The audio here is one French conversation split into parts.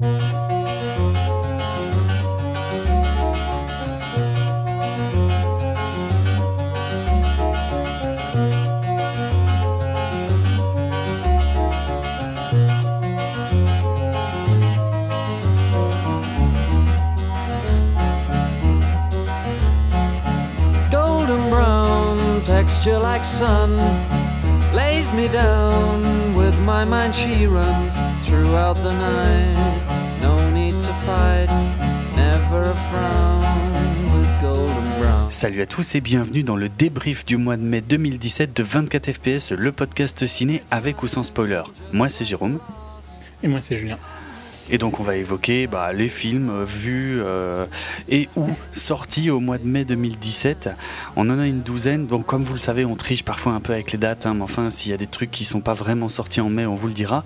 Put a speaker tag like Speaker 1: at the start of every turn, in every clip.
Speaker 1: Golden brown texture like sun lays me down with my mind. She runs throughout the night
Speaker 2: Salut à tous et bienvenue dans le débrief du mois de mai 2017 de 24 FPS, le podcast ciné avec ou sans spoiler. Moi c'est Jérôme.
Speaker 3: Et moi, c'est Julien.
Speaker 2: Et donc on va évoquer bah, les films vus euh, et ou sortis au mois de mai 2017. On en a une douzaine, donc comme vous le savez, on triche parfois un peu avec les dates, hein, mais enfin s'il y a des trucs qui sont pas vraiment sortis en mai, on vous le dira.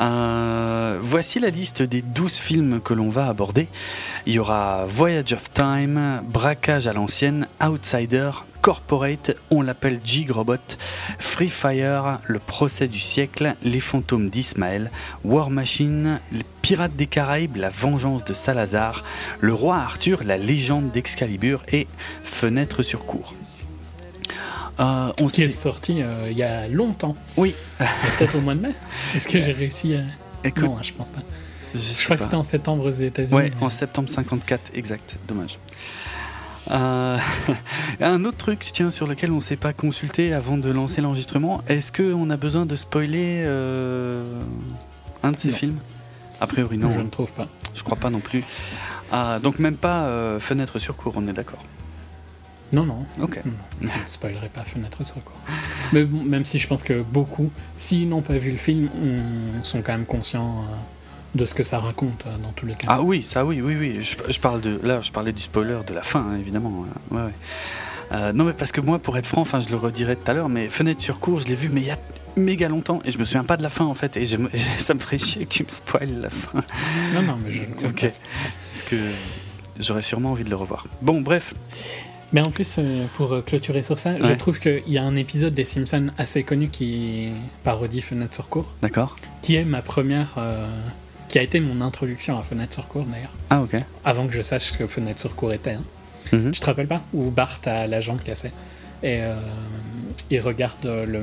Speaker 2: Euh, voici la liste des 12 films que l'on va aborder. Il y aura Voyage of Time, Braquage à l'ancienne, Outsider, Corporate, on l'appelle Jigrobot, Free Fire, Le procès du siècle, Les fantômes d'Ismaël, War Machine, Les pirates des Caraïbes, La vengeance de Salazar, Le roi Arthur, La légende d'Excalibur et Fenêtre sur cour. Euh, on
Speaker 3: Qui est sorti euh, il y a longtemps.
Speaker 2: Oui,
Speaker 3: Peut-être au mois de mai. Est-ce que j'ai réussi à.
Speaker 2: écoute,
Speaker 3: Non, je pense pas.
Speaker 2: je
Speaker 3: crois que c'était en septembre aux États-Unis.
Speaker 2: Ouais, en septembre 54, exact, dommage. Euh, un autre truc, tiens, sur lequel on ne s'est pas consulté avant de lancer l'enregistrement, est-ce qu'on a besoin de spoiler euh, un de ces
Speaker 3: Non.
Speaker 2: films? A priori non,
Speaker 3: Je
Speaker 2: hein.
Speaker 3: ne trouve pas.
Speaker 2: je crois pas non plus. Ah, donc même pas euh, fenêtre sur cours, on est d'accord.
Speaker 3: Non, non.
Speaker 2: Ok.
Speaker 3: non. Je ne spoilerai pas Fenêtre sur quoi. Mais bon, même si je pense que beaucoup, s'ils n'ont pas vu le film, on- sont quand même conscients de ce que ça raconte euh, dans tous les cas.
Speaker 2: Ah oui, ça oui, oui, oui. Je, je parle de là, je parlais du spoiler de la fin, hein, évidemment. Ouais, ouais. Euh, non, mais parce que moi, pour être franc, enfin, je le redirai tout à l'heure, mais fenêtre sur cours, je l'ai vu, mais il y a méga longtemps, et je me souviens pas de la fin en fait, et je ça me ferait chier que tu me spoiles la fin,
Speaker 3: Non, non, mais je ne compte
Speaker 2: Ok.
Speaker 3: pas.
Speaker 2: parce que j'aurais sûrement envie de le revoir. Bon, bref,
Speaker 3: Mais en plus, euh, pour clôturer sur ça, je trouve qu'il y a un épisode des Simpsons assez connu qui parodie Fenêtre sur cours,
Speaker 2: d'accord.
Speaker 3: qui est ma première. euh, qui a été mon introduction à Fenêtre sur cours d'ailleurs,
Speaker 2: Ah ok.
Speaker 3: avant que je sache ce que Fenêtre sur cours était. hein.
Speaker 2: Mhm.
Speaker 3: Tu te rappelles pas? Où Bart a la jambe cassée. Et euh, il regarde le.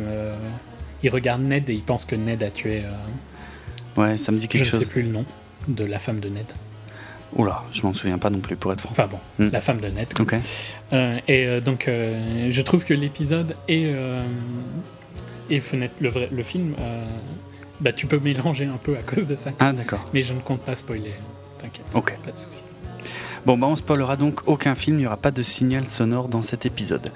Speaker 3: il regarde Ned et il pense que Ned a tué. euh,
Speaker 2: Ouais, ça me dit
Speaker 3: je
Speaker 2: quelque
Speaker 3: ne
Speaker 2: chose.
Speaker 3: sais plus le nom de la femme de Ned.
Speaker 2: Oula, je m'en souviens pas non plus, pour être franc.
Speaker 3: Enfin bon,
Speaker 2: Mm.
Speaker 3: la femme de Ned. quoi.
Speaker 2: Ok.
Speaker 3: Euh, et euh, donc, euh, je trouve que l'épisode et, euh, et Fenêtre, le, vrai, le film, euh, bah, tu peux mélanger un peu à cause de ça.
Speaker 2: Ah d'accord.
Speaker 3: Mais je ne compte pas spoiler. T'inquiète,
Speaker 2: Ok.
Speaker 3: pas de souci.
Speaker 2: Bon, bah on spoilera donc aucun film, il n'y aura pas de signal sonore dans cet épisode.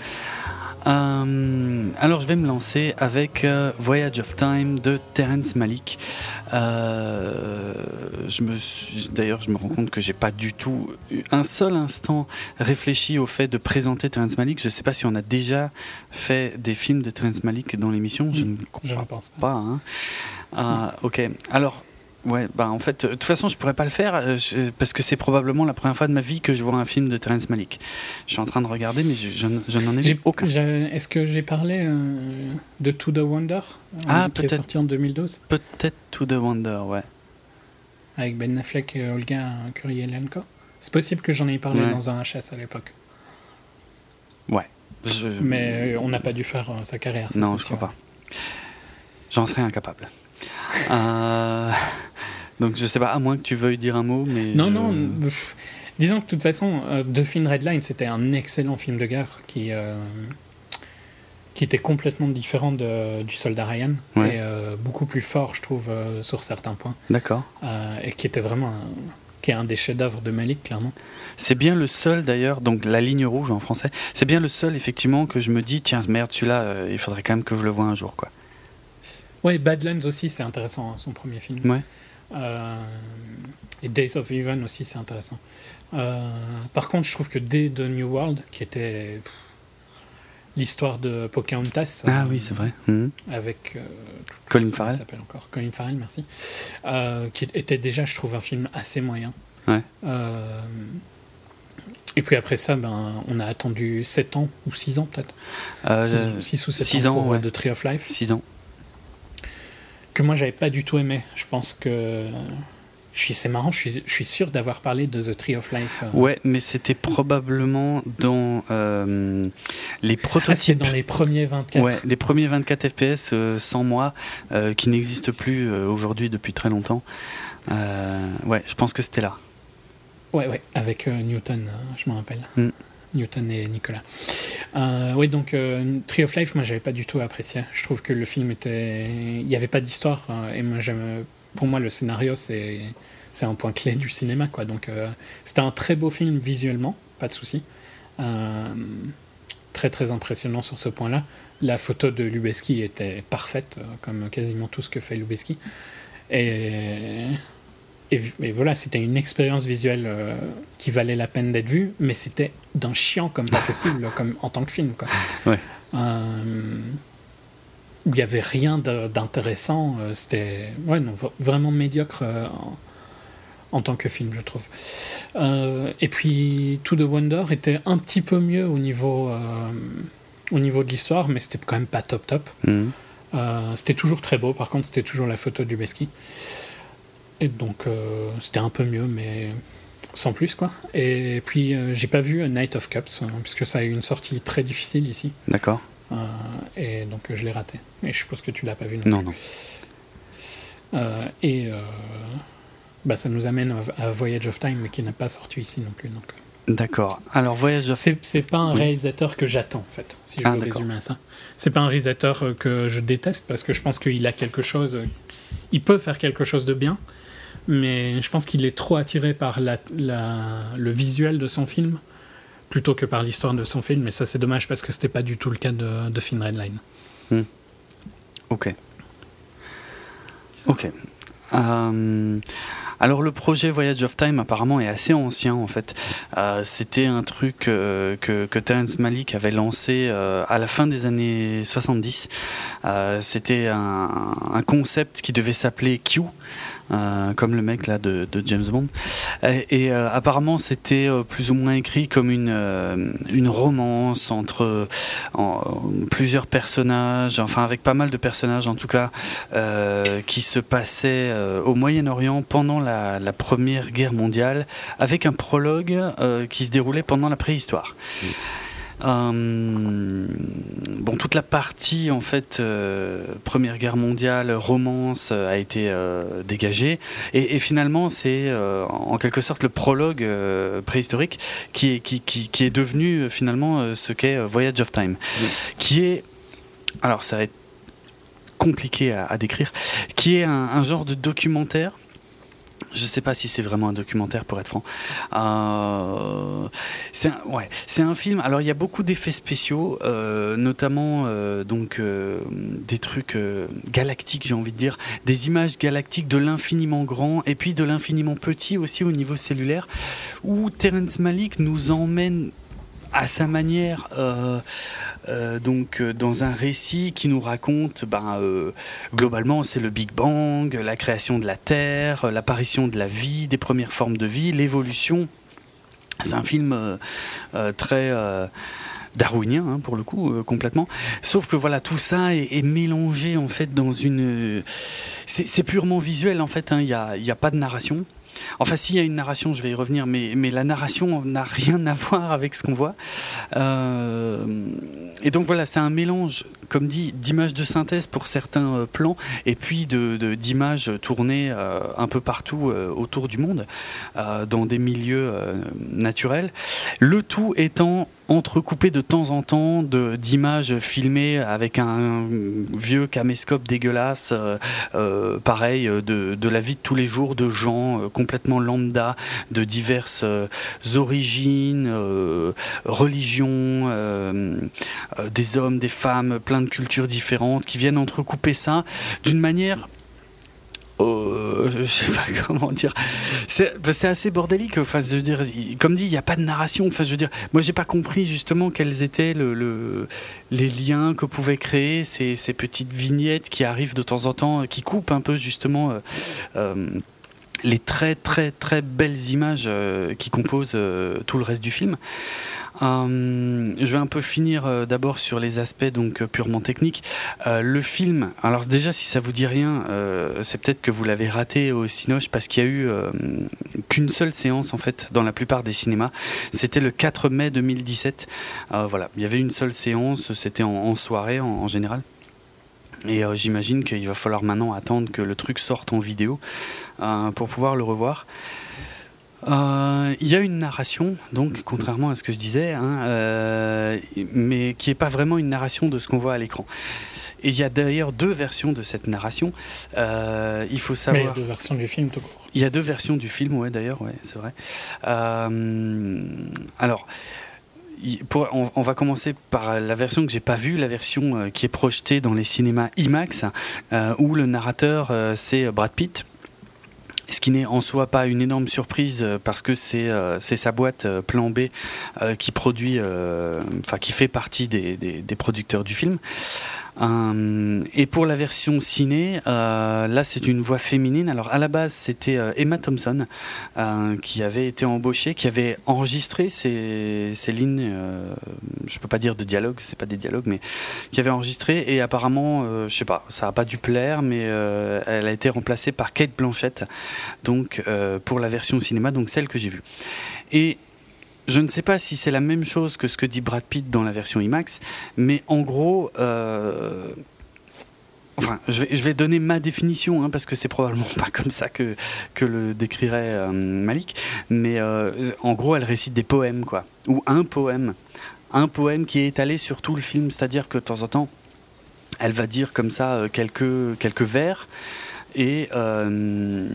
Speaker 2: Euh, alors je vais me lancer avec euh, Voyage of Time de Terrence Malick. Euh, je me suis- d'ailleurs, je me rends compte que j'ai pas du tout eu un seul instant réfléchi au fait de présenter Terrence Malick. Je ne sais pas si on a déjà fait des films de Terrence Malick dans l'émission. Je ne crois
Speaker 3: pense pas.
Speaker 2: pas. hein. Ah, ok. Alors, ouais, bah en fait, de toute façon, je pourrais pas le faire euh, je- parce que c'est probablement la première fois de ma vie que je vois un film de Terrence Malick. Je suis en train de regarder, mais je, je n'en ai vu aucun.
Speaker 3: Est-ce que j'ai parlé euh, de To The Wonder euh,
Speaker 2: Ah,
Speaker 3: Qui est sorti en 2012
Speaker 2: Peut-être To the Wonder, ouais.
Speaker 3: avec Ben Affleck et Olga Kurylenko C'est possible que j'en ai parlé
Speaker 2: Ouais.
Speaker 3: dans un HS à l'époque.
Speaker 2: Je-
Speaker 3: Mais euh, on n'a pas dû faire euh, sa carrière.
Speaker 2: non, je crois pas. J'en serais incapable. Euh, Donc je sais pas, à moins que tu veuilles dire un mot, mais
Speaker 3: Non,
Speaker 2: je-
Speaker 3: non. pff, disons que de toute façon, euh, The Red Line, c'était un excellent film de guerre qui, euh, qui était complètement différent de- du Soldat Ryan
Speaker 2: Ouais.
Speaker 3: et euh, beaucoup plus fort, je trouve, sur certains points.
Speaker 2: D'accord.
Speaker 3: et qui était vraiment un, qui est un des chefs-d'œuvre de Malik, clairement.
Speaker 2: C'est bien le seul d'ailleurs, donc la ligne rouge en français, c'est bien le seul effectivement que je me dis, tiens, merde, celui-là, euh, il faudrait quand même que je le voie un jour, quoi.
Speaker 3: Ouais, Badlands aussi, c'est intéressant, hein, son premier film.
Speaker 2: Ouais.
Speaker 3: Euh, et Days of Heaven aussi, c'est intéressant. Euh, par contre, je trouve que dès The New World, qui était l'histoire de Pocahontas,
Speaker 2: Ah
Speaker 3: euh,
Speaker 2: oui, c'est vrai. Mhm.
Speaker 3: avec euh,
Speaker 2: Colin Farrell.
Speaker 3: s'appelle encore? Colin Farrell, merci. Euh, qui était déjà, je trouve, un film assez moyen.
Speaker 2: Ouais.
Speaker 3: Euh, et puis après ça, ben, on a attendu 7 ans ou 6 ans peut-être.
Speaker 2: Euh,
Speaker 3: 6 ou 7
Speaker 2: six
Speaker 3: ans,
Speaker 2: ans,
Speaker 3: pour
Speaker 2: ouais.
Speaker 3: euh, The Tree of Life.
Speaker 2: 6 ans.
Speaker 3: Que moi, j'avais pas du tout aimé. Je pense que Je suis, c'est marrant, je suis, je suis sûr d'avoir parlé de The Tree of Life. euh.
Speaker 2: Ouais, mais c'était probablement dans euh, les
Speaker 3: Ah,
Speaker 2: prototypes.
Speaker 3: dans les premiers 24.
Speaker 2: Ouais, les premiers 24 FPS euh, sans moi, euh, qui n'existent plus aujourd'hui depuis très longtemps. Ouais, je pense que c'était là.
Speaker 3: Ouais, ouais, avec Newton, je me rappelle.
Speaker 2: Mm.
Speaker 3: Newton et Nicolas. Euh, oui, donc euh, Tree of Life, moi, j'avais pas du tout apprécié. Je trouve que le film était. Il n'y avait pas d'histoire. euh, et moi. Pour moi, le scénario, c'est. Un point clé du cinéma, quoi. Donc, c'était un très beau film visuellement, pas de souci. Très, très impressionnant sur ce point-là. La photo de Lubeski était parfaite, comme quasiment tout ce que fait Lubeski. Et et, voilà, c'était une expérience visuelle euh, qui valait la peine d'être vue, mais c'était d'un chiant comme pas possible, comme en tant que film. Quoi.
Speaker 2: Ouais.
Speaker 3: Euh, il n'y avait rien d'intéressant. euh, c'était ouais, non, v- vraiment médiocre en, en tant que film, je trouve. Euh, et puis, To the Wonder était un petit peu mieux au niveau, au niveau de l'histoire, mais c'était quand même pas top top. Euh, c'était toujours très beau, par contre, c'était toujours la photo de Lubeski. Et donc, euh, c'était un peu mieux, mais sans plus, quoi. Et puis, euh, j'ai pas vu A Night of Cups, euh, puisque ça a eu une sortie très difficile ici.
Speaker 2: D'accord
Speaker 3: Euh, et donc, je l'ai raté. Et je suppose que tu l'as pas vu non,
Speaker 2: Non,
Speaker 3: plus.
Speaker 2: non.
Speaker 3: Et bah, ça nous amène à Voyage of Time, mais qui n'a pas sorti ici non plus. Donc.
Speaker 2: D'accord. Alors, Voyage of
Speaker 3: c'est c'est pas un
Speaker 2: Oui.
Speaker 3: réalisateur que j'attends, en fait, si je
Speaker 2: Ah,
Speaker 3: veux résumer à ça. C'est pas un réalisateur que je déteste, parce que je pense qu'il a quelque chose. Il peut faire quelque chose de bien, mais je pense qu'il est trop attiré par le visuel de son film plutôt que par l'histoire de son film. Et ça, c'est dommage parce que c'était pas du tout le cas de, de Film Redline.
Speaker 2: Ok. Ok. Euh, alors le projet Voyage of Time apparemment est assez ancien en fait. Euh, C'était un truc euh, que, que Terrence Malick avait lancé à la fin des années 70. Euh, C'était un concept qui devait s'appeler Q, euh, comme le mec là de, de James Bond. Et, euh, apparemment c'était euh, plus ou moins écrit comme une, euh, une romance entre en- plusieurs personnages, enfin avec pas mal de personnages en tout cas, euh, qui se passaient euh, au Moyen-Orient pendant la, la Première Guerre mondiale, avec un prologue euh, qui se déroulait pendant la préhistoire. Euh, bon, toute la partie en fait euh, Première Guerre mondiale, romance euh, a été euh, dégagée et, et finalement c'est en quelque sorte le prologue préhistorique qui est, qui, qui, qui est devenu finalement ce qu'est Voyage of Time, qui est alors ça va être compliqué à, à décrire, qui est un, un genre de documentaire. Je sais pas si c'est vraiment un documentaire pour être franc. Euh, c'est un, ouais, c'est un film. Alors il y a beaucoup d'effets spéciaux, euh, notamment euh, donc euh, des trucs euh, galactiques, j'ai envie de dire, des images galactiques de l'infiniment grand et puis de l'infiniment petit aussi au niveau cellulaire, où Terrence Malick nous emmène à sa manière, euh, euh, donc euh, dans un récit qui nous raconte, ben, euh, globalement, c'est le Big Bang, la création de la Terre, l'apparition de la vie, des premières formes de vie, l'évolution. C'est un film très darwinien hein, pour le coup complètement. Sauf que voilà, tout ça est, mélangé en fait dans une. C'est purement visuel en fait. hein, Il n'y y a pas de narration. Enfin, s'il y a une narration, je vais y revenir, mais, mais la narration n'a rien à voir avec ce qu'on voit. Euh, et donc voilà, c'est un mélange, comme dit, d'images de synthèse pour certains euh, plans, et puis de, de- d'images tournées euh, un peu partout autour du monde, dans des milieux naturels. Le tout étant entrecoupé de temps en temps de, d'images filmées avec un vieux caméscope dégueulasse, euh, euh, pareil, euh, de, de la vie de tous les jours de gens complètement lambda, de diverses origines, religions, des hommes, des femmes, plein de cultures différentes, qui viennent entrecouper ça d'une manière euh, je sais pas comment dire. C'est bah, c'est assez bordélique. Enfin, je veux dire, comme dit, il n'y a pas de narration. Enfin, je veux dire, moi, j'ai pas compris justement quels étaient le, le- les liens que pouvaient créer ces, ces petites vignettes qui arrivent de temps en temps, euh, qui coupent un peu justement. euh, euh, les très très très belles images euh, qui composent euh, tout le reste du film. Euh, je vais un peu finir d'abord sur les aspects donc purement techniques. le film, alors déjà si ça vous dit rien, c'est peut-être que vous l'avez raté au Cinoche parce qu'il y a eu qu'une seule séance en fait dans la plupart des cinémas. C'était le 4 mai 2017. voilà, il y avait une seule séance, c'était en, soirée en général. Et euh, j'imagine qu'il va falloir maintenant attendre que le truc sorte en vidéo euh, pour pouvoir le revoir. Euh, il y a une narration, donc contrairement à ce que je disais, hein, mais qui n'est pas vraiment une narration de ce qu'on voit à l'écran. Et il y a d'ailleurs deux versions de cette narration. il faut savoir.
Speaker 3: Mais il y a deux versions du film tout court.
Speaker 2: Il y a deux versions du film, ouais, d'ailleurs, ouais, c'est vrai. alors on, va commencer par la version que j'ai pas vue, la version euh, qui est projetée dans les cinémas IMAX, euh, où le narrateur euh, c'est Brad Pitt. Ce qui n'est en soi pas une énorme surprise parce que c'est sa boîte Plan B qui produit, enfin qui fait partie des, des producteurs du film. Euh, et pour la version ciné, euh, là c'est une voix féminine. Alors à la base c'était euh, Emma Thompson qui avait été embauchée, qui avait enregistré ces, lignes, je peux pas dire de dialogue, c'est pas des dialogues, mais qui avait enregistré et apparemment, je sais pas, ça a pas dû plaire, mais elle a été remplacée par Kate Blanchett, donc pour la version cinéma, donc celle que j'ai vue. Et je ne sais pas si c'est la même chose que ce que dit Brad Pitt dans la version IMAX, mais en gros, euh, enfin, je vais, donner ma définition hein, parce que c'est probablement pas comme ça que, que le décrirait euh, Malik, mais euh, en gros, elle récite des poèmes, quoi, ou un poème, un poème qui est étalé sur tout le film, c'est-à-dire que de temps en temps, elle va dire comme ça quelques quelques vers. Et, euh,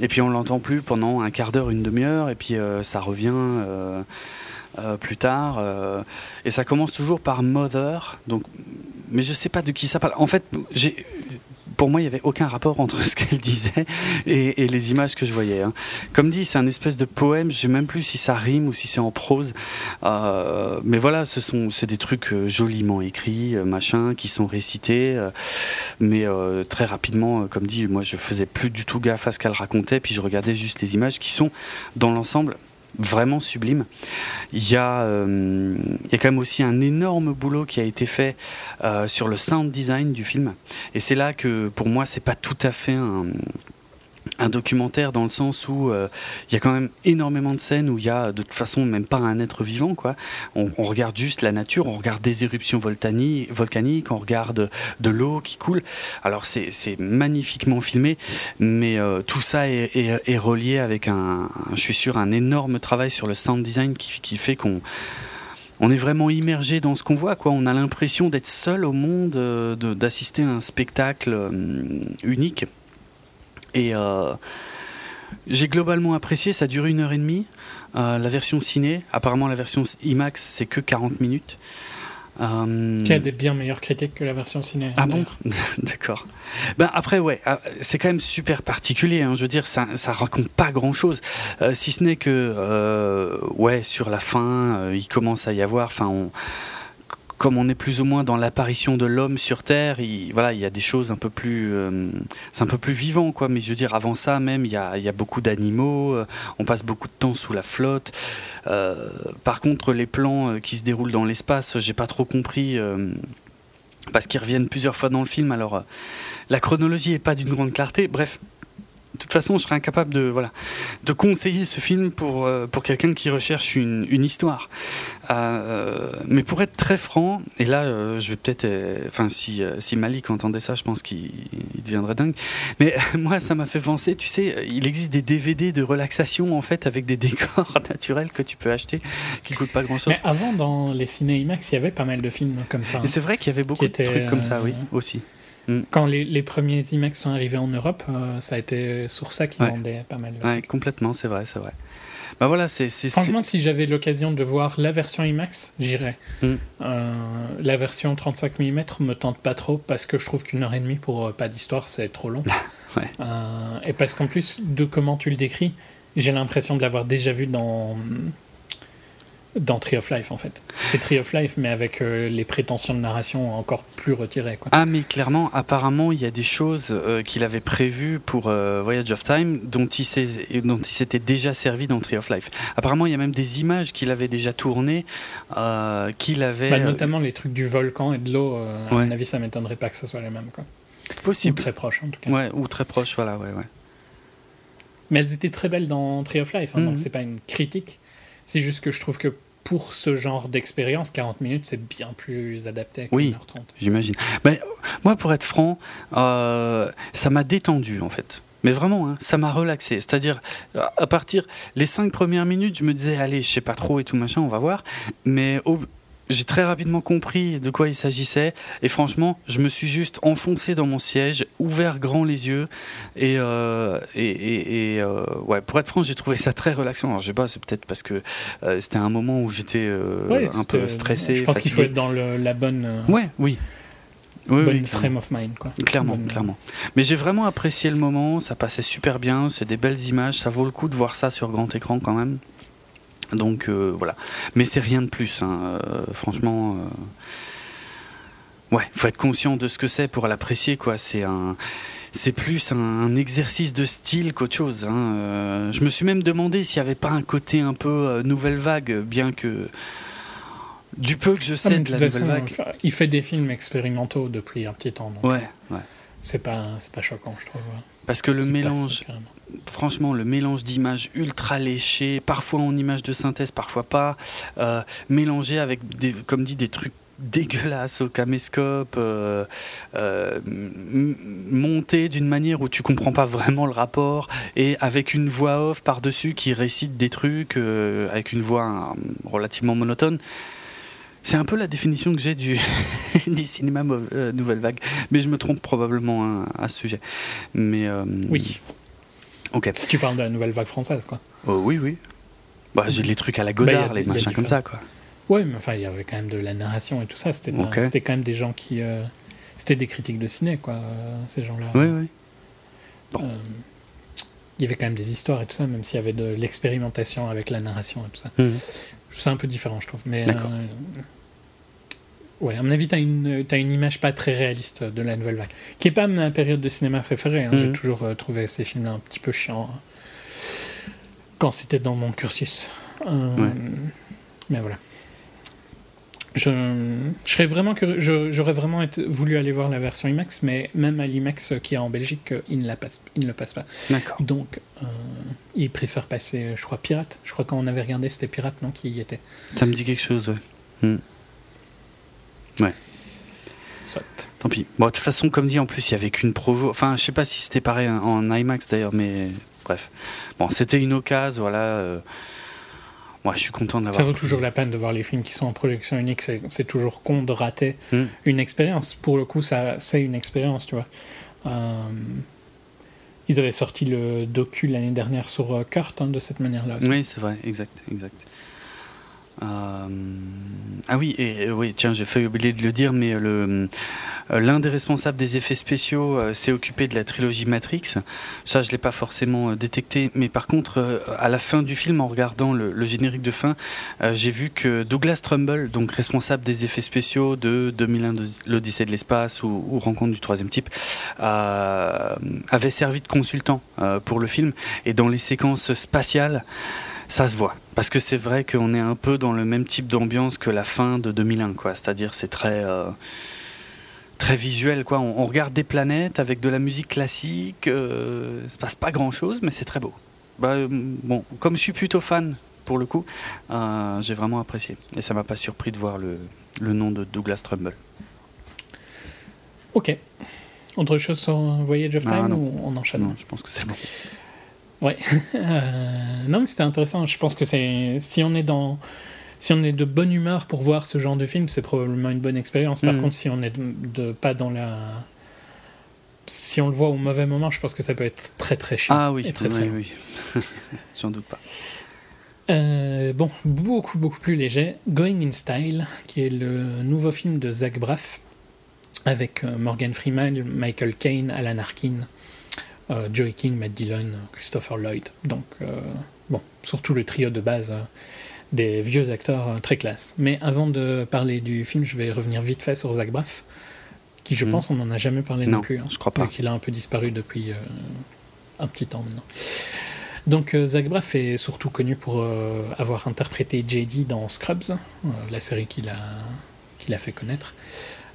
Speaker 2: et puis on l'entend plus pendant un quart d'heure, une demi-heure, et puis euh, ça revient euh, plus tard. et ça commence toujours par Mother, donc, mais je sais pas de qui ça parle. En fait, j'ai pour moi, il n'y avait aucun rapport entre ce qu'elle disait et, les images que je voyais. Hein. Comme dit, c'est un espèce de poème. Je sais même plus si ça rime ou si c'est en prose. Euh, mais voilà, ce sont, c'est des trucs euh, joliment écrits, euh, machin, qui sont récités. mais très rapidement, comme dit, moi, je faisais plus du tout gaffe à ce qu'elle racontait. Puis je regardais juste les images qui sont, dans l'ensemble, vraiment sublime. Il y, a, euh, il y a quand même aussi un énorme boulot qui a été fait euh, sur le sound design du film. Et c'est là que pour moi, c'est pas tout à fait un, un documentaire dans le sens où euh, il y a quand même énormément de scènes où il y a de toute façon même pas un être vivant quoi. On, regarde juste la nature, on regarde des éruptions volcaniques, on regarde de l'eau qui coule. Alors c'est magnifiquement filmé, mais euh, tout ça est, est, relié avec un, je suis sûr, un énorme travail sur le sound design qui, qui fait qu'on on est vraiment immergé dans ce qu'on voit, quoi. On a l'impression d'être seul au monde, euh, d'assister à un spectacle unique. Et euh, j'ai globalement apprécié, ça dure une heure et demie. Euh, la version ciné, apparemment la version IMAX, c'est que 40 minutes.
Speaker 3: Euh... Qui a des bien meilleures critiques que la version ciné.
Speaker 2: Ah bon D'accord. Ben après, ouais, ah, c'est quand même super particulier. Hein. Je veux dire, ça, ça raconte pas grand chose. Euh, si ce n'est que, ouais, sur la fin, il commence à y avoir. Enfin, on comme on est plus ou moins dans l'apparition de l'homme sur Terre, il, voilà, il y a des choses un peu plus, euh, c'est un peu plus vivant, quoi. Mais je veux dire, avant ça même, il y a, beaucoup d'animaux. Euh, on passe beaucoup de temps sous la flotte. Euh, par contre, les plans qui se déroulent dans l'espace, j'ai pas trop compris. parce qu'ils reviennent plusieurs fois dans le film, alors la chronologie est pas d'une grande clarté. Bref, de toute façon, je serais incapable de, voilà, de conseiller ce film pour, euh, pour quelqu'un qui recherche une, une histoire. Euh, mais pour être très franc, et là, euh, je vais peut-être. Enfin, si, si Malik entendait ça, je pense qu'il deviendrait dingue. Mais moi, ça m'a fait penser, tu sais, il existe des DVD de relaxation, en fait, avec des décors naturels que tu peux acheter, qui coûtent pas grand-chose.
Speaker 3: Mais avant, dans les ciné IMAX, il y avait pas mal de films comme ça.
Speaker 2: Et c'est vrai qu'il y avait beaucoup de trucs comme ça, oui, aussi.
Speaker 3: Mm. Quand les, les, premiers IMAX sont arrivés en Europe, euh, ça a été sur ça qu'ils vendaient pas mal.
Speaker 2: Ouais, complètement, c'est vrai, c'est vrai. Bah voilà, c'est,
Speaker 3: Franchement, si j'avais l'occasion de voir la version IMAX, j'irais. Mm. Euh, la version 35 mm me tente pas trop parce que je trouve qu'une heure et demie pour euh, pas d'histoire, c'est trop long. ouais. et parce qu'en plus de comment tu le décris, j'ai l'impression de l'avoir déjà vu dans dans Tree of Life en fait. C'est Tree of Life mais avec euh, les prétentions de narration encore plus retirées. Quoi.
Speaker 2: Ah mais clairement, apparemment il y a des choses euh, qu'il avait prévues pour euh, Voyage of Time dont il s'était déjà servi dans Tree of Life. Apparemment il y a même des images qu'il avait déjà tournées, qu'il avait...
Speaker 3: Bah, notamment les trucs du volcan et de l'eau, à mon avis ça m'étonnerait pas que ce soit les mêmes. Quoi.
Speaker 2: Possible.
Speaker 3: Ou très proche en tout cas.
Speaker 2: Ouais, ou très proche, voilà, ouais, ouais.
Speaker 3: Mais elles étaient très belles dans Tree of Life, hein, donc mhm. c'est pas une critique. C'est juste que je trouve que pour ce genre d'expérience, 40 minutes, c'est bien plus adapté
Speaker 2: oui, 1h30. J'imagine. Mais moi, pour être franc, euh, ça m'a détendu, en fait. Mais vraiment, hein, ça m'a relaxé. C'est-à-dire, à partir les cinq premières minutes, je me disais, allez, je sais pas trop et tout machin, on va voir. Mais au, j'ai très rapidement compris de quoi il s'agissait et franchement, je me suis juste enfoncé dans mon siège, ouvert grand les yeux et, euh, et, euh, ouais, pour être franc, j'ai trouvé ça très relaxant. Alors, je sais pas, c'est peut-être parce que euh, c'était un moment où j'étais un peu stressé.
Speaker 3: Je pense qu'il faut être dans la bonne.
Speaker 2: ouais, oui.
Speaker 3: bonne frame of mind, quoi.
Speaker 2: Clairement, clairement. Mais j'ai vraiment apprécié le moment, ça passait super bien, c'est des belles images, ça vaut le coup de voir ça sur grand écran quand même. Donc euh, voilà. Mais c'est rien de plus. Hein. Euh, franchement, euh, ouais, faut être conscient de ce que c'est pour l'apprécier. quoi. C'est un, c'est plus un, exercice de style qu'autre chose. Hein. je me suis même demandé s'il n'y avait pas un côté un peu nouvelle vague, bien que du peu que je sais de la nouvelle vague.
Speaker 3: il fait des films expérimentaux depuis un petit temps.
Speaker 2: ouais, ouais.
Speaker 3: C'est pas, c'est pas choquant, je trouve.
Speaker 2: Parce que le mélange, franchement, le mélange d'images ultra léchées, parfois en images de synthèse, parfois pas, euh, mélangé avec, des, comme dit, des trucs dégueulasses au caméscope, euh, euh monté d'une manière où tu comprends pas vraiment le rapport, et avec une voix off par-dessus qui récite des trucs avec une voix relativement monotone. C'est un peu la définition que j'ai du, cinéma nouvelle vague, mais je me trompe probablement hein, à ce sujet. Mais
Speaker 3: oui. Si tu parles de la nouvelle vague française, quoi.
Speaker 2: Oh, oui, oui. Bah, j'ai les trucs à la Godard, bah, les machins comme ça, quoi.
Speaker 3: Ouais, mais enfin, il y avait quand même de la narration et tout ça. C'était c'était quand même des gens qui. Euh, c'était des critiques de ciné, quoi, euh, ces gens-là.
Speaker 2: Oui, oui.
Speaker 3: Bon. Euh, il y avait quand même des histoires et tout ça, même s'il y avait de l'expérimentation avec la narration et tout ça. Mhm. C'est un peu différent, je trouve. Mais Ouais, à mon avis, t'as une, as une image pas très réaliste de la nouvelle vague. Qui est pas ma période de cinéma préférée. Hein. J'ai mhm. toujours euh, trouvé ces films-là un petit peu chiants hein, quand c'était dans mon cursus. Euh, mais voilà. Je, je serais vraiment que j'aurais vraiment voulu aller voir la version IMAX, mais même à l'IMAX qui est en Belgique, il ne, la passe, il ne le passe pas. Donc, euh, il préfère passer, je crois, Pirate. Je crois qu'on avait regardé, c'était Pirate, non, qui y était.
Speaker 2: Ça me dit quelque chose, ouais. Hmm. Ouais. Tant pis. Bon, de toute façon, comme dit, en plus, il n'y avait qu'une projo. Enfin, je sais pas si c'était pareil en IMAX d'ailleurs, mais bref. Bon, c'était une occasion, voilà. Euh, moi, je suis content d'avoir.
Speaker 3: Ça vaut toujours la peine de voir les films qui sont en projection unique. C'est toujours con de rater hmm. une expérience. Pour le coup, ça, c'est une expérience, tu vois. Euh, ils avaient sorti le docu l'année dernière sur euh, Kurt hein, de cette manière-là.
Speaker 2: Oui, c'est vrai, exact, exact. Euh, ah oui, et oui, tiens, j'ai failli oublier de le dire, mais le euh, l'un des responsables des effets spéciaux euh, s'est occupé de la trilogie Matrix. Ça, je l'ai pas forcément détecté, mais par contre, à la fin du film, en regardant le, générique de fin, j'ai vu que Douglas Trumbull, donc responsable des effets spéciaux de 2001, l'Odyssée de l'espace ou, ou, Rencontre du troisième type, avait servi de consultant pour le film. Et dans les séquences spatiales, ça se voit. Parce que c'est vrai qu'on est un peu dans le même type d'ambiance que la fin de 2001, quoi. C'est-à-dire, c'est très, euh, très visuel, quoi. On, regarde des planètes avec de la musique classique. Euh, ça se passe pas grand-chose, mais c'est très beau. Bah, euh, bon, comme je suis plutôt fan, pour le coup, euh, j'ai vraiment apprécié. Et ça m'a pas surpris de voir le, le nom de Douglas Trumbull.
Speaker 3: Ok. Autre chose sur Voyage of ah, Time ou on enchaîne?
Speaker 2: Non, je pense que c'est bon.
Speaker 3: Ouais. Euh, non, mais c'était intéressant. Je pense que c'est si on est dans si on est de bonne humeur pour voir ce genre de film, c'est probablement une bonne expérience. Par mm. contre, si on est de, pas dans la si on le voit au mauvais moment, je pense que ça peut être très très chiant.
Speaker 2: Ah oui,
Speaker 3: très,
Speaker 2: très, oui, j'en doute pas.
Speaker 3: Euh, bon, beaucoup beaucoup plus léger, Going in Style, qui est le nouveau film de Zach Braff avec euh, Morgan Freeman, Michael Caine, Alan Arkin euh, Joey King, Matt Dillon, Christopher Lloyd. Donc, euh, bon, surtout le trio de base euh, des vieux acteurs euh, très classe. Mais avant de parler du film, je vais revenir vite fait sur Zach Braff, qui je
Speaker 2: Mhm.
Speaker 3: pense on n'en a jamais parlé non,
Speaker 2: Non,
Speaker 3: plus. hein,
Speaker 2: je crois pas.
Speaker 3: Qu'il a un peu disparu depuis euh, un petit temps maintenant. Donc Zach Braff est surtout connu pour avoir interprété JD dans Scrubs, la série qu'il a, qu'il a fait connaître.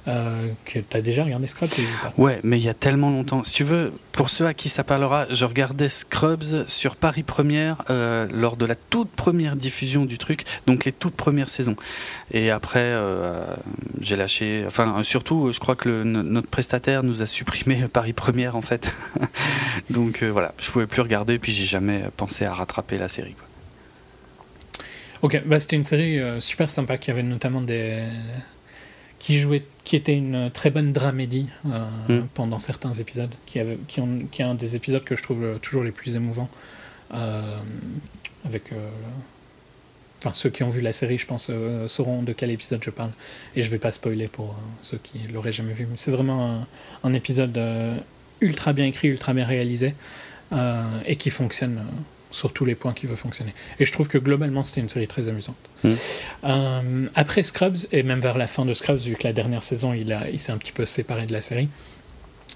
Speaker 3: Euh, que tu as déjà regardé Scrubs
Speaker 2: Ouais, mais il y a tellement longtemps. Si tu veux, pour ceux à qui ça parlera, je regardais Scrubs sur Paris Première euh, lors de la toute première diffusion du truc, donc les toutes premières saisons. Et après, euh, j'ai lâché. Enfin, surtout, je crois que le- notre prestataire nous a supprimé Paris Première en fait. donc voilà, je pouvais plus regarder, puis j'ai jamais pensé à rattraper la série. quoi.
Speaker 3: Ok, bah, c'était une série super sympa qui avait notamment des. Qui jouait. qui était une très bonne dramédie euh,
Speaker 2: Mm.
Speaker 3: pendant certains épisodes, qui, avait, qui, ont, qui est un des épisodes que je trouve toujours les plus émouvants. euh, avec. euh, Enfin, ceux qui ont vu la série, je pense, sauront de quel épisode je parle. Et je vais pas spoiler pour ceux qui l'auraient jamais vu. Mais c'est vraiment un, un épisode ultra bien écrit, ultra bien réalisé, et qui fonctionne sur tous les points qui veut fonctionner. Et je trouve que globalement, c'était une série très amusante.
Speaker 2: Mm.
Speaker 3: Euh, après Scrubs, et même vers la fin de Scrubs, vu que la dernière saison, il, a- il s'est un petit peu séparé de la série,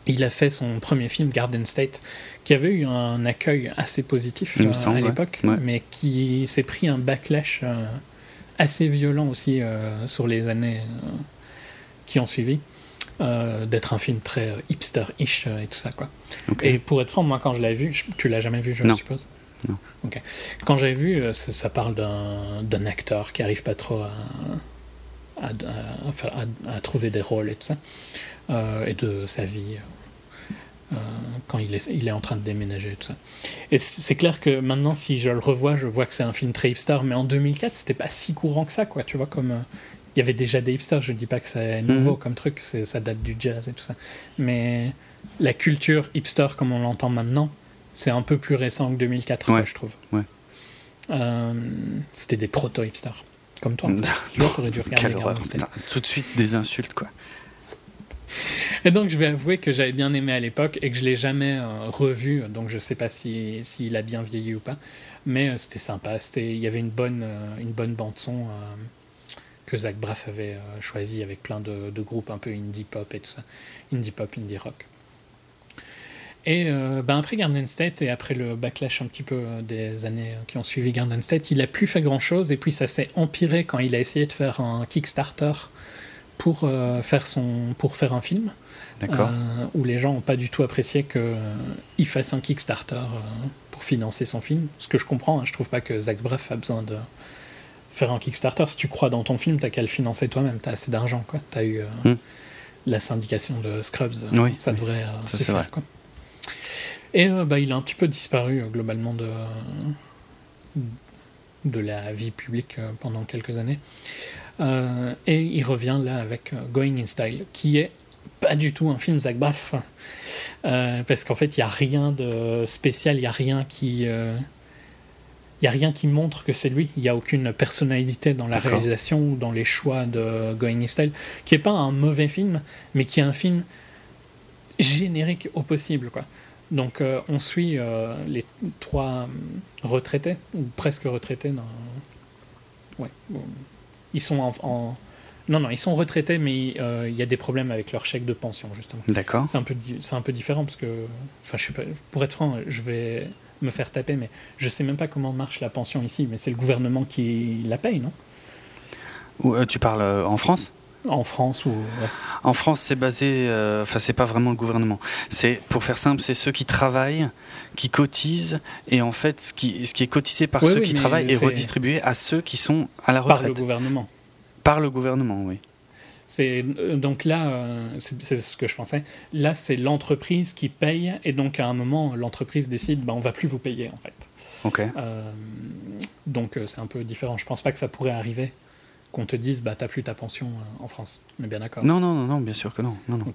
Speaker 3: il a fait son premier film, Garden State, qui avait eu un accueil assez positif euh,
Speaker 2: semble,
Speaker 3: à l'époque,
Speaker 2: Ouais.
Speaker 3: mais qui s'est pris un backlash euh, assez violent aussi sur les années qui ont suivi. euh, d'être un film très hipster-ish euh, et tout ça quoi. Et pour être franc, moi quand je l'ai vu, je- tu l'as jamais vu, je
Speaker 2: Non.
Speaker 3: suppose?
Speaker 2: Non.
Speaker 3: Quand j'ai vu, euh, ça, ça parle d'un acteur qui arrive pas trop à, trouver des rôles et tout ça, euh, et de sa vie euh, quand il est, il est en train de déménager et tout ça. Et c'est clair que maintenant, si je le revois, je vois que c'est un film très hipster, mais en 2004, c'était pas si courant que ça, quoi. Tu vois, comme euh, il y avait déjà des hipsters. Je dis pas que c'est nouveau
Speaker 2: Mhm.
Speaker 3: comme truc, ça date du jazz et tout ça, mais la culture hipster comme on l'entend maintenant, c'est un peu plus récent que 2004, quoi,
Speaker 2: Ouais,
Speaker 3: je trouve.
Speaker 2: ouais.
Speaker 3: Euh, C'était des proto-hipsters, comme toi. en fait. tu vois, t'aurais dû regarder Garden. State.
Speaker 2: Tout de suite des insultes quoi.
Speaker 3: Et donc, je vais avouer que j'avais bien aimé à l'époque et que je l'ai jamais euh, revu, donc je sais pas si s'il a bien vieilli ou pas. Mais euh, c'était sympa. Il y avait une bonne, euh, une bonne bande son que Zach Braff avait choisi avec plein de, de groupes un peu indie pop et tout ça, indie pop, indie rock. Et euh, ben après Garden State et après le backlash un petit peu euh, des années qui ont suivi Garden State, il a plus fait grand chose et puis ça s'est empiré quand il a essayé de faire un Kickstarter pour euh, faire son pour faire un film
Speaker 2: D'accord.
Speaker 3: euh, où les gens n'ont pas du tout apprécié qu'il fasse un Kickstarter pour financer son film. Ce que je comprends, hein, je trouve pas que Zach Braff a besoin de faire un Kickstarter. Si tu crois dans ton film, t'as qu'à le financer toi-même. T'as assez d'argent, quoi. T'as eu
Speaker 2: Hmm.
Speaker 3: la syndication de Scrubs.
Speaker 2: Oui,
Speaker 3: ça
Speaker 2: oui.
Speaker 3: devrait
Speaker 2: Ça,
Speaker 3: se faire,
Speaker 2: vrai.
Speaker 3: quoi. Et euh, bah, il a un petit peu disparu euh, globalement de de la vie publique euh, pendant quelques années. Et il revient là avec Going in Style, qui est pas du tout un film Zach Braff. Parce qu'en fait, il n'y a rien de spécial, il n'y a rien qui. il y a rien qui montre que c'est lui. Il n'y a aucune personnalité dans la réalisation ou dans les choix de Going in Style, qui n'est pas un mauvais film, mais qui est un film générique au possible. Quoi. Donc euh, on suit euh, les trois hum, retraités, ou presque retraités. Dans... Ouais. Ils sont en, en- Non, non, ils sont retraités, mais euh, il y a des problèmes avec leur chèque de pension, justement.
Speaker 2: D'accord.
Speaker 3: C'est un, peu c'est un peu différent parce que, enfin, je pas, pour être franc, je vais me faire taper, mais je sais même pas comment marche la pension ici, mais c'est le gouvernement qui la paye, non?
Speaker 2: Ou, euh, tu parles euh, en France?
Speaker 3: En France ou. ouais.
Speaker 2: En France, c'est basé, euh, enfin, c'est pas vraiment le gouvernement. C'est, pour faire simple, c'est ceux qui travaillent, qui cotisent, et en fait, ce qui, ce qui est cotisé par
Speaker 3: Oui,
Speaker 2: ceux
Speaker 3: oui,
Speaker 2: qui travaillent est redistribué à ceux qui sont à la
Speaker 3: Par le
Speaker 2: retraite.
Speaker 3: gouvernement.
Speaker 2: Par le gouvernement, oui.
Speaker 3: C'est euh, donc là, euh, c'est ce que je pensais. Là, c'est l'entreprise qui paye, et donc à un moment, l'entreprise décide, bah, on va plus vous payer en fait.
Speaker 2: Ok.
Speaker 3: Euh, donc c'est un peu différent. Je pense pas que ça pourrait arriver qu'on te dise, bah t'as plus ta pension euh, en France. On est bien d'accord.
Speaker 2: Non, non, non, non, bien sûr que non. non, non.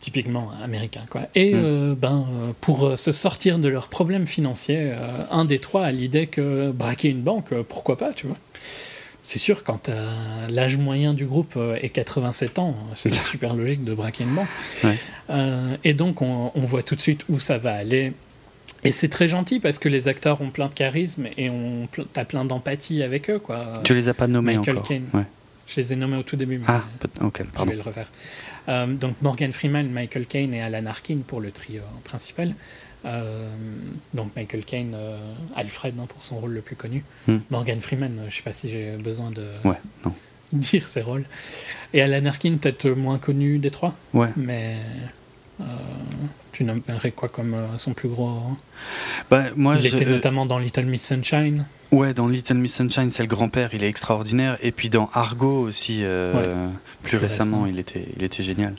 Speaker 3: typiquement américain. Quoi. Et
Speaker 2: Mm.
Speaker 3: euh, ben, euh, pour se sortir de leurs problèmes financiers, euh, un des trois a l'idée que braquer une banque, pourquoi pas, tu vois. C'est sûr, quand l'âge moyen du groupe est 87 ans, c'est super logique de braquer une banque.
Speaker 2: Ouais.
Speaker 3: Euh, et donc, on, on voit tout de suite où ça va aller. Et c'est très gentil parce que les acteurs ont plein de charisme et on t'as plein d'empathie avec eux quoi.
Speaker 2: Tu les as pas nommés
Speaker 3: Michael
Speaker 2: encore.
Speaker 3: Caine.
Speaker 2: Ouais.
Speaker 3: Je les ai nommés au tout début. mais
Speaker 2: Ah, ok,
Speaker 3: je
Speaker 2: pardon.
Speaker 3: vais le refaire. Euh, donc Morgan Freeman, Michael Caine et Alan Arkin pour le trio principal. Euh, donc Michael Caine, euh, Alfred hein, pour son rôle le plus connu.
Speaker 2: Hmm.
Speaker 3: Morgan Freeman, je sais pas si j'ai besoin de
Speaker 2: Ouais, non.
Speaker 3: dire ses rôles. Et Alan Arkin, peut-être moins connu des trois,
Speaker 2: Ouais.
Speaker 3: mais tu nommerais quoi comme euh, son plus gros
Speaker 2: Bah, moi,
Speaker 3: Il
Speaker 2: je-
Speaker 3: était notamment dans Little Miss Sunshine.
Speaker 2: Ouais, dans Little Miss Sunshine, c'est le grand-père, il est extraordinaire. Et puis dans Argo aussi, euh, plus,
Speaker 3: Plus
Speaker 2: récemment, il était, il était génial.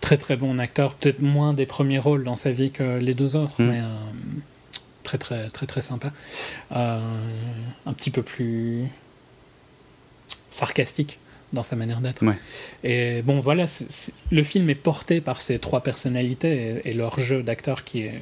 Speaker 3: Très très bon acteur, peut-être moins des premiers rôles dans sa vie que les deux autres,
Speaker 2: Hmm.
Speaker 3: mais euh, très très très très sympa. Euh, un petit peu plus sarcastique dans sa manière d'être.
Speaker 2: Ouais.
Speaker 3: Et bon voilà, le film est porté par ces trois personnalités et, et leur jeu d'acteur qui est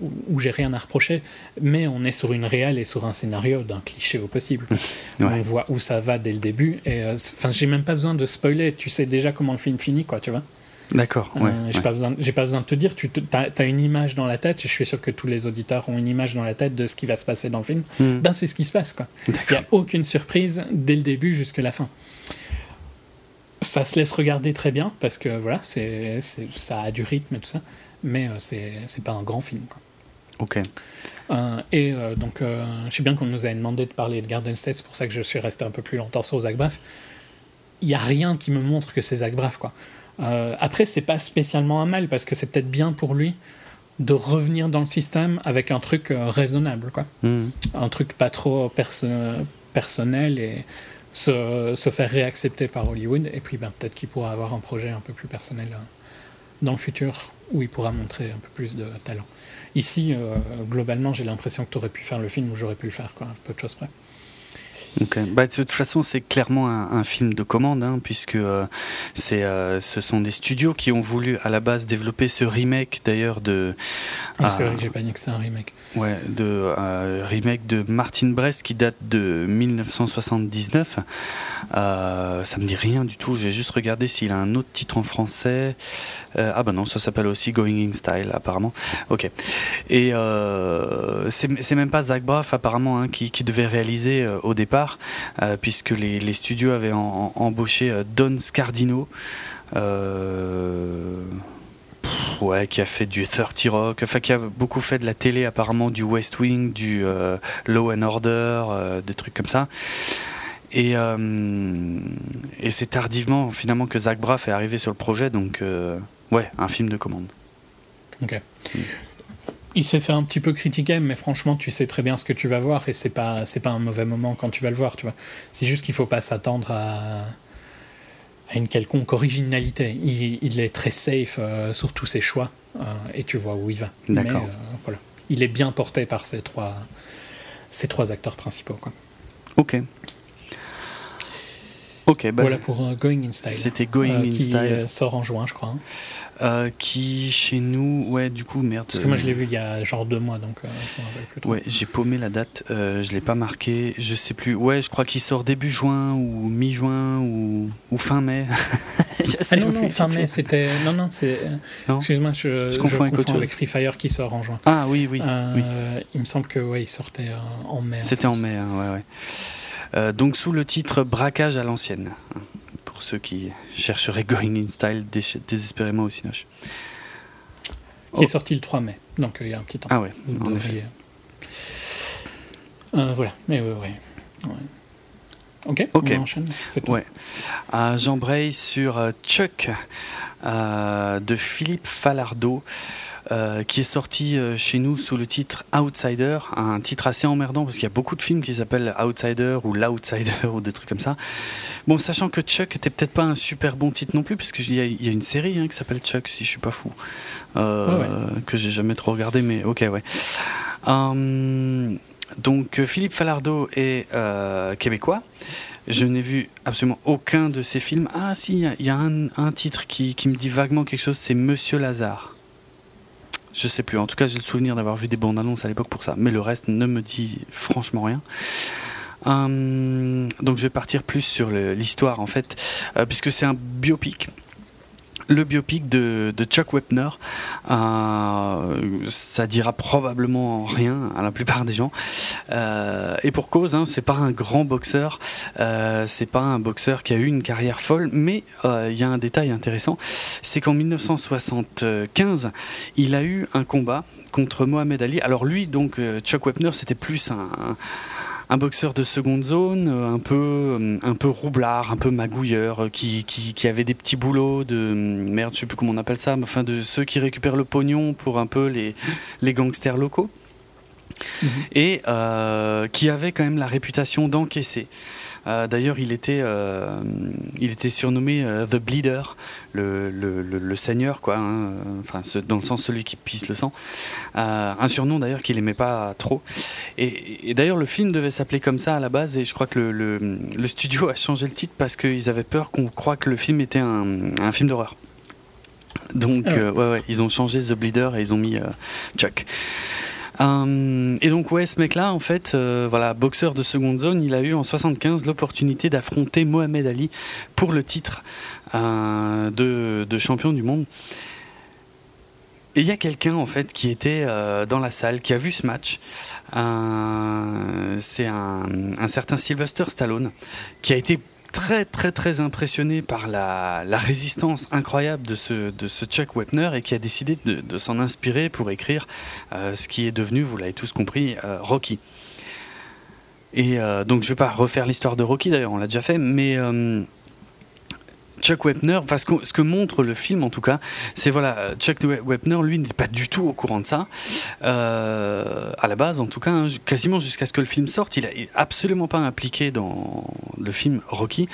Speaker 3: où, où j'ai rien à reprocher, mais on est sur une réelle et sur un scénario d'un cliché au possible.
Speaker 2: Ouais.
Speaker 3: On voit où ça va dès le début et euh, enfin j'ai même pas besoin de spoiler, tu sais déjà comment le film finit quoi, tu vois.
Speaker 2: D'accord, ouais.
Speaker 3: Euh, j'ai
Speaker 2: ouais.
Speaker 3: pas besoin, j'ai pas besoin de te dire, tu as, une image dans la tête, je suis sûr que tous les auditeurs ont une image dans la tête de ce qui va se passer dans le film.
Speaker 2: Hmm,
Speaker 3: Ben, c'est ce qui se passe, quoi. Il n'y
Speaker 2: D'accord.
Speaker 3: a aucune surprise dès le début jusqu'à la fin. Ça se laisse regarder très bien, parce que voilà, c'est, ça a du rythme et tout ça, mais euh, c'est, c'est pas un grand film, quoi.
Speaker 2: Ok.
Speaker 3: Euh, et euh, donc, euh, je sais bien qu'on nous avait demandé de parler de Garden State, c'est pour ça que je suis resté un peu plus longtemps sur Zach Braff. Il n'y a rien qui me montre que c'est Zach Braff, quoi. Après, c'est pas spécialement un mal, parce que c'est peut-être bien pour lui de revenir dans le système avec un truc raisonnable, quoi.
Speaker 2: Hmm.
Speaker 3: Un truc pas trop perso- personnel et se, se faire réaccepter par Hollywood. Et puis, ben, peut-être qu'il pourra avoir un projet un peu plus personnel euh, dans le futur où il pourra montrer un peu plus de talent. Ici, euh, globalement, j'ai l'impression que tu aurais pu faire le film où j'aurais pu le faire, quoi, un peu de choses près.
Speaker 2: Ok. Bah, de toute façon, c'est clairement un, un film de commande, hein, puisque euh, c'est, euh, ce sont des studios qui ont voulu à la base développer ce remake d'ailleurs de.
Speaker 3: C'est vrai que j'ai pas dit que c'était un remake.
Speaker 2: Ouais, de euh, remake de Martin Brest qui date de 1979. Euh, ça me dit rien du tout. J'ai juste regardé s'il a un autre titre en français. Euh, ah bah non, ça s'appelle aussi Going in Style apparemment. Ok. Et euh, c'est même pas Zach Braff apparemment hein, qui, qui devait réaliser euh, au départ, euh, puisque les, les studios avaient en- embauché Don Scardino. Euh, ouais, qui a fait du 30 Rock, enfin qui a beaucoup fait de la télé apparemment, du West Wing, du euh, Law and Order, euh, des trucs comme ça. Et, euh, et c'est tardivement finalement que Zach Braff est arrivé sur le projet, donc ouais, un film de commande.
Speaker 3: Ok. Il s'est fait un petit peu critiquer, mais franchement, tu sais très bien ce que tu vas voir et c'est pas pas un mauvais moment quand tu vas le voir, tu vois. C'est juste qu'il faut pas s'attendre à, à une quelconque originalité. Il, il est très safe euh, sur tous ses choix euh, et tu vois où il va. Mais, euh, voilà, il est bien porté par ces trois ces trois acteurs principaux. Quoi.
Speaker 2: Ok. Ok, bah,
Speaker 3: voilà pour euh, Going in Style.
Speaker 2: c'était Going
Speaker 3: euh,
Speaker 2: in
Speaker 3: qui
Speaker 2: Style,
Speaker 3: euh, sort en juin, je crois.
Speaker 2: euh, qui chez nous, ouais, du coup, merde.
Speaker 3: Parce que moi, je l'ai vu il y a genre deux mois, donc euh, je.
Speaker 2: Ouais, j'ai paumé la date, euh, je l'ai pas marqué, je sais plus. Ouais, je crois qu'il sort début juin ou mi-juin ou, ou fin mai.
Speaker 3: Ah non, non, fin mai, c'était. Non, non, c'est. Excuse-moi, je, je
Speaker 2: confonds avec
Speaker 3: Free Fire qui sort en juin.
Speaker 2: Ah oui, oui, oui.
Speaker 3: Il me semble que ouais, il sortait en mai.
Speaker 2: C'était en mai, hein, ouais, ouais. Euh, donc sous le titre Braquage à l'ancienne, pour ceux qui chercheraient Going in Style dés- désespérément au Cinoche.
Speaker 3: Qui est sorti le 3 mai, donc euh, il y a un petit temps.
Speaker 2: Oh. Ah ouais, en effet.
Speaker 3: Euh, voilà, mais ouais, ouais. ouais. Ok,
Speaker 2: Ok.
Speaker 3: on enchaîne.
Speaker 2: Ouais. Euh, J'embraye sur Chuck euh, de Philippe Falardeau. euh, qui est sorti euh, chez nous sous le titre Outsider, un titre assez emmerdant parce qu'il y a beaucoup de films qui s'appellent Outsider ou L'Outsider ou des trucs comme ça. Bon, sachant que Chuck était peut-être pas un super bon titre non plus, parce qu'il y, y a une série hein, qui s'appelle Chuck, si je suis pas fou, euh, que j'ai jamais trop regardé, mais ok, ouais. Donc euh, Philippe Falardeau est euh, québécois. Je n'ai vu absolument aucun de ses films. Ah si, il y a- un, titre qui, me dit vaguement quelque chose, c'est Monsieur Lazare. Je sais plus, en tout cas j'ai le souvenir d'avoir vu des bandes annonces à l'époque pour ça, mais le reste ne me dit franchement rien. Hum, donc je vais partir plus sur l'histoire en fait, euh, puisque c'est un biopic. Le biopic de, Chuck Wepner. Euh, ça dira probablement rien à la plupart des gens. Euh, et pour cause, hein, c'est pas un grand boxeur, euh, c'est pas un boxeur qui a eu une carrière folle, mais il y a un détail intéressant, c'est qu'en 1975, il a eu un combat contre Mohamed Ali. Alors lui, donc Chuck Wepner, c'était plus un un boxeur de seconde zone, euh, un peu, euh, un peu roublard, un peu magouilleur, euh, qui, qui, avait des petits boulots de merde, je sais plus comment on appelle ça, mais enfin de ceux qui récupèrent le pognon pour un peu les, les gangsters locaux. Mhm. Et qui avait quand même la réputation d'encaisser. Euh, d'ailleurs, il était, euh, il était surnommé euh, The Bleeder, le, le, le, seigneur, quoi. Hein, enfin, dans le sens celui qui pisse le sang. un surnom d'ailleurs qu'il aimait pas trop. Et, d'ailleurs, le film devait s'appeler comme ça à la base, et je crois que le, le studio a changé le titre parce qu'ils avaient peur qu'on croit que le film était un, un film d'horreur. Donc, ah ouais, ouais, ils ont changé The Bleeder et ils ont mis Chuck. Euh, et donc ouais, ce mec-là, en fait, euh, voilà, boxeur de seconde zone, il a eu en 75 l'opportunité d'affronter Mohamed Ali pour le titre euh, de, champion du monde. Et il y a quelqu'un en fait qui était dans la salle, qui a vu ce match. c'est un certain Sylvester Stallone qui a été très très très impressionné par la, résistance incroyable de ce, Chuck Wepner et qui a décidé de, de s'en inspirer pour écrire euh, ce qui est devenu, vous l'avez tous compris, euh, Rocky. Et euh, donc je ne vais pas refaire l'histoire de Rocky d'ailleurs, on l'a déjà fait, mais Chuck Wepner, enfin, ce, que, ce, que, montre le film en tout cas, c'est voilà, Chuck Wepner, lui, n'est pas du tout au courant de ça. Euh, à la base, en tout cas, hein, quasiment jusqu'à ce que le film sorte, il est absolument pas impliqué dans le film Rocky.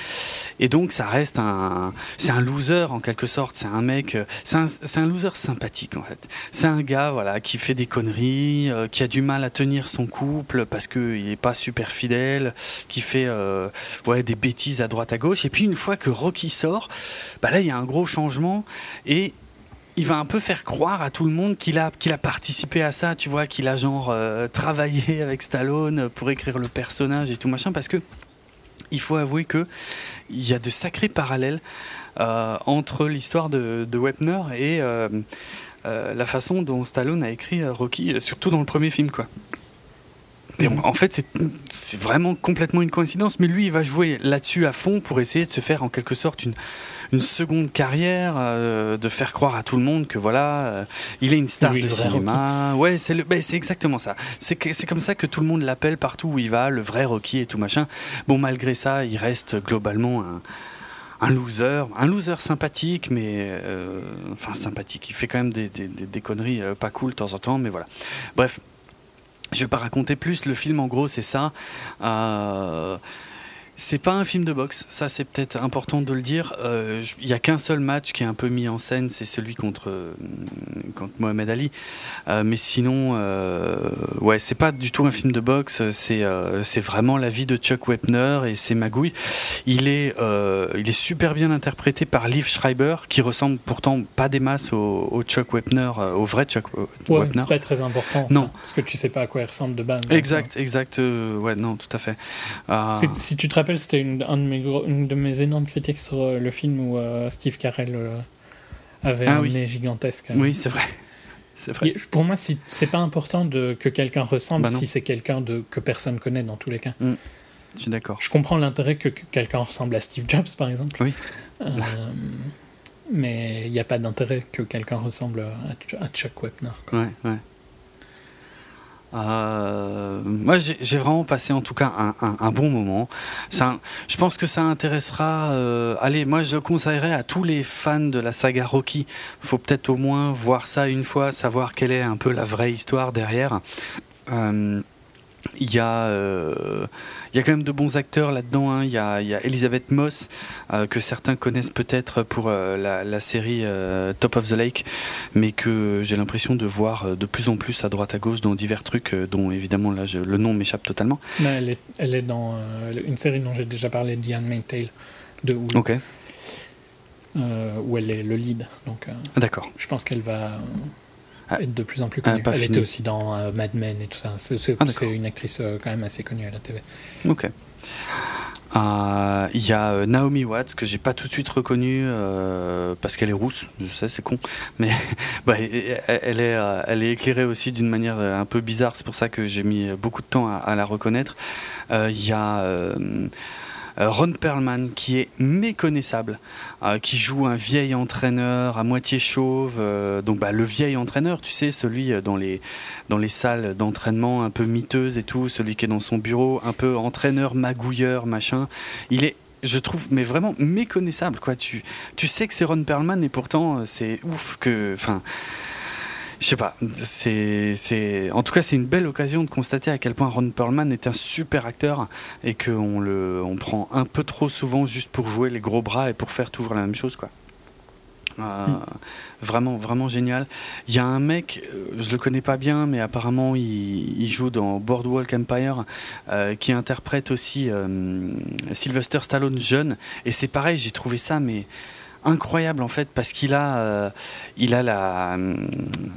Speaker 2: Et donc, ça reste un, c'est un loser en quelque sorte. C'est un mec, c'est un, loser sympathique en fait. C'est un gars, voilà, qui fait des conneries, euh, qui a du mal à tenir son couple parce qu'il est pas super fidèle, qui fait, euh, ouais, des bêtises à droite à gauche. Et puis une fois que Rocky sort bah là il y a un gros changement et il va un peu faire croire à tout le monde qu'il a, a participé à ça, tu vois, qu'il a genre euh, travaillé avec Stallone pour écrire le personnage et tout machin, parce que il faut avouer que il y a de sacrés parallèles euh, entre l'histoire de, de, Wepner et euh, la façon dont Stallone a écrit Rocky, surtout dans le premier film, quoi en fait, c'est vraiment complètement une coïncidence, mais lui, il va jouer là-dessus à fond pour essayer de se faire en quelque sorte une, une seconde carrière, euh, de faire croire à tout le monde que voilà, euh, il est une star de cinéma. Ouais, c'est ben, exactement ça. C'est comme ça que tout le monde l'appelle partout où il va, le vrai Rocky et tout machin. Bon, malgré ça, il reste globalement un un loser, un loser sympathique, mais euh, enfin sympathique. Il fait quand même des, des, des conneries pas cool de temps en temps, mais voilà. Bref, je vais pas raconter plus. Le film, en gros, c'est ça. Euh, c'est pas un film de boxe, ça c'est peut-être important de le dire. Il euh, y a qu'un seul match qui est un peu mis en scène, c'est celui contre, euh, contre Mohamed Ali. Euh, mais sinon, euh, ouais, c'est pas du tout un film de boxe, c'est c'est vraiment la vie de Chuck Wepner et ses magouilles. Il est, il est super bien interprété par Liv Schreiber, qui ressemble pourtant pas des masses au, Chuck Wepner, au vrai Chuck
Speaker 3: ouais, Wepner. C'est pas très important, non. parce que tu sais pas à quoi il ressemble de base.
Speaker 2: Exact, exact, ouais, non, tout à fait.
Speaker 3: Si tu te rappelles c'était une, une, de mes énormes critiques sur euh, le film où euh, Steve Carell euh, avait ah un nez gigantesque.
Speaker 2: Oui, c'est vrai.
Speaker 3: Vrai. Pour moi, si, c'est pas important de, que quelqu'un ressemble bah si c'est quelqu'un que personne connaît dans tous les cas.
Speaker 2: Mm. Je suis d'accord.
Speaker 3: Je comprends l'intérêt que, quelqu'un ressemble à Steve Jobs, par exemple.
Speaker 2: Oui.
Speaker 3: mais il n'y a pas d'intérêt que quelqu'un ressemble à, Chuck Wepner.
Speaker 2: Quoi. Ouais, ouais. Euh, moi, j'ai vraiment passé en tout cas un, un, un bon moment. Ça, je pense que ça intéressera. Euh, allez, moi, je conseillerais à tous les fans de la saga Rocky. Faut peut-être au moins voir ça une fois, savoir quelle est un peu la vraie histoire derrière. Euh, il y, a, euh, il y a quand même de bons acteurs là-dedans. Hein. Il, y a, il y a Elisabeth Moss, euh, que certains connaissent peut-être pour euh, la, la, série Top of the Lake, mais que j'ai l'impression de voir de plus en plus à droite à gauche dans divers trucs, dont évidemment là le nom m'échappe totalement.
Speaker 3: Elle, est, elle est dans une série dont j'ai déjà parlé, The Tale, de Hulu,
Speaker 2: Ok.
Speaker 3: où elle est le lead. Donc,
Speaker 2: D'accord.
Speaker 3: Je pense qu'elle va ah, de plus en plus connue. Elle était aussi dans euh, Mad Men et tout ça. C'est ah, une actrice euh, quand même assez connue à la TV.
Speaker 2: Ok. Euh, Il y a Naomi Watts que j'ai pas tout de suite reconnue parce qu'elle est rousse, je sais c'est con, mais bah, elle, est, elle est éclairée aussi d'une manière un peu bizarre, c'est pour ça que j'ai mis beaucoup de temps à, à la reconnaître. Il y a Ron Perlman qui est méconnaissable, euh, qui joue un vieil entraîneur à moitié chauve, euh, donc bah, le vieil entraîneur, tu sais, celui euh, dans les, salles d'entraînement un peu miteuses et tout, celui qui est dans son bureau, un peu entraîneur, magouilleur, machin. Il est je trouve, mais vraiment méconnaissable, quoi. Tu, tu sais que c'est Ron Perlman et pourtant euh, c'est ouf que, je sais pas. C'est, c'est, en tout cas, c'est une belle occasion de constater à quel point Ron Perlman est un super acteur et qu'on le, on prend un peu trop souvent juste pour jouer les gros bras et pour faire toujours la même chose, quoi. Euh, Vraiment, vraiment génial. Il y a un mec, euh, je le connais pas bien, mais apparemment il, il joue dans Boardwalk Empire, euh, qui interprète aussi euh, Sylvester Stallone jeune. Et c'est pareil, j'ai trouvé ça, mais incroyable en fait parce qu'il a euh, il a la euh,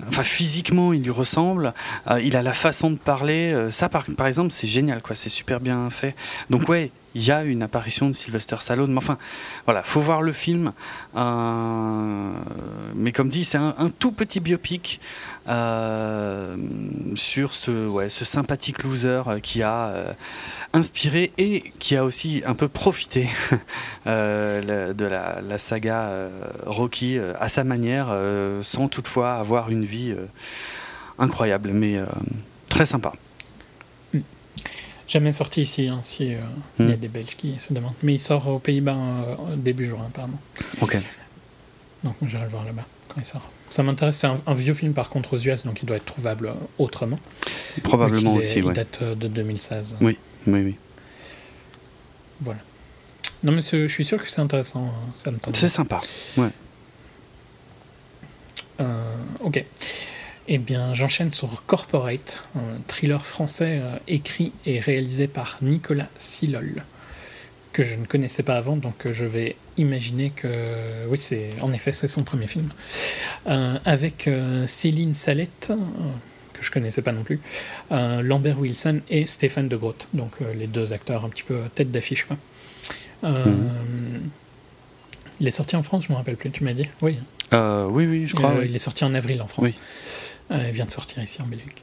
Speaker 2: enfin physiquement il lui ressemble euh, il a la façon de parler euh, ça par, par exemple c'est génial quoi c'est super bien fait. Donc ouais il y a une apparition de Sylvester Stallone mais enfin voilà faut voir le film Euh, mais comme dit c'est un, tout petit biopic euh, sur ce sympathique loser euh, qui a euh, inspiré et qui a aussi un peu profité de la, saga Rocky à sa manière, sans toutefois avoir une vie incroyable, mais très sympa.
Speaker 3: Jamais sorti ici, hein, si euh, il y a
Speaker 2: Hmm.
Speaker 3: des Belges qui se demandent. Mais il sort aux Pays-Bas euh, début juin, apparemment.
Speaker 2: Ok.
Speaker 3: Donc j'irai le voir là-bas quand il sort. Ça m'intéresse, c'est un, un vieux film par contre aux US, donc il doit être trouvable autrement.
Speaker 2: Probablement
Speaker 3: qu'il est-
Speaker 2: aussi,
Speaker 3: Il
Speaker 2: ouais.
Speaker 3: date euh, de 2016.
Speaker 2: Oui, oui, oui.
Speaker 3: Voilà. Non mais je suis sûr que c'est intéressant, hein, ça me.
Speaker 2: C'est sympa.
Speaker 3: Euh, ok. Eh bien, j'enchaîne sur Corporate, un thriller français euh, écrit et réalisé par Nicolas Silol, que je ne connaissais pas avant, donc euh, je vais imaginer que. Oui, c'est en effet, c'est son premier film. Euh, avec euh, Céline Salette, que je connaissais pas non plus, Lambert Wilson et Stéphane de Groot, donc les deux acteurs un petit peu tête d'affiche. quoi. Euh, Il est sorti en France, je me rappelle plus, tu m'as dit? Oui.
Speaker 2: Oui, oui, je crois. Oui.
Speaker 3: Il est sorti en avril en France.
Speaker 2: Oui.
Speaker 3: Euh, il vient de sortir ici en Belgique.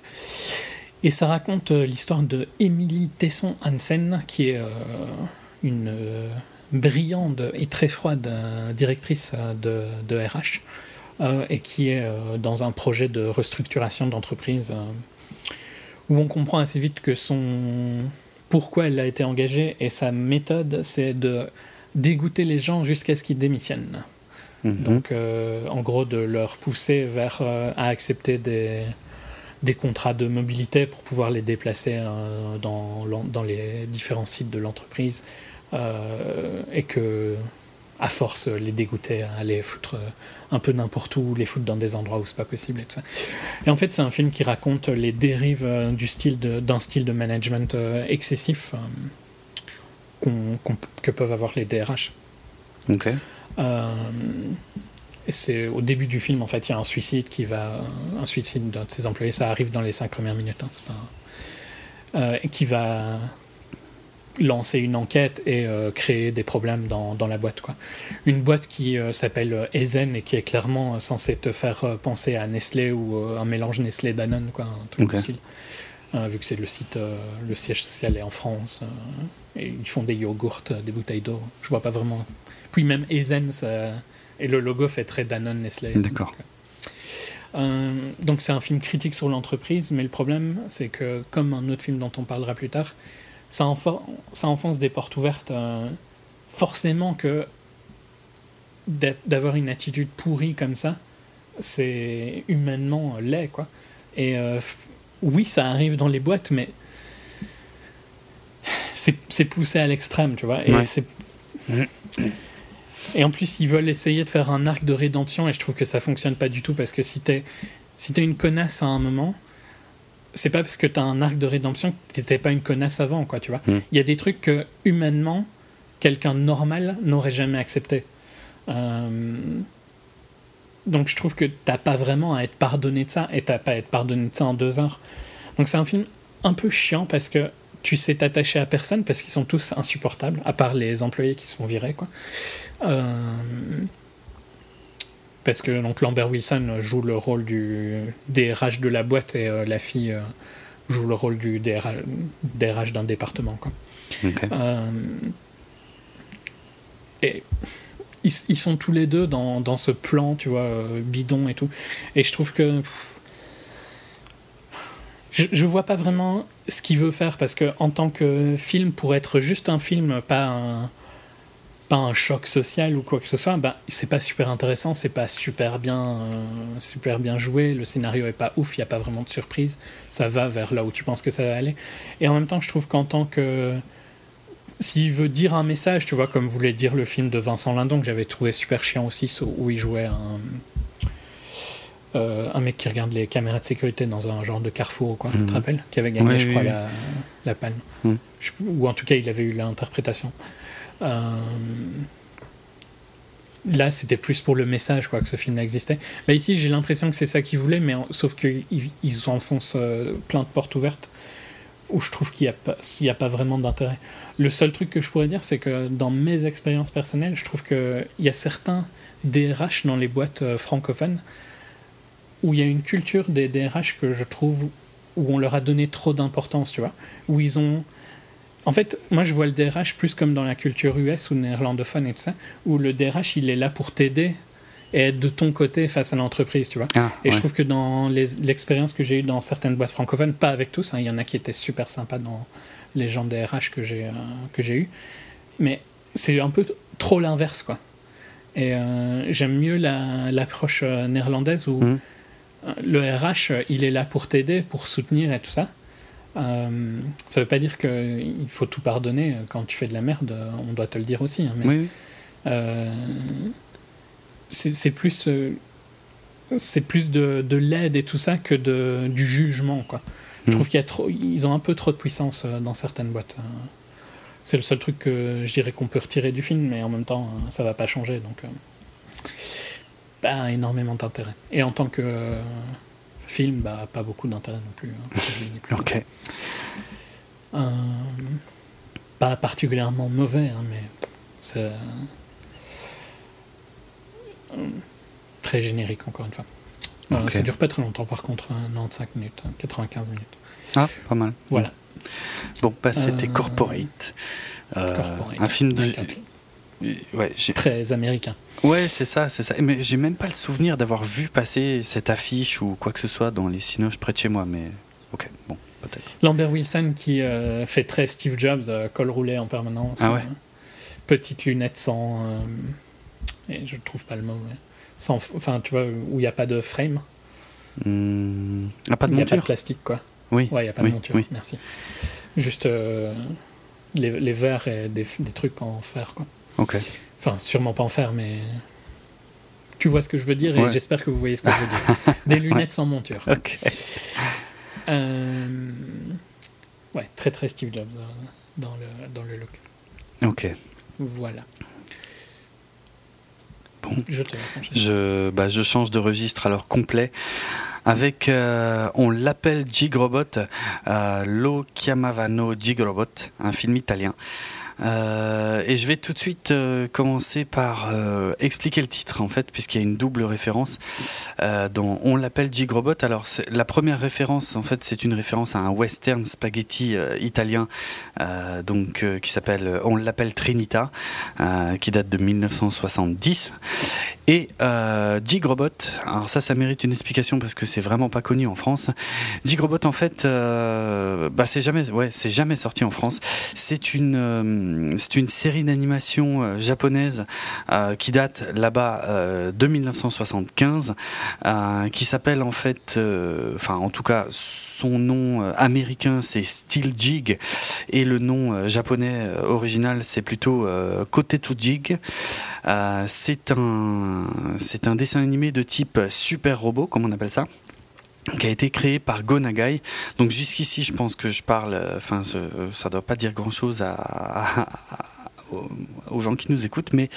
Speaker 3: Et ça raconte euh, l'histoire de Émilie Tesson Hansen, qui est euh, une brillante et très froide directrice de, RH, et qui est dans un projet de restructuration d'entreprise où on comprend assez vite que son pourquoi elle a été engagée et sa méthode, c'est de dégoûter les gens jusqu'à ce qu'ils démissionnent.
Speaker 2: Mhm.
Speaker 3: Donc, euh, en gros, de leur pousser vers euh, à accepter des, des contrats de mobilité pour pouvoir les déplacer euh, dans, dans les différents sites de l'entreprise et que, à force, les dégoûter à les foutre un peu n'importe où, les foutre dans des endroits où c'est pas possible et tout ça. Et en fait, c'est un film qui raconte les dérives du style de- d'un style de management excessif que peuvent avoir les DRH.
Speaker 2: Ok.
Speaker 3: Euh, c'est au début du film, en fait, il y a un suicide qui va, un suicide d'un de ses employés. Ça arrive dans les cinq premières minutes, hein, pas, euh, qui va lancer une enquête et euh, créer des problèmes dans, dans la boîte. Quoi. Une boîte qui euh, s'appelle Ezen et qui est clairement censée te faire penser à Nestlé ou un mélange Nestlé-Danone, quoi, un truc
Speaker 2: Ok.
Speaker 3: du style. Euh, vu que c'est le site, euh, le siège social est en France, euh, et ils font des yogourts, euh, des bouteilles d'eau. Je vois pas vraiment. Puis même Ezen, ça... et le logo fait très Danone Nestlé.
Speaker 2: D'accord.
Speaker 3: Euh, donc c'est un film critique sur l'entreprise, mais le problème, c'est que comme un autre film dont on parlera plus tard, ça, enfonce des portes ouvertes. euh, forcément que d'avoir une attitude pourrie comme ça, c'est humainement laid, quoi. Et euh, oui, ça arrive dans les boîtes, mais c'est poussé à l'extrême, tu vois. Et
Speaker 2: Ouais.
Speaker 3: c'est et en plus, ils veulent essayer de faire un arc de rédemption et je trouve que ça fonctionne pas du tout parce que si t'es si t'es une connasse à un moment, c'est pas parce que t'as un arc de rédemption que t'étais pas une connasse avant, quoi, tu vois. Il
Speaker 2: Mm.
Speaker 3: y a des trucs que humainement, quelqu'un normal n'aurait jamais accepté. Euh, Donc je trouve que t'as pas vraiment à être pardonné de ça et t'as pas à être pardonné de ça en deux heures. Donc c'est un film un peu chiant parce que tu sais t'attacher à personne parce qu'ils sont tous insupportables, à part les employés qui se font virer. Quoi. Euh, parce que donc Lambert Wilson joue le rôle du DRH de la boîte et euh, la fille euh, joue le rôle du DRH, d'un département. Quoi. et ils, sont tous les deux dans, dans ce plan, tu vois, bidon et tout. Et je trouve que je, je vois pas vraiment ce qu'il veut faire parce que en tant que film, pour être juste un film, pas un, pas un choc social ou quoi que ce soit, ben, c'est pas super intéressant, c'est pas super bien, euh, super bien joué, le scénario est pas ouf, il y a pas vraiment de surprise, ça va vers là où tu penses que ça va aller. Et en même temps, je trouve qu'en tant que s'il veut dire un message, tu vois, comme voulait dire le film de Vincent Lindon que j'avais trouvé super chiant aussi, où il jouait un euh, un mec qui regarde les caméras de sécurité dans un genre de carrefour, quoi, tu te mhm. rappelles Qui avait gagné, je crois, La, la, palme. Mhm. ou en tout cas, il avait eu l'interprétation. Euh, là, c'était plus pour le message quoi, que ce film existait. Bah, ici, j'ai l'impression que c'est ça qu'ils voulaient, mais sauf qu'ils ils enfoncent euh, plein de portes ouvertes où je trouve qu'il n'y a, pas, a pas vraiment d'intérêt. Le seul truc que je pourrais dire, c'est que dans mes expériences personnelles, je trouve qu'il y a certains DRH dans les boîtes francophones où il y a une culture des DRH que je trouve où on leur a donné trop d'importance, tu vois, où ils ont... En fait, moi je vois le DRH plus comme dans la culture US ou néerlandophone et tout ça, où le DRH il est là pour t'aider et être de ton côté face à l'entreprise, tu vois. Ah, et je trouve que dans l'expérience que j'ai eue dans certaines boîtes francophones, pas avec tous, hein, il y en a qui étaient super sympas dans les gens DRH que j'ai euh, que j'ai eu, mais c'est un peu trop l'inverse, quoi. Et euh, j'aime mieux l'approche euh, néerlandaise où mmh le RH, il est là pour t'aider, pour soutenir et tout ça. Euh, ça veut pas dire qu'il faut tout pardonner. Quand tu fais de la merde, on doit te le dire aussi. Hein, mais, euh, c'est plus, euh, c'est plus de, de l'aide et tout ça que de, du jugement. Quoi. Je mm. trouve qu'ils ont un peu trop de puissance dans certaines boîtes. C'est le seul truc que je dirais qu'on peut retirer du film, mais en même temps, ça va pas changer. Donc pas énormément d'intérêt. Et en tant que euh, film, bah, pas beaucoup d'intérêt non plus. Hein,
Speaker 2: ok.
Speaker 3: Euh, pas particulièrement mauvais, hein, mais c'est euh, très générique encore une fois. ça dure pas très longtemps par contre, 95 minutes, 95 minutes.
Speaker 2: Ah, pas mal.
Speaker 3: Voilà.
Speaker 2: Bon, bah, c'était Corporate.
Speaker 3: Corporate.
Speaker 2: Un film de,
Speaker 3: ouais, très américain.
Speaker 2: Ouais, c'est ça, c'est ça. Mais j'ai même pas le souvenir d'avoir vu passer cette affiche ou quoi que ce soit dans les cinoches près de chez moi, mais ok, bon, peut-être.
Speaker 3: Lambert Wilson qui euh, fait très Steve Jobs, euh, col roulé en permanence.
Speaker 2: Ah ouais.
Speaker 3: Euh, petite lunette sans. et je trouve pas le mot, sans, enfin, tu vois, où il n'y a pas de frame.
Speaker 2: Hmm. Ah, pas de
Speaker 3: monture. Il
Speaker 2: n'y a pas
Speaker 3: de plastique, quoi.
Speaker 2: Oui.
Speaker 3: Ouais, il n'y a pas de monture, merci. Juste les, les verres et des, des trucs en fer, quoi.
Speaker 2: Ok.
Speaker 3: Enfin, sûrement pas en faire, mais. Tu vois ce que je veux dire et j'espère que vous voyez ce que je veux dire. Des lunettes sans monture.
Speaker 2: Ok.
Speaker 3: Euh, ouais, très très Steve Jobs euh, dans, le, dans le look.
Speaker 2: Ok.
Speaker 3: Voilà.
Speaker 2: Bon.
Speaker 3: Je te laisse
Speaker 2: Je, bah, je change de registre alors complet avec, euh, on l'appelle Gigrobot, euh, Lo Chiamavano Gigrobot, un film italien. Euh, et je vais tout de suite euh, commencer par euh, expliquer le titre en fait, puisqu'il y a une double référence dont on l'appelle Gigrobot. Alors la première référence en fait, c'est une référence à un western spaghetti italien, donc qui s'appelle, on l'appelle Trinita, qui date de 1970. Et Gigrobot, alors ça, ça mérite une explication parce que c'est vraiment pas connu en France. Gigrobot en fait, bah c'est jamais, ouais, c'est jamais sorti en France. C'est une euh, c'est une série d'animation euh, japonaise euh, qui date là-bas de 1975, qui s'appelle en fait, enfin en tout cas son nom américain c'est Steel Jig et le nom japonais original c'est plutôt Kotetsu Jig. c'est un c'est un dessin animé de type super robot comme on appelle ça qui a été créé par Gonagai. Donc jusqu'ici, je pense que je parle, euh, enfin, ça doit pas dire grand-chose à, aux gens qui nous écoutent, mais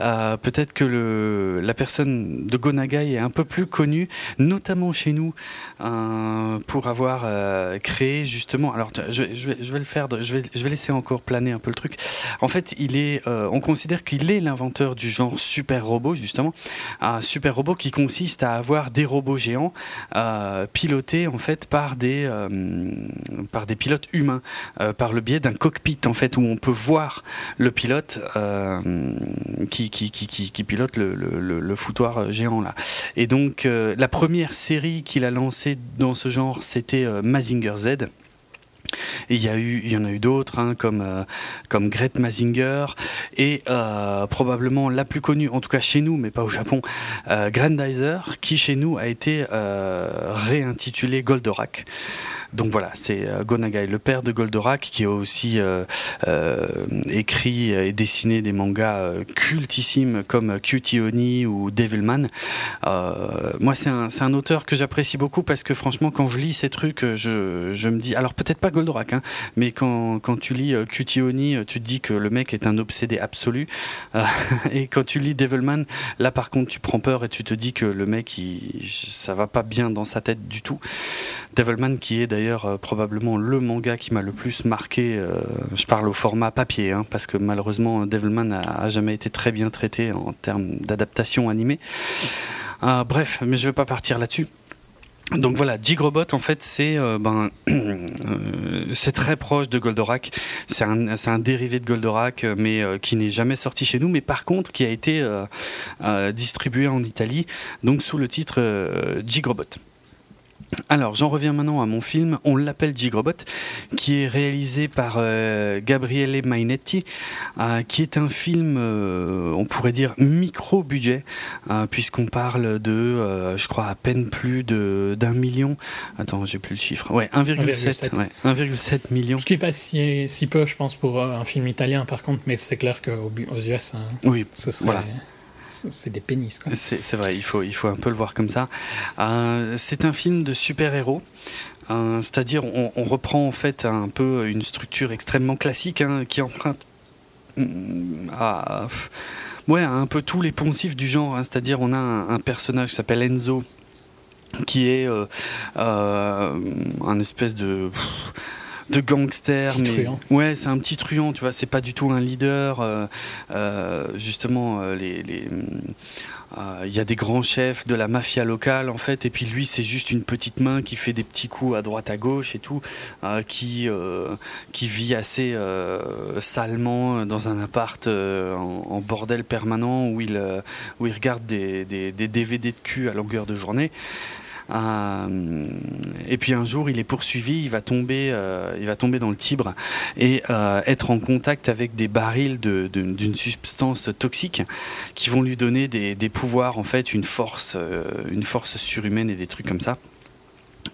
Speaker 2: euh, peut-être que le, la personne de Gonagai est un peu plus connue, notamment chez nous, euh, pour avoir euh, créé justement. Alors, je, vais, je vais le faire, je vais, je vais laisser encore planer un peu le truc. En fait, il est, on considère qu'il est l'inventeur du genre super robot, justement, un super robot qui consiste à avoir des robots géants pilotés en fait par des, par des pilotes humains, par le biais d'un cockpit en fait où on peut voir le pilote euh, qui, qui, qui, qui, pilote le, le, le, foutoir géant là. Et donc euh, la première série qu'il a lancée dans ce genre, c'était euh, Mazinger Z. Il y a eu, il y en a eu d'autres, hein, comme euh, comme Mazinger et euh, probablement la plus connue, en tout cas chez nous, mais pas au Japon, euh, Grandizer, qui chez nous a été euh, réintitulé Goldorak. Donc voilà, c'est euh, Gonagai, le père de Goldorak, qui a aussi écrit et dessiné des mangas cultissimes comme Cutie Oni ou Devilman. Moi, c'est un, un auteur que j'apprécie beaucoup parce que franchement, quand je lis ces trucs, je, je me dis, alors peut-être pas Goldorak, hein, mais quand, quand tu lis euh, Cutie Oni, tu te dis que le mec est un obsédé absolu. Euh, et quand tu lis Devilman, là par contre, tu prends peur et tu te dis que le mec, il, ça va pas bien dans sa tête du tout. Devilman qui est d'ailleurs euh, probablement le manga qui m'a le plus marqué. Euh, je parle au format papier, hein, parce que malheureusement Devilman a, a, jamais été très bien traité en termes d'adaptation animée. Euh, bref, mais je vais pas partir là-dessus. Donc voilà, Jigrobot en fait c'est euh, ben euh, c'est très proche de Goldorak. C'est un un dérivé de Goldorak, mais euh, qui n'est jamais sorti chez nous, mais par contre qui a été distribué en Italie, donc sous le titre Jigrobot. Alors, j'en reviens maintenant à mon film. On l'appelle Gigrobot, qui est réalisé par euh, Gabriele Mainetti, euh, qui est un film, euh, on pourrait dire micro-budget, puisqu'on parle de, je crois, à peine plus de d'un million. Attends, j'ai plus le chiffre. Ouais, 1,7 ouais, 1,7 million.
Speaker 3: Ce qui n'est pas si, si peu, je pense, pour un film italien, par contre, mais c'est clair qu'aux US, hein,
Speaker 2: oui,
Speaker 3: ce serait... Voilà c'est des pénis.
Speaker 2: C'est vrai, il faut, il faut un peu le voir comme ça. Euh, c'est un film de super-héros. Euh, C'est-à-dire, on, reprend en fait un peu une structure extrêmement classique hein, qui emprunte mm, à, ouais, un peu tous les poncifs du genre. Hein. C'est-à-dire, on a un, personnage qui s'appelle Enzo, qui est euh, un espèce de. De gangster
Speaker 3: petit
Speaker 2: mais
Speaker 3: truand.
Speaker 2: ouais c'est un petit truand tu vois c'est pas du tout un leader euh, euh, justement euh, les, les il y a des grands chefs de la mafia locale en fait et puis lui c'est juste une petite main qui fait des petits coups à droite à gauche et tout euh, qui euh, qui vit assez salement dans un appart en, en, bordel permanent où il où il regarde des, des, des DVD de cul à longueur de journée et puis un jour, il est poursuivi, il va tomber, euh, il va tomber dans le Tibre et euh, être en contact avec des barils d'une substance toxique qui vont lui donner des, pouvoirs, en fait, une force, euh, une force surhumaine et des trucs comme ça.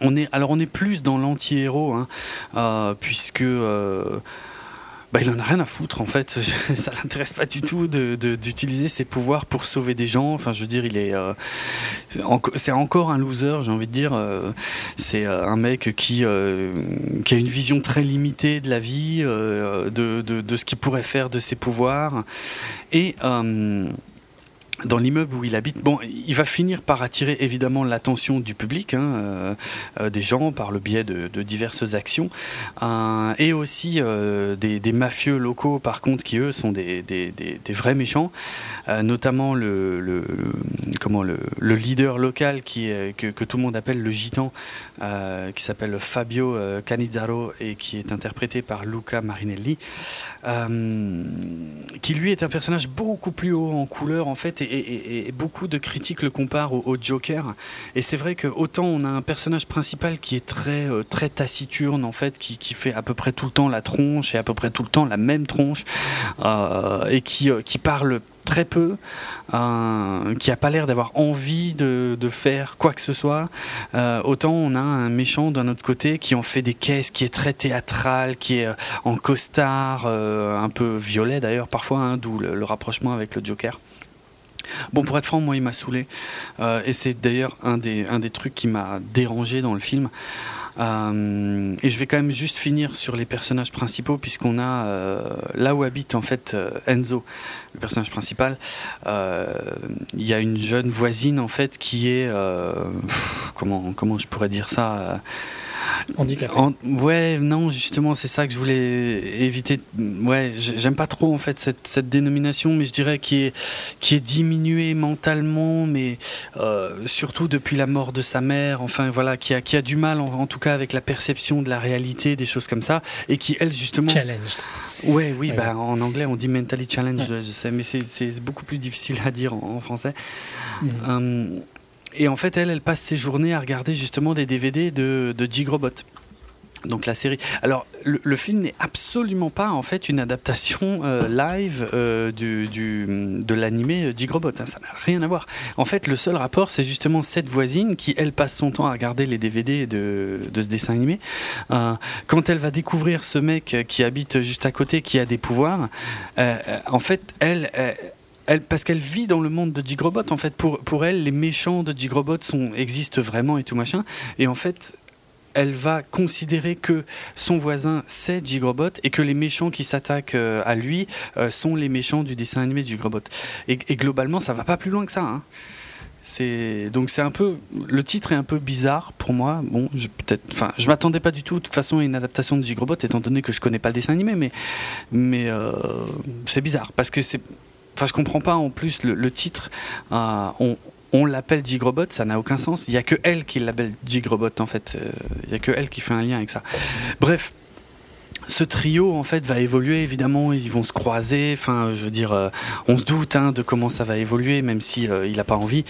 Speaker 2: On est, alors on est plus dans l'anti-héros, hein, euh, puisque bah, il en a rien à foutre en fait. Ça l'intéresse pas du tout d'utiliser ses pouvoirs pour sauver des gens. Enfin, je veux dire, il est, euh, c'est encore un loser, j'ai envie de dire. Euh, c'est euh, un mec qui, euh, qui a une vision très limitée de la vie, euh, de, de, de, ce qu'il pourrait faire de ses pouvoirs. Et dans l'immeuble où il habite, bon, il va finir par attirer évidemment l'attention du public, hein, euh, euh, des gens par le biais de, diverses actions, euh, et aussi des, mafieux locaux par contre qui eux sont des, vrais méchants, notamment le, comment le, le, leader local qui que, tout le monde appelle le gitan, euh, qui s'appelle Fabio Canizzaro et qui est interprété par Luca Marinelli, qui lui est un personnage beaucoup plus haut en couleur en fait. Et, beaucoup de critiques le comparent au, au Joker. Et c'est vrai que autant on a un personnage principal qui est très euh, très taciturne en fait, qui, qui fait à peu près tout le temps la tronche et à peu près tout le temps la même tronche euh, et qui euh, qui parle très peu, euh, qui a pas l'air d'avoir envie de, faire quoi que ce soit. Euh, autant on a un méchant d'un autre côté qui en fait des caisses, qui est très théâtral, qui est en costard, euh, un peu violet d'ailleurs parfois, hein, d'où le, rapprochement avec le Joker. Bon, pour être franc, moi, il m'a saoulé. Euh, et c'est d'ailleurs un des, un des trucs qui m'a dérangé dans le film. Euh, et je vais quand même juste finir sur les personnages principaux, puisqu'on a euh, là où habite en fait Enzo, le personnage principal. Il y a une jeune voisine en fait qui est comment comment je pourrais dire ça
Speaker 3: Handicapé.
Speaker 2: en- ouais, non, justement, c'est ça que je voulais éviter. Ouais, j'aime pas trop en fait cette, cette dénomination, mais je dirais qui est qui est diminuée mentalement, mais euh, surtout depuis la mort de sa mère. Enfin, voilà, qui a qui a du mal, en, en tout cas, avec la perception de la réalité, des choses comme ça, et qui elle justement.
Speaker 3: Challenged.
Speaker 2: Ouais, oui,
Speaker 3: Ouais,
Speaker 2: bah, en anglais on dit mentally challenged,
Speaker 3: Ouais.
Speaker 2: je sais, mais c'est- c'est beaucoup plus difficile à dire en, en français. Euh, et en fait, elle, elle passe ses journées à regarder justement des DVD de, de Jig Robot. Donc la série. Alors le, film n'est absolument pas en fait une adaptation euh, live euh, du, de l'animé euh, Jig Robot. hein. ça n'a rien à voir. En fait, le seul rapport, c'est justement cette voisine qui elle passe son temps à regarder les DVD de, de ce dessin animé. Quand elle va découvrir ce mec qui habite juste à côté, qui a des pouvoirs, en fait, elle. Elle, parce qu'elle vit dans le monde de Jigrobot, en fait, pour, pour elle, les méchants de Jigrobot sont, existent vraiment et tout machin. Et en fait, elle va considérer que son voisin c'est Jigrobot et que les méchants qui s'attaquent euh, à lui euh, sont les méchants du dessin animé de Jigrobot. Et, globalement, ça va pas plus loin que ça. hein. Donc c'est un peu le titre est un peu bizarre pour moi. Bon, je peut-être, enfin, je m'attendais pas du tout de toute façon à une adaptation de Jigrobot étant donné que je connais pas le dessin animé, mais mais euh, c'est bizarre parce que c'est, enfin, je comprends pas en plus le, titre. euh, on on l'appelle Jigrobot, ça n'a aucun sens. Il y a que elle qui l'appelle Jigrobot en fait. Euh, Il y a que elle qui fait un lien avec ça. Bref. Ce trio en fait va évoluer évidemment, ils vont se croiser. Enfin, je veux dire, euh, on se doute hein, de comment ça va évoluer, même si n'a pas envie.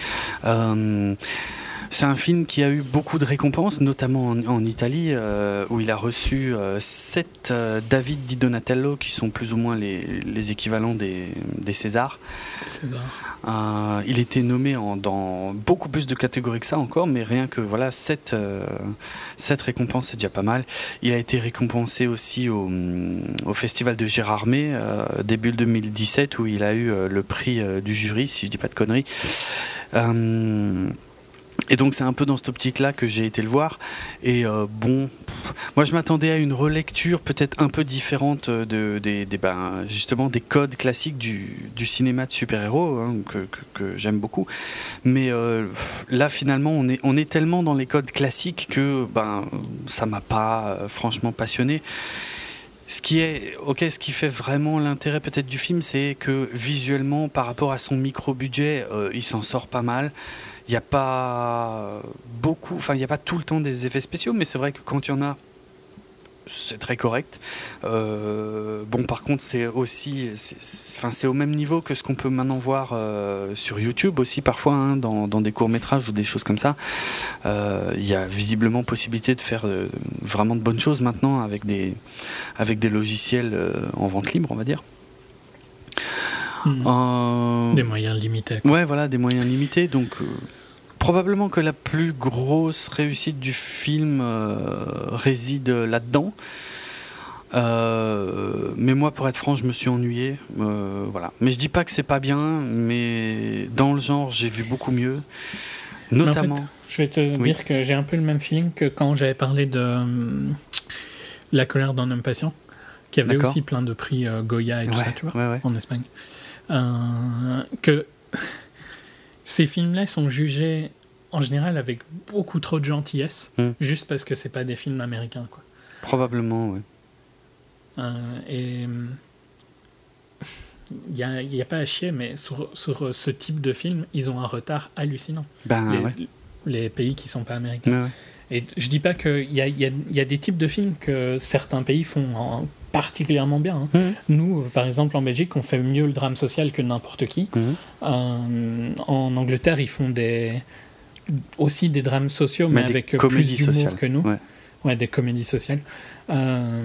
Speaker 2: C'est un film qui a eu beaucoup de récompenses, notamment en, en Italie, euh, où il a reçu euh, sept euh, David di Donatello, qui sont plus ou moins les, les équivalents des, des Césars.
Speaker 3: César.
Speaker 2: Euh, il était nommé en- dans beaucoup plus de catégories que ça encore, mais rien que voilà, sept, sept récompenses, c'est déjà pas mal. Il a été récompensé aussi au, hum, au festival de Gérardmer, début 2017, où il a eu le prix du jury, si je dis pas de conneries. Euh, et donc c'est un peu dans cette optique-là que j'ai été le voir. Et euh, bon, moi je m'attendais à une relecture peut-être un peu différente de, des, ben, justement des codes classiques du, du cinéma de super-héros hein, que, que- j'aime beaucoup. Mais euh, là finalement on est, on est tellement dans les codes classiques que ben, ça m'a pas euh, franchement passionné. Ce qui est, ok, ce qui fait vraiment l'intérêt peut-être du film, c'est que visuellement, par rapport à son micro-budget, euh, il s'en sort pas mal. Il n'y a pas beaucoup, enfin, il n'y a pas tout le temps des effets spéciaux, mais c'est vrai que quand il y en a, c'est très correct. Euh, bon, par contre, c'est aussi, enfin, c'est au même niveau que ce qu'on peut maintenant voir euh, sur YouTube aussi parfois, hein, dans, des courts métrages ou des choses comme ça. Euh, Il y a visiblement possibilité de faire euh, vraiment de bonnes choses maintenant avec des, avec des logiciels euh, en vente libre, on va dire.
Speaker 3: Mhm.
Speaker 2: Euh,
Speaker 3: Des moyens limités.
Speaker 2: Ouais, voilà, des moyens limités. Donc, euh, probablement que la plus grosse réussite du film euh, réside là-dedans. Euh, mais moi, pour être franc, je me suis ennuyé. Euh, voilà. Mais je dis pas que c'est pas bien, mais dans le genre, j'ai vu beaucoup mieux.
Speaker 3: En
Speaker 2: Notamment.
Speaker 3: fait, je vais te
Speaker 2: Oui.
Speaker 3: dire que j'ai un peu le même feeling que quand j'avais parlé de La colère d'un homme patient, qui avait aussi plein de prix euh, Goya et tout
Speaker 2: ouais,
Speaker 3: ça, tu vois,
Speaker 2: ouais, ouais.
Speaker 3: en Espagne. Euh, que ces films-là sont jugés en général avec beaucoup trop de gentillesse,
Speaker 2: Mm.
Speaker 3: juste parce que c'est pas des films américains, quoi.
Speaker 2: Probablement, ouais.
Speaker 3: Euh, et il n'y a, y a pas à chier, mais sur, sur ce type de film, ils ont un retard hallucinant.
Speaker 2: Ben,
Speaker 3: les,
Speaker 2: ouais.
Speaker 3: les pays qui sont pas américains.
Speaker 2: Ouais.
Speaker 3: Et je dis pas qu'il y a, y, a, y a des types de films que certains pays font en- particulièrement bien. hein.
Speaker 2: Mhm.
Speaker 3: Nous, euh, par exemple, en Belgique, on fait mieux le drame social que n'importe qui.
Speaker 2: Mhm.
Speaker 3: Euh, en Angleterre, ils font des aussi des drames sociaux, mais, avec plus d'humour que nous.
Speaker 2: ouais.
Speaker 3: Ouais, des comédies sociales. Euh,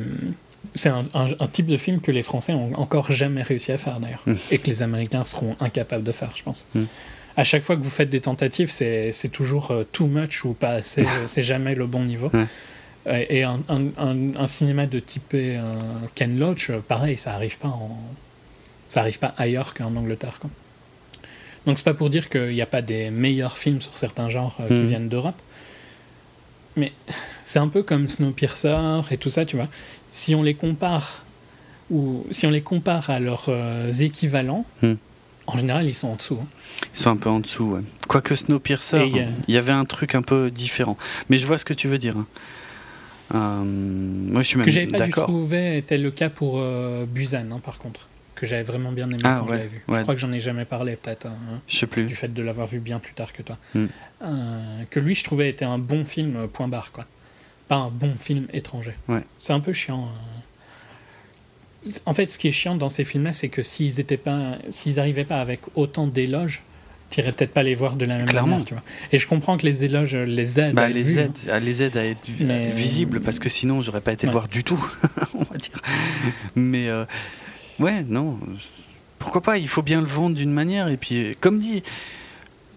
Speaker 3: c'est un, un- un type de film que les Français ont encore jamais réussi à faire d'ailleurs,
Speaker 2: Mm.
Speaker 3: et que les Américains seront incapables de faire, je pense. À chaque fois que vous faites des tentatives, c'est toujours too much ou pas assez, c'est jamais le bon niveau.
Speaker 2: Ouais.
Speaker 3: Euh, Et un, un- un- un cinéma de type euh, Ken Loach, euh, pareil, ça arrive pas en, ça arrive pas ailleurs qu'en Angleterre. Quoi. Donc c'est pas pour dire qu'il n'y a pas des meilleurs films sur certains genres euh, qui
Speaker 2: Mhm.
Speaker 3: viennent d'Europe. Mais c'est un peu comme Snowpiercer et tout ça, tu vois. Si on les compare ou si on les compare à leurs euh, équivalents,
Speaker 2: Mhm.
Speaker 3: en général ils sont en dessous. hein.
Speaker 2: Ils sont un peu en dessous. ouais. Quoique Snowpiercer,
Speaker 3: il y
Speaker 2: avait un truc un peu différent. Mais je vois ce que tu veux dire. hein. Euh, moi, je suis
Speaker 3: Que j'avais pas du trouvé était le cas pour euh, Busan, hein, par contre. Que j'avais vraiment bien aimé
Speaker 2: Ah,
Speaker 3: quand
Speaker 2: ouais,
Speaker 3: je l'avais vu.
Speaker 2: ouais.
Speaker 3: Je crois que j'en ai jamais parlé, peut-être. hein.
Speaker 2: Je sais plus.
Speaker 3: du fait de l'avoir vu bien plus tard que toi.
Speaker 2: Mm.
Speaker 3: Euh, que lui, je trouvais, était un bon film, point barre, quoi. Pas un bon film étranger.
Speaker 2: Ouais.
Speaker 3: C'est un peu chiant. En fait, ce qui est chiant dans ces films-là, c'est que s'ils étaient pas, s'ils arrivaient pas avec autant d'éloges, t'irais peut-être pas les voir de la même
Speaker 2: Clairement.
Speaker 3: manière, tu vois. Et je comprends que les éloges les aident
Speaker 2: Bah,
Speaker 3: à être
Speaker 2: les, à les aide à être
Speaker 3: Mais-
Speaker 2: visibles parce que sinon j'aurais pas été le voir du tout, on va dire. Mais euh, ouais, non, pourquoi pas Il faut bien le vendre d'une manière et puis, comme dit,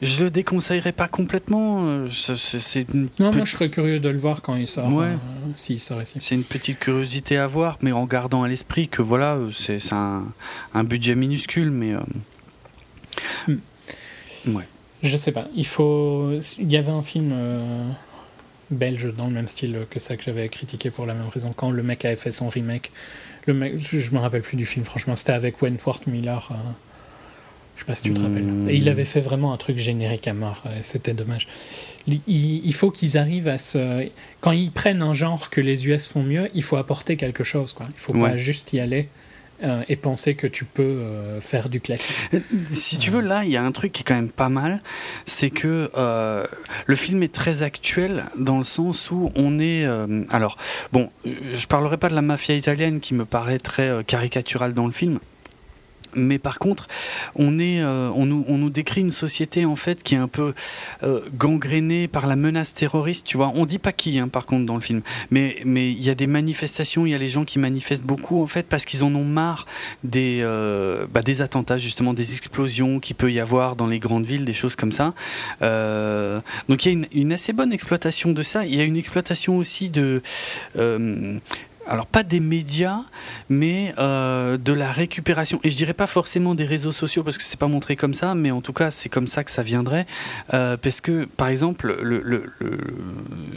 Speaker 2: je le déconseillerais pas complètement. euh, c'est- une,
Speaker 3: Non, moi, je serais curieux de le voir quand il sort,
Speaker 2: Ouais.
Speaker 3: euh, sort ici.
Speaker 2: c'est une petite curiosité à voir, mais en gardant à l'esprit que voilà, euh, c'est c'est un, un budget minuscule, mais euh,
Speaker 3: Hmm.
Speaker 2: Ouais.
Speaker 3: Je sais pas. Il faut. Il y avait un film euh, belge dans le même style que ça que j'avais critiqué pour la même raison. Quand le mec avait fait son remake, le mec, je me rappelle plus du film. Franchement, c'était avec Wentworth Miller. euh, je sais pas si tu te
Speaker 2: Hmm.
Speaker 3: rappelles. Et il avait fait vraiment un truc générique à mort. C'était dommage. Il, il- il faut qu'ils arrivent à se. Quand ils prennent un genre que les US font mieux, il faut apporter quelque chose. Quoi. Il faut
Speaker 2: Ouais.
Speaker 3: pas juste y aller. Euh, et penser que tu peux euh, faire du classique.
Speaker 2: Si tu veux, là, il y a un truc qui est quand même pas mal, c'est que euh, le film est très actuel dans le sens où on est. euh, alors, bon, euh, je parlerai pas de la mafia italienne qui me paraît très euh, caricaturale dans le film. Mais par contre, euh, on, nous, décrit une société en fait qui est un peu euh, gangrénée par la menace terroriste. Tu vois, on dit pas qui, hein, par contre, dans le film. Mais il y a des manifestations, il y a les gens qui manifestent beaucoup en fait parce qu'ils en ont marre des euh, bah, attentats justement, des explosions qu'il peut y avoir dans les grandes villes, des choses comme ça. Euh, donc il y a une, assez bonne exploitation de ça. Il y a une exploitation aussi de alors pas des médias, mais euh, de la récupération. Et je dirais pas forcément des réseaux sociaux parce que c'est pas montré comme ça, mais en tout cas c'est comme ça que ça viendrait. Euh, parce que par exemple, le, le- le-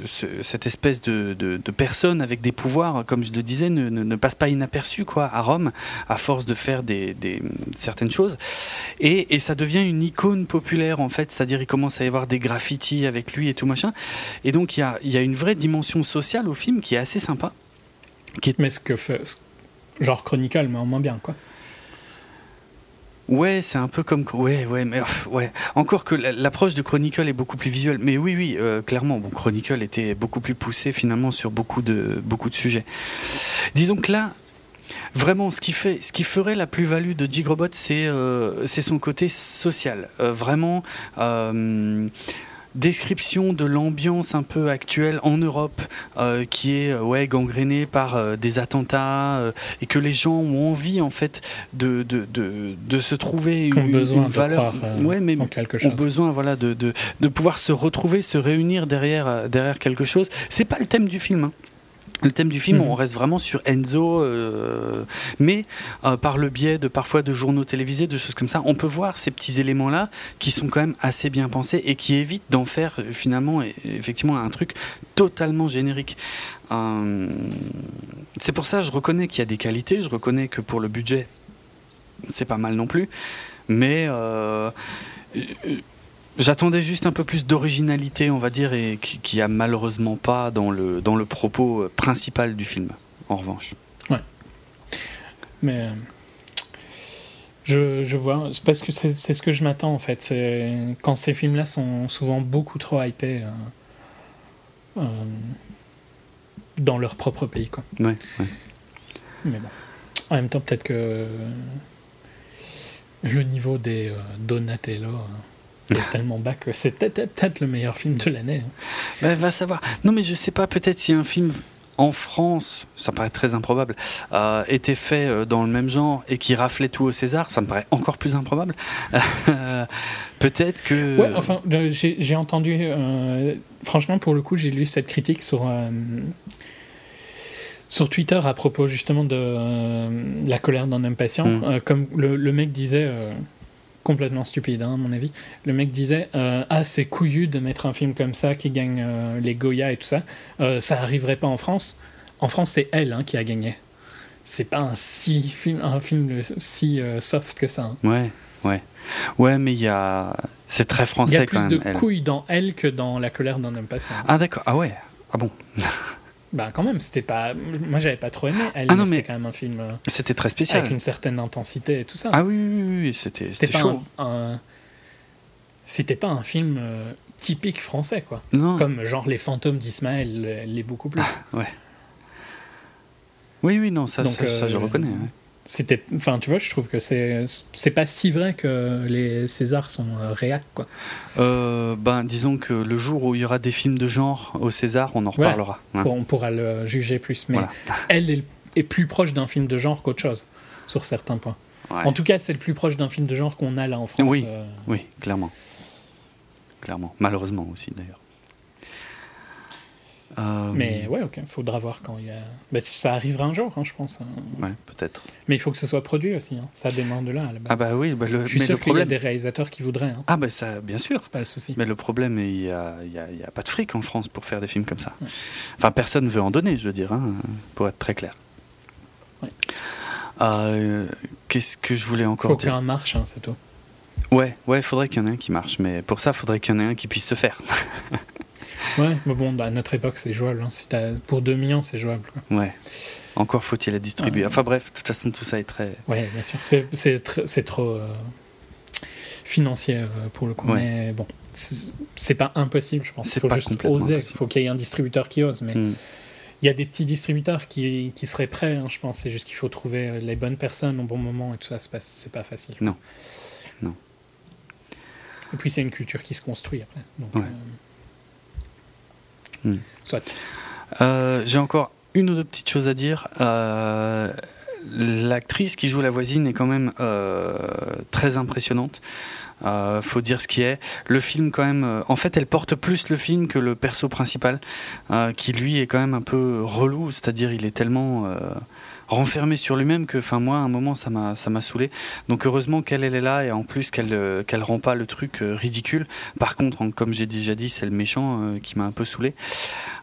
Speaker 2: ce- cette espèce de, personne avec des pouvoirs, comme je le disais, ne, passe pas inaperçu quoi à Rome, à force de faire des, certaines choses. Et, ça devient une icône populaire en fait, c'est-à-dire il commence à y avoir des graffitis avec lui et tout machin. Et donc il y a, y a une vraie dimension sociale au film qui est assez sympa.
Speaker 3: Mais ce que fait. Genre Chronicle, mais en moins bien, quoi.
Speaker 2: Ouais, c'est un peu comme ouais, ouais, mais ouais. Encore que la- l'approche de Chronicle est beaucoup plus visuelle, mais oui, oui, euh, clairement, bon, Chronicle était beaucoup plus poussé finalement sur beaucoup de beaucoup de sujets. Disons que là, vraiment, ce qui fait, ce qui ferait la plus-value de Jigrobot, c'est euh, son côté social, Euh, vraiment. euh, Description de l'ambiance un peu actuelle en Europe, euh, qui est euh, ouais gangrénée par euh, des attentats euh, et que les gens ont envie en fait de de, de, de se trouver une,
Speaker 3: Ont besoin
Speaker 2: une
Speaker 3: de
Speaker 2: valeur,
Speaker 3: croire,
Speaker 2: ouais mais
Speaker 3: en quelque
Speaker 2: ont
Speaker 3: chose.
Speaker 2: besoin voilà de, de, de pouvoir se retrouver, se réunir derrière derrière quelque chose. C'est pas le thème du film. hein. Le thème du film,
Speaker 3: Mhm.
Speaker 2: on reste vraiment sur Enzo, euh, mais euh, par le biais de parfois de journaux télévisés, de choses comme ça, on peut voir ces petits éléments-là qui sont quand même assez bien pensés et qui évitent d'en faire euh, finalement effectivement un truc totalement générique. Euh, c'est pour ça, je reconnais qu'il y a des qualités, je reconnais que pour le budget, c'est pas mal non plus, mais J'attendais juste un peu plus d'originalité, on va dire, et qui, qui a malheureusement pas dans le, dans le propos euh, principal du film, en revanche.
Speaker 3: Mais euh, je, je vois, c'est parce que c'est c'est ce que je m'attends en fait. Quand ces films-là sont souvent beaucoup trop hypés euh, euh, dans leur propre pays, quoi.
Speaker 2: Ouais, ouais.
Speaker 3: Mais bon, en même temps, peut-être que le niveau des euh, Donatello tellement bas que c'est peut-être le meilleur film de l'année.
Speaker 2: Bah, va savoir. Non, mais je sais pas, peut-être si un film en France, ça paraît très improbable, euh, était fait euh, dans le même genre et qui raflait tout au César, ça me paraît encore plus improbable. Peut-être que.
Speaker 3: Ouais, enfin, j'ai entendu. euh, franchement, pour le coup, j'ai lu cette critique sur. euh, sur Twitter à propos justement de la colère d'un impatient,
Speaker 2: Mm.
Speaker 3: Euh, comme le, le mec disait, complètement stupide, hein, à mon avis. Le mec disait euh, Ah, c'est couillu de mettre un film comme ça qui gagne euh, les Goya et tout ça. Euh, ça arriverait pas en France. En France, c'est elle hein, qui a gagné. C'est pas un, si film, un film si soft que ça. hein.
Speaker 2: Ouais, ouais. Ouais, mais il y a. C'est très
Speaker 3: Il y
Speaker 2: français
Speaker 3: a
Speaker 2: quand
Speaker 3: plus
Speaker 2: même.
Speaker 3: de
Speaker 2: elle.
Speaker 3: couilles dans elle que dans La colère d'un homme patient.
Speaker 2: Ah, d'accord. Ah, ouais. Ah bon.
Speaker 3: Bah, quand même, c'était pas. Moi, j'avais pas trop aimé elle,
Speaker 2: Ah
Speaker 3: c'était quand même un film euh,
Speaker 2: C'était très spécial.
Speaker 3: avec une certaine intensité et tout ça.
Speaker 2: Ah oui, oui, oui, oui, c'était
Speaker 3: C'était
Speaker 2: chaud.
Speaker 3: un, c'était pas un film euh, typique français quoi.
Speaker 2: Non.
Speaker 3: Comme genre les fantômes d'Ismaël euh, l'est beaucoup plus.
Speaker 2: Oui, oui, non, ça,
Speaker 3: Donc,
Speaker 2: ça, ça, je
Speaker 3: euh,
Speaker 2: reconnais. ouais.
Speaker 3: C'était, enfin tu vois, je trouve que c'est c'est pas si vrai que les Césars sont euh, réac quoi.
Speaker 2: Euh, ben, disons que le jour où il y aura des films de genre au César, on en
Speaker 3: Voilà.
Speaker 2: reparlera. hein.
Speaker 3: On pourra le juger plus, mais
Speaker 2: Voilà.
Speaker 3: elle est, est plus proche d'un film de genre qu'autre chose sur certains points.
Speaker 2: Ouais.
Speaker 3: En tout cas, c'est le plus proche d'un film de genre qu'on a là en France.
Speaker 2: Oui.
Speaker 3: euh,
Speaker 2: Oui, clairement. Clairement. Malheureusement aussi, d'ailleurs. Euh,
Speaker 3: Mais ouais, ok, faudra voir quand il y a. Ben, ça arrivera un jour, hein, je pense. hein.
Speaker 2: Ouais, peut-être.
Speaker 3: Mais il faut que ce soit produit aussi. hein. Ça demande là à la base.
Speaker 2: Ah bah oui, bah le,
Speaker 3: je suis
Speaker 2: mais
Speaker 3: sûr qu'il y a des réalisateurs qui voudraient. Hein.
Speaker 2: Ah bah ça, bien sûr.
Speaker 3: C'est pas le souci.
Speaker 2: Mais le problème, il n'y a, il y a- il y a pas de fric en France pour faire des films comme ça. Enfin, personne ne veut en donner, je veux dire, pour être très clair.
Speaker 3: Ouais.
Speaker 2: Euh, Qu'est-ce que je voulais
Speaker 3: Il
Speaker 2: encore
Speaker 3: faut
Speaker 2: dire
Speaker 3: qu'un marche, c'est tout.
Speaker 2: Ouais, ouais, faudrait qu'il y en ait un qui marche, mais pour ça, il faudrait qu'il y en ait un qui puisse se faire.
Speaker 3: Ouais, mais bon, à notre époque, c'est jouable. hein. Si pour 2 millions, c'est jouable. Quoi.
Speaker 2: Ouais. Encore faut-il la distribuer.
Speaker 3: Ouais.
Speaker 2: Enfin bref, de toute façon, tout ça est très.
Speaker 3: Ouais, bien sûr. C'est, tr- trop euh, financier euh, pour le coup.
Speaker 2: Ouais.
Speaker 3: Mais bon, c'est, pas impossible, je pense. Il faut
Speaker 2: pas
Speaker 3: juste oser. Il
Speaker 2: impossible.
Speaker 3: faut qu'il y ait un distributeur qui ose. Mais
Speaker 2: Hmm.
Speaker 3: il y a des petits distributeurs qui, qui seraient prêts, hein, je pense. C'est juste qu'il faut trouver les bonnes personnes au bon moment et tout ça. C'est pas, c'est pas facile.
Speaker 2: Non. Non.
Speaker 3: Et puis, c'est une culture qui se construit après. Donc,
Speaker 2: Ouais.
Speaker 3: euh,
Speaker 2: Hmm.
Speaker 3: Soit.
Speaker 2: Euh, J'ai encore une ou deux petites choses à dire. Euh, L'actrice qui joue la voisine est quand même euh, très impressionnante. Euh, faut dire ce qui est. Le film, quand même, en fait, elle porte plus le film que le perso principal, qui lui est quand même un peu relou. C'est-à-dire, il est tellement renfermé sur lui-même que, enfin, moi, à un moment, ça m'a, ça m'a saoulé. Donc, heureusement qu'elle, elle est là et en plus qu'elle, euh, qu'elle rend pas le truc euh, ridicule. Par contre, comme j'ai déjà dit, c'est le méchant euh, qui m'a un peu saoulé.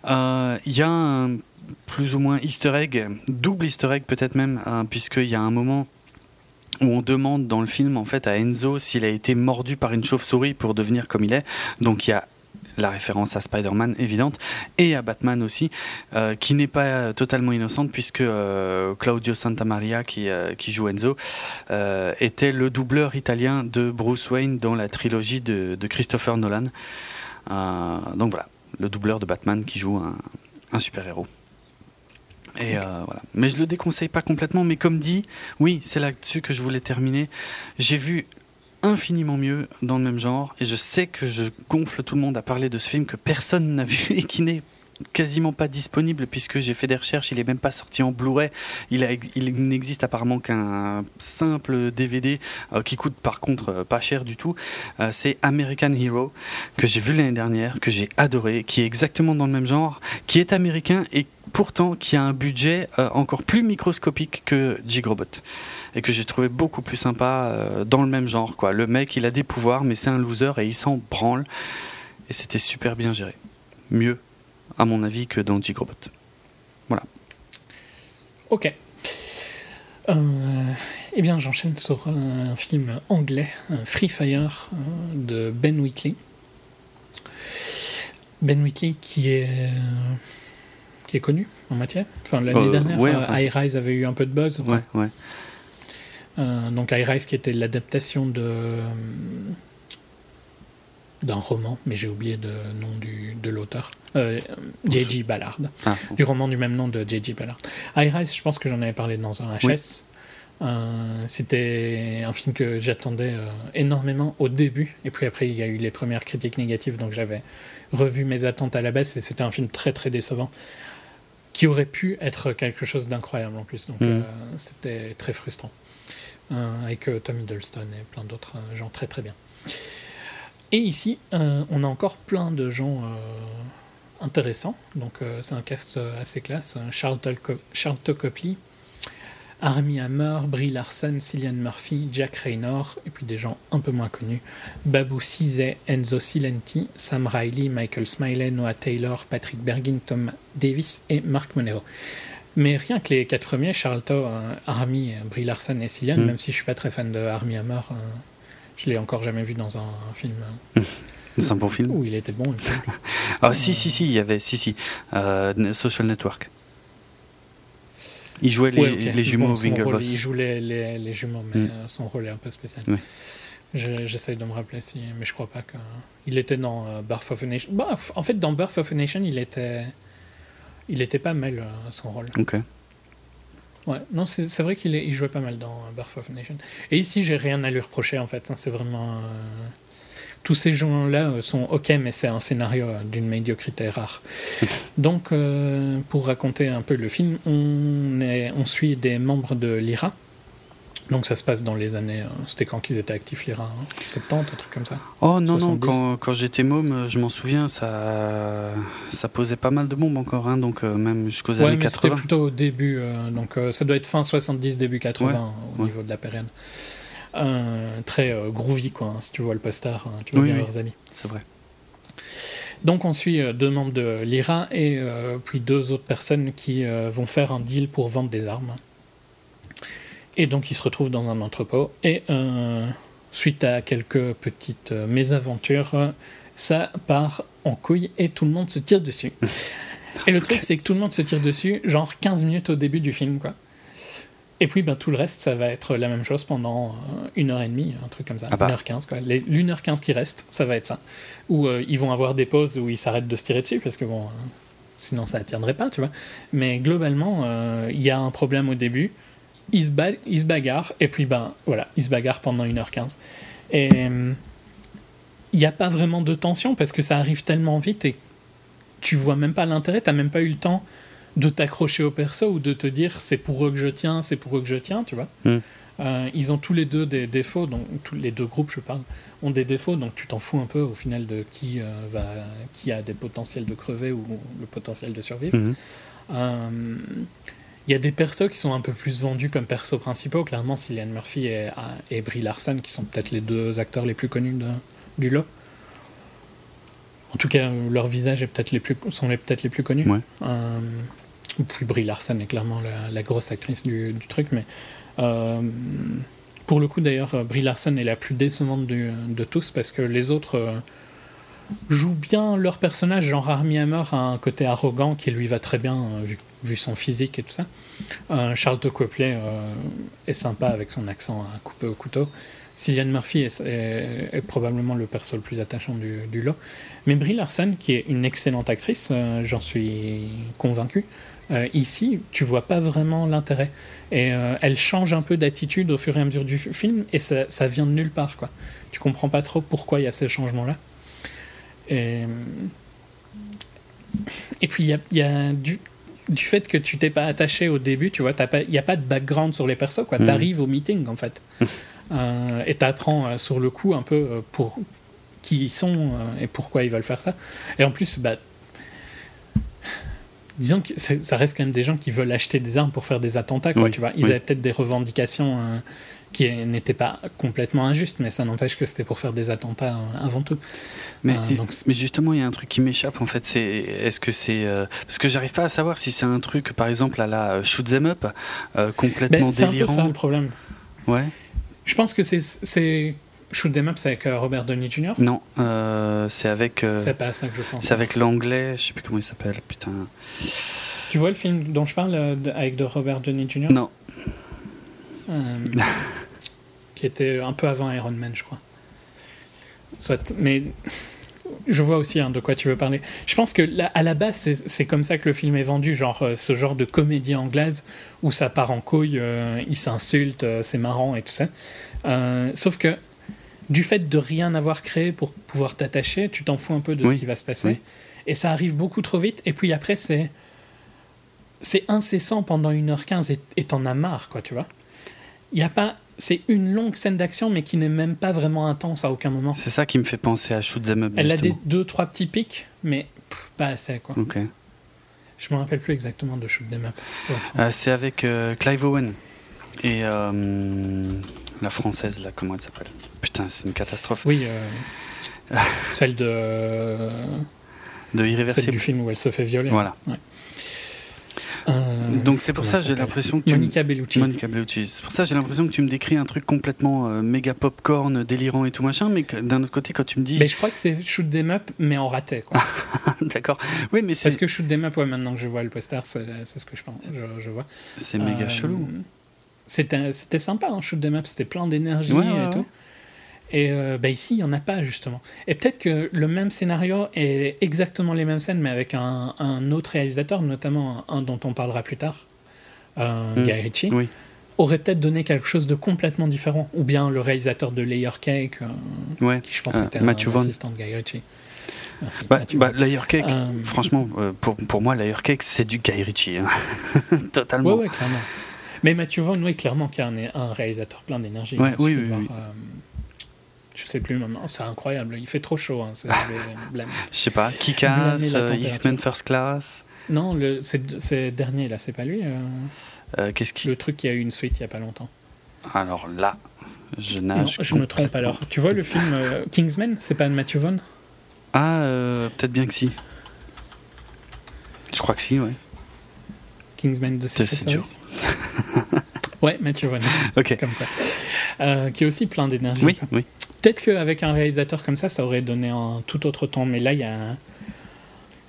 Speaker 2: Il y a un plus ou moins easter egg, double easter egg peut-être même, hein, puisqu'il y a un moment où on demande dans le film en fait à Enzo s'il a été mordu par une chauve-souris pour devenir comme il est. Donc il y a la référence à Spider-Man évidente et à Batman aussi, euh, qui n'est pas euh, totalement innocente puisque euh, Claudio Santamaria qui, joue Enzo était le doubleur italien de Bruce Wayne dans la trilogie de, Christopher Nolan. Donc voilà, le doubleur de Batman qui joue un, super-héros. Mais je le déconseille pas complètement. Mais comme dit, oui, c'est là-dessus que je voulais terminer. J'ai vu infiniment mieux dans le même genre. Et je sais que je gonfle tout le monde à parler de ce film que personne n'a vu et qui n'est quasiment pas disponible puisque j'ai fait des recherches. Il est même pas sorti en Blu-ray. Il, n'existe apparemment qu'un simple DVD euh, qui coûte par contre euh, pas cher du tout. Euh, c'est American Hero que j'ai vu l'année dernière, que j'ai adoré, qui est exactement dans le même genre, qui est américain et pourtant qui a un budget encore plus microscopique que Jigrobot et que j'ai trouvé beaucoup plus sympa euh, dans le même genre quoi. Le mec il a des pouvoirs mais c'est un loser et il s'en branle et c'était super bien géré. Mieux à mon avis que dans Jigrobot.
Speaker 3: Ok. Euh, eh bien, j'enchaîne sur un, film anglais, un Free Fire, euh, de Ben Wheatley. Ben Wheatley qui est, euh, qui est connu en matière. Enfin, l'année
Speaker 2: Euh,
Speaker 3: dernière,
Speaker 2: ouais,
Speaker 3: euh,
Speaker 2: enfin,
Speaker 3: High Rise avait eu un peu de buzz.
Speaker 2: Ouais, ouais.
Speaker 3: Euh, donc High Rise qui était l'adaptation de euh, d'un roman, mais j'ai oublié le nom du, de l'auteur. Euh, J.G. Ballard.
Speaker 2: Ah.
Speaker 3: Du roman du même nom de J.G. Ballard. High Rise, je pense que j'en avais parlé dans un HS.
Speaker 2: Oui.
Speaker 3: Euh, C'était un film que j'attendais euh, énormément au début, et puis après il y a eu les premières critiques négatives, donc j'avais revu mes attentes à la baisse, et c'était un film très très décevant, qui aurait pu être quelque chose d'incroyable en plus, donc euh, c'était très frustrant. Avec euh, Tom Hiddleston et plein d'autres euh, gens très très bien. Et ici, euh, on a encore plein de gens euh, intéressants. Donc, c'est un cast assez classe. Co- Charlton Copley, Armie Hammer, Brie Larson, Cillian Murphy, Jack Raynor, et puis des gens un peu moins connus, Babu Cizé, Enzo Silenti, Sam Riley, Michael Smiley, Noah Taylor, Patrick Bergin, Tom Davis et Mark Monero. Mais rien que les quatre premiers, Charlton, euh, Armie, Brie Larson et Cillian,
Speaker 2: Mm.
Speaker 3: même si je suis pas très fan de Armie Hammer, euh, je l'ai encore jamais vu dans un, un film
Speaker 2: C'est un bon film.
Speaker 3: où il était bon. il.
Speaker 2: Ah si si si, il y avait si si euh, Social Network. Il jouait les,
Speaker 3: Ouais, ok.
Speaker 2: les jumeaux
Speaker 3: Bon, rôle. Il joue les, les, les jumeaux, mais
Speaker 2: Mm.
Speaker 3: euh, son rôle est un peu spécial. Je- J'essaye de me rappeler si, mais je crois pas que. Il était dans euh, Birth of a Nation. Bah, en fait, dans Birth of a Nation, il était, il était pas mal euh, son rôle.
Speaker 2: Ok.
Speaker 3: Ouais, non, c'est vrai qu'il il jouait pas mal dans euh, Birth of Nation. Et ici, j'ai rien à lui reprocher en fait. hein, c'est vraiment. euh, Tous ces gens-là sont ok, mais c'est un scénario d'une médiocrité rare. Donc, euh, pour raconter un peu le film, on, est, on suit des membres de l'IRA. Donc, ça se passe dans les années. euh, C'était quand qu'ils étaient actifs, l'IRA hein 70, un truc comme ça.
Speaker 2: Oh non, non,
Speaker 3: 70.
Speaker 2: quand, quand j'étais môme, euh, je m'en souviens, ça, ça posait pas mal de bombes encore, hein, donc euh, même jusqu'aux
Speaker 3: Ouais,
Speaker 2: années
Speaker 3: mais c'était
Speaker 2: 80.
Speaker 3: plutôt au début. euh, donc, euh, ça doit être fin 70, début 80
Speaker 2: Ouais,
Speaker 3: au
Speaker 2: ouais.
Speaker 3: niveau de la période. Euh, très groovy, quoi. hein, si tu vois le poster, hein, tu vois
Speaker 2: Oui,
Speaker 3: bien
Speaker 2: oui.
Speaker 3: leurs amis.
Speaker 2: C'est vrai.
Speaker 3: Donc on suit deux membres de l'IRA et puis deux autres personnes qui vont faire un deal pour vendre des armes. Et donc ils se retrouvent dans un entrepôt et euh, suite à quelques petites euh, mésaventures, ça part en couille et tout le monde se tire dessus. Et le truc c'est que tout le monde se tire dessus genre 15 minutes au début du film quoi. Et puis ben, tout le reste ça va être la même chose pendant euh, une heure et demie, un truc comme ça,
Speaker 2: Ah bah.
Speaker 3: 1h15 quoi. L'une heure 15 qui reste, ça va être ça où euh, ils vont avoir des pauses où ils s'arrêtent de se tirer dessus parce que bon, euh, sinon ça attirerait pas, tu vois. Mais globalement, il y a un problème au début, ils se, ba- se bagarrent et puis ben voilà, ils se bagarrent pendant 1h15. Et euh, il n'y a pas vraiment de tension parce que ça arrive tellement vite et tu vois même pas l'intérêt, t'as même pas eu le temps de t'accrocher au perso ou de te dire c'est pour eux que je tiens, c'est pour eux que je tiens, tu vois.
Speaker 2: Mm.
Speaker 3: Euh, ils ont tous les deux des défauts, donc tous les deux groupes, je parle, ont des défauts, donc tu t'en fous un peu au final de qui, euh, va, qui a des potentiels de crever ou le potentiel de survivre. Euh, Il y a des persos qui sont un peu plus vendus comme persos principaux, clairement Cillian Murphy et, et Brie Larson, qui sont peut-être les deux acteurs les plus connus de- du lot. En tout cas, euh, leurs visages est peut-être les plus, sont les- peut-être les plus connus.
Speaker 2: Ouais.
Speaker 3: Euh, ou puis Brie Larson est clairement la, la grosse actrice du, du truc, mais euh, pour le coup d'ailleurs, euh, Brie Larson est la plus décevante de tous parce que les autres euh, jouent bien leur personnage. Genre Armie Hammer a un côté arrogant qui lui va très bien euh, vu, vu son physique et tout ça. Euh, Charles Copley euh, est sympa avec son accent à couper au couteau. Cillian Murphy est, probablement le perso le plus attachant du, lot. Mais Brie Larson, qui est une excellente actrice, euh, j'en suis convaincu, ici, tu vois pas vraiment l'intérêt. Et elle change un peu d'attitude au fur et à mesure du film, et ça, vient de nulle part. Quoi. Tu comprends pas trop pourquoi il y a ces changements-là. Et, puis, il y a du, du fait que tu t'es pas attaché au début, tu vois, il n'y a pas de background sur les persos. Tu
Speaker 2: Mhm.
Speaker 3: arrives au meeting, en fait. Euh, et tu apprends sur le coup un peu euh, pour qui ils sont euh, et pourquoi ils veulent faire ça. Et en plus, bah, disons que ça reste quand même des gens qui veulent acheter des armes pour faire des attentats. Quoi,
Speaker 2: Oui,
Speaker 3: tu vois. Ils
Speaker 2: oui.
Speaker 3: avaient peut-être des revendications euh, qui n'étaient pas complètement injustes, mais ça n'empêche que c'était pour faire des attentats euh, avant tout.
Speaker 2: Mais,
Speaker 3: donc
Speaker 2: mais justement, il y a un truc qui m'échappe en fait. C'est est-ce que c'est euh, parce que j'arrive pas à savoir si c'est un truc, par exemple, à la euh, shoot 'em up, euh, complètement
Speaker 3: Ben, c'est un peu
Speaker 2: délirant.
Speaker 3: ça le problème.
Speaker 2: Ouais.
Speaker 3: Je pense que c'est-. Shoot them up, c'est avec euh, Robert Downey Jr.
Speaker 2: Non, euh, c'est avec. euh,
Speaker 3: C'est pas ça que je pense.
Speaker 2: c'est avec l'anglais. Je sais plus comment il s'appelle. Putain.
Speaker 3: Tu vois le film dont je parle euh, de- avec de Robert Downey Jr.
Speaker 2: Non.
Speaker 3: Euh, qui était un peu avant Iron Man, je crois. Soit, mais je vois aussi hein, de quoi tu veux parler. Je pense que là, à la base, c'est- comme ça que le film est vendu, genre euh, ce genre de comédie anglaise où ça part en couille, euh, ils s'insultent, euh, c'est marrant et tout ça. Sauf que du fait de rien avoir créé pour pouvoir t'attacher, tu t'en fous un peu de
Speaker 2: Oui,
Speaker 3: ce qui va se passer.
Speaker 2: oui.
Speaker 3: Et ça arrive beaucoup trop vite. Et puis après, c'est c'est incessant pendant 1h15 et- et t'en as marre, quoi, tu vois. Il y a pas. C'est une longue scène d'action, mais qui n'est même pas vraiment intense à aucun moment.
Speaker 2: C'est ça qui me fait penser à shoot 'em up.
Speaker 3: Elle a des deux, trois petits pics, mais pff, pas assez, quoi.
Speaker 2: Ok.
Speaker 3: Je me rappelle plus exactement de Shoot Them Up. Ouais.
Speaker 2: Euh, c'est avec euh, Clive Owen. et euh, la française, là, comment elle s'appelle? Putain, c'est une catastrophe.
Speaker 3: Oui, celle de.
Speaker 2: De Irréversible.
Speaker 3: Celle du film où elle se fait violer.
Speaker 2: Voilà.
Speaker 3: Ouais. Euh,
Speaker 2: Donc c'est pour ça j'ai l'impression que
Speaker 3: Monica Bellucci.
Speaker 2: Monica Bellucci. C'est pour ça j'ai l'impression que tu me décris un truc complètement euh, méga popcorn, délirant et tout machin, mais d'un autre côté quand tu me dis,
Speaker 3: Mais je crois que c'est Shoot Them Up, mais en raté. Quoi.
Speaker 2: d'accord, oui mais c'est
Speaker 3: Parce que Shoot Them Up, ouais, maintenant que je vois le poster, c'est c'est ce que je, pense, je, je vois.
Speaker 2: c'est méga
Speaker 3: Euh,
Speaker 2: chelou.
Speaker 3: C'était c'était sympa, hein, Shoot Them Up, c'était plein d'énergie
Speaker 2: Ouais,
Speaker 3: et
Speaker 2: ouais,
Speaker 3: tout. Et euh, bah ici, il n'y en a pas, justement. Et peut-être que le même scénario est exactement les mêmes scènes, mais avec un, un autre réalisateur, notamment un, un dont on parlera plus tard, euh,
Speaker 2: Mm.
Speaker 3: Guy Ritchie,
Speaker 2: Oui.
Speaker 3: aurait peut-être donné quelque chose de complètement différent. Ou bien le réalisateur de Layer Cake, euh,
Speaker 2: Ouais.
Speaker 3: qui je pense
Speaker 2: Euh,
Speaker 3: était un assistant de Guy Ritchie. Merci,
Speaker 2: Bah, bah. Layer Cake,
Speaker 3: Euh,
Speaker 2: franchement, pour, pour moi, Layer Cake, c'est du Guy Ritchie. hein. Totalement.
Speaker 3: Ouais, ouais, clairement. Mais Matthew Vaughn, oui, clairement, qui est un, un réalisateur plein d'énergie.
Speaker 2: Ouais, oui, oui,
Speaker 3: euh, je sais plus maintenant, c'est incroyable. Il fait trop chaud. Hein, c'est- je
Speaker 2: sais pas,
Speaker 3: la
Speaker 2: euh. X-Men First Class,
Speaker 3: non, c'est dernier là, c'est pas lui. euh,
Speaker 2: euh, qu'est-ce qui...
Speaker 3: le truc qui a eu une suite il y a pas longtemps.
Speaker 2: Alors là, je
Speaker 3: Non,
Speaker 2: nage.
Speaker 3: je me trompe alors. Tu vois le film euh, Kingsman, c'est pas de Matthew Vaughn?
Speaker 2: Ah, euh, peut-être bien que si. Je crois que si, ouais.
Speaker 3: Kingsman de Secret
Speaker 2: c'est dur.
Speaker 3: Ouais, Matthew Vaughn,
Speaker 2: Ok.
Speaker 3: comme quoi. Euh, qui est aussi plein d'énergie.
Speaker 2: Oui,
Speaker 3: quoi.
Speaker 2: oui.
Speaker 3: Peut-être qu'avec un réalisateur comme ça, ça aurait donné un tout autre ton, mais là, il y a.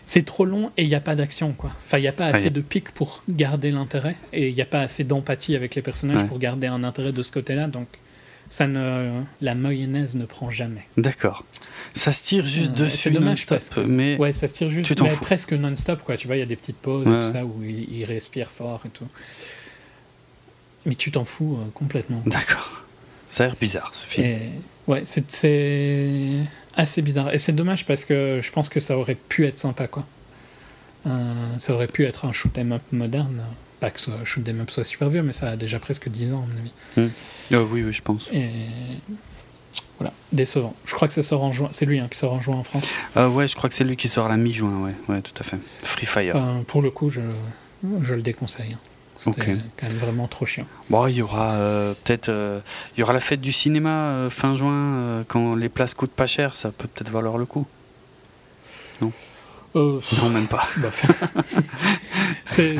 Speaker 3: C'est trop long et il n'y a pas d'action, quoi. Enfin, il n'y a pas
Speaker 2: Ah,
Speaker 3: assez de pics pour garder l'intérêt et il n'y a pas assez d'empathie avec les personnages
Speaker 2: Ouais.
Speaker 3: pour garder un intérêt de ce côté-là, donc ça ne. La mayonnaise ne prend jamais.
Speaker 2: D'accord. Ça se tire juste
Speaker 3: Euh,
Speaker 2: dessus
Speaker 3: c'est dommage
Speaker 2: non-stop, mais
Speaker 3: Ouais, ça se tire juste,
Speaker 2: Tu
Speaker 3: mais presque non-stop, quoi. Tu vois, il y a des petites pauses
Speaker 2: Ouais,
Speaker 3: et tout ça où il, il respire fort et tout. Mais tu t'en fous euh, complètement.
Speaker 2: d'accord. Ça a l'air bizarre ce film.
Speaker 3: Et ouais, c'est- assez bizarre. Et c'est dommage parce que je pense que ça aurait pu être sympa, quoi. Euh, ça aurait pu être un shoot 'em up moderne. Pas que ce shoot 'em up soit super vieux, mais ça a déjà presque 10 ans, à mon avis.
Speaker 2: Euh, oui, oui, je pense.
Speaker 3: Et voilà, décevant. Je crois que ça sort en juin. C'est lui hein, qui sort en juin en France.
Speaker 2: Euh, ouais, je crois que c'est lui qui sort à la mi-juin, ouais, ouais, tout à fait. Free Fire.
Speaker 3: Euh, pour le coup, je, je le déconseille. C'était
Speaker 2: Ok.
Speaker 3: quand même vraiment trop chiant.
Speaker 2: Bon, il y aura euh, peut-être, euh, il y aura la fête du cinéma euh, fin juin quand les places coûtent pas cher, ça peut peut-être valoir le coup.
Speaker 3: Euh,
Speaker 2: Non, même pas.
Speaker 3: c'est-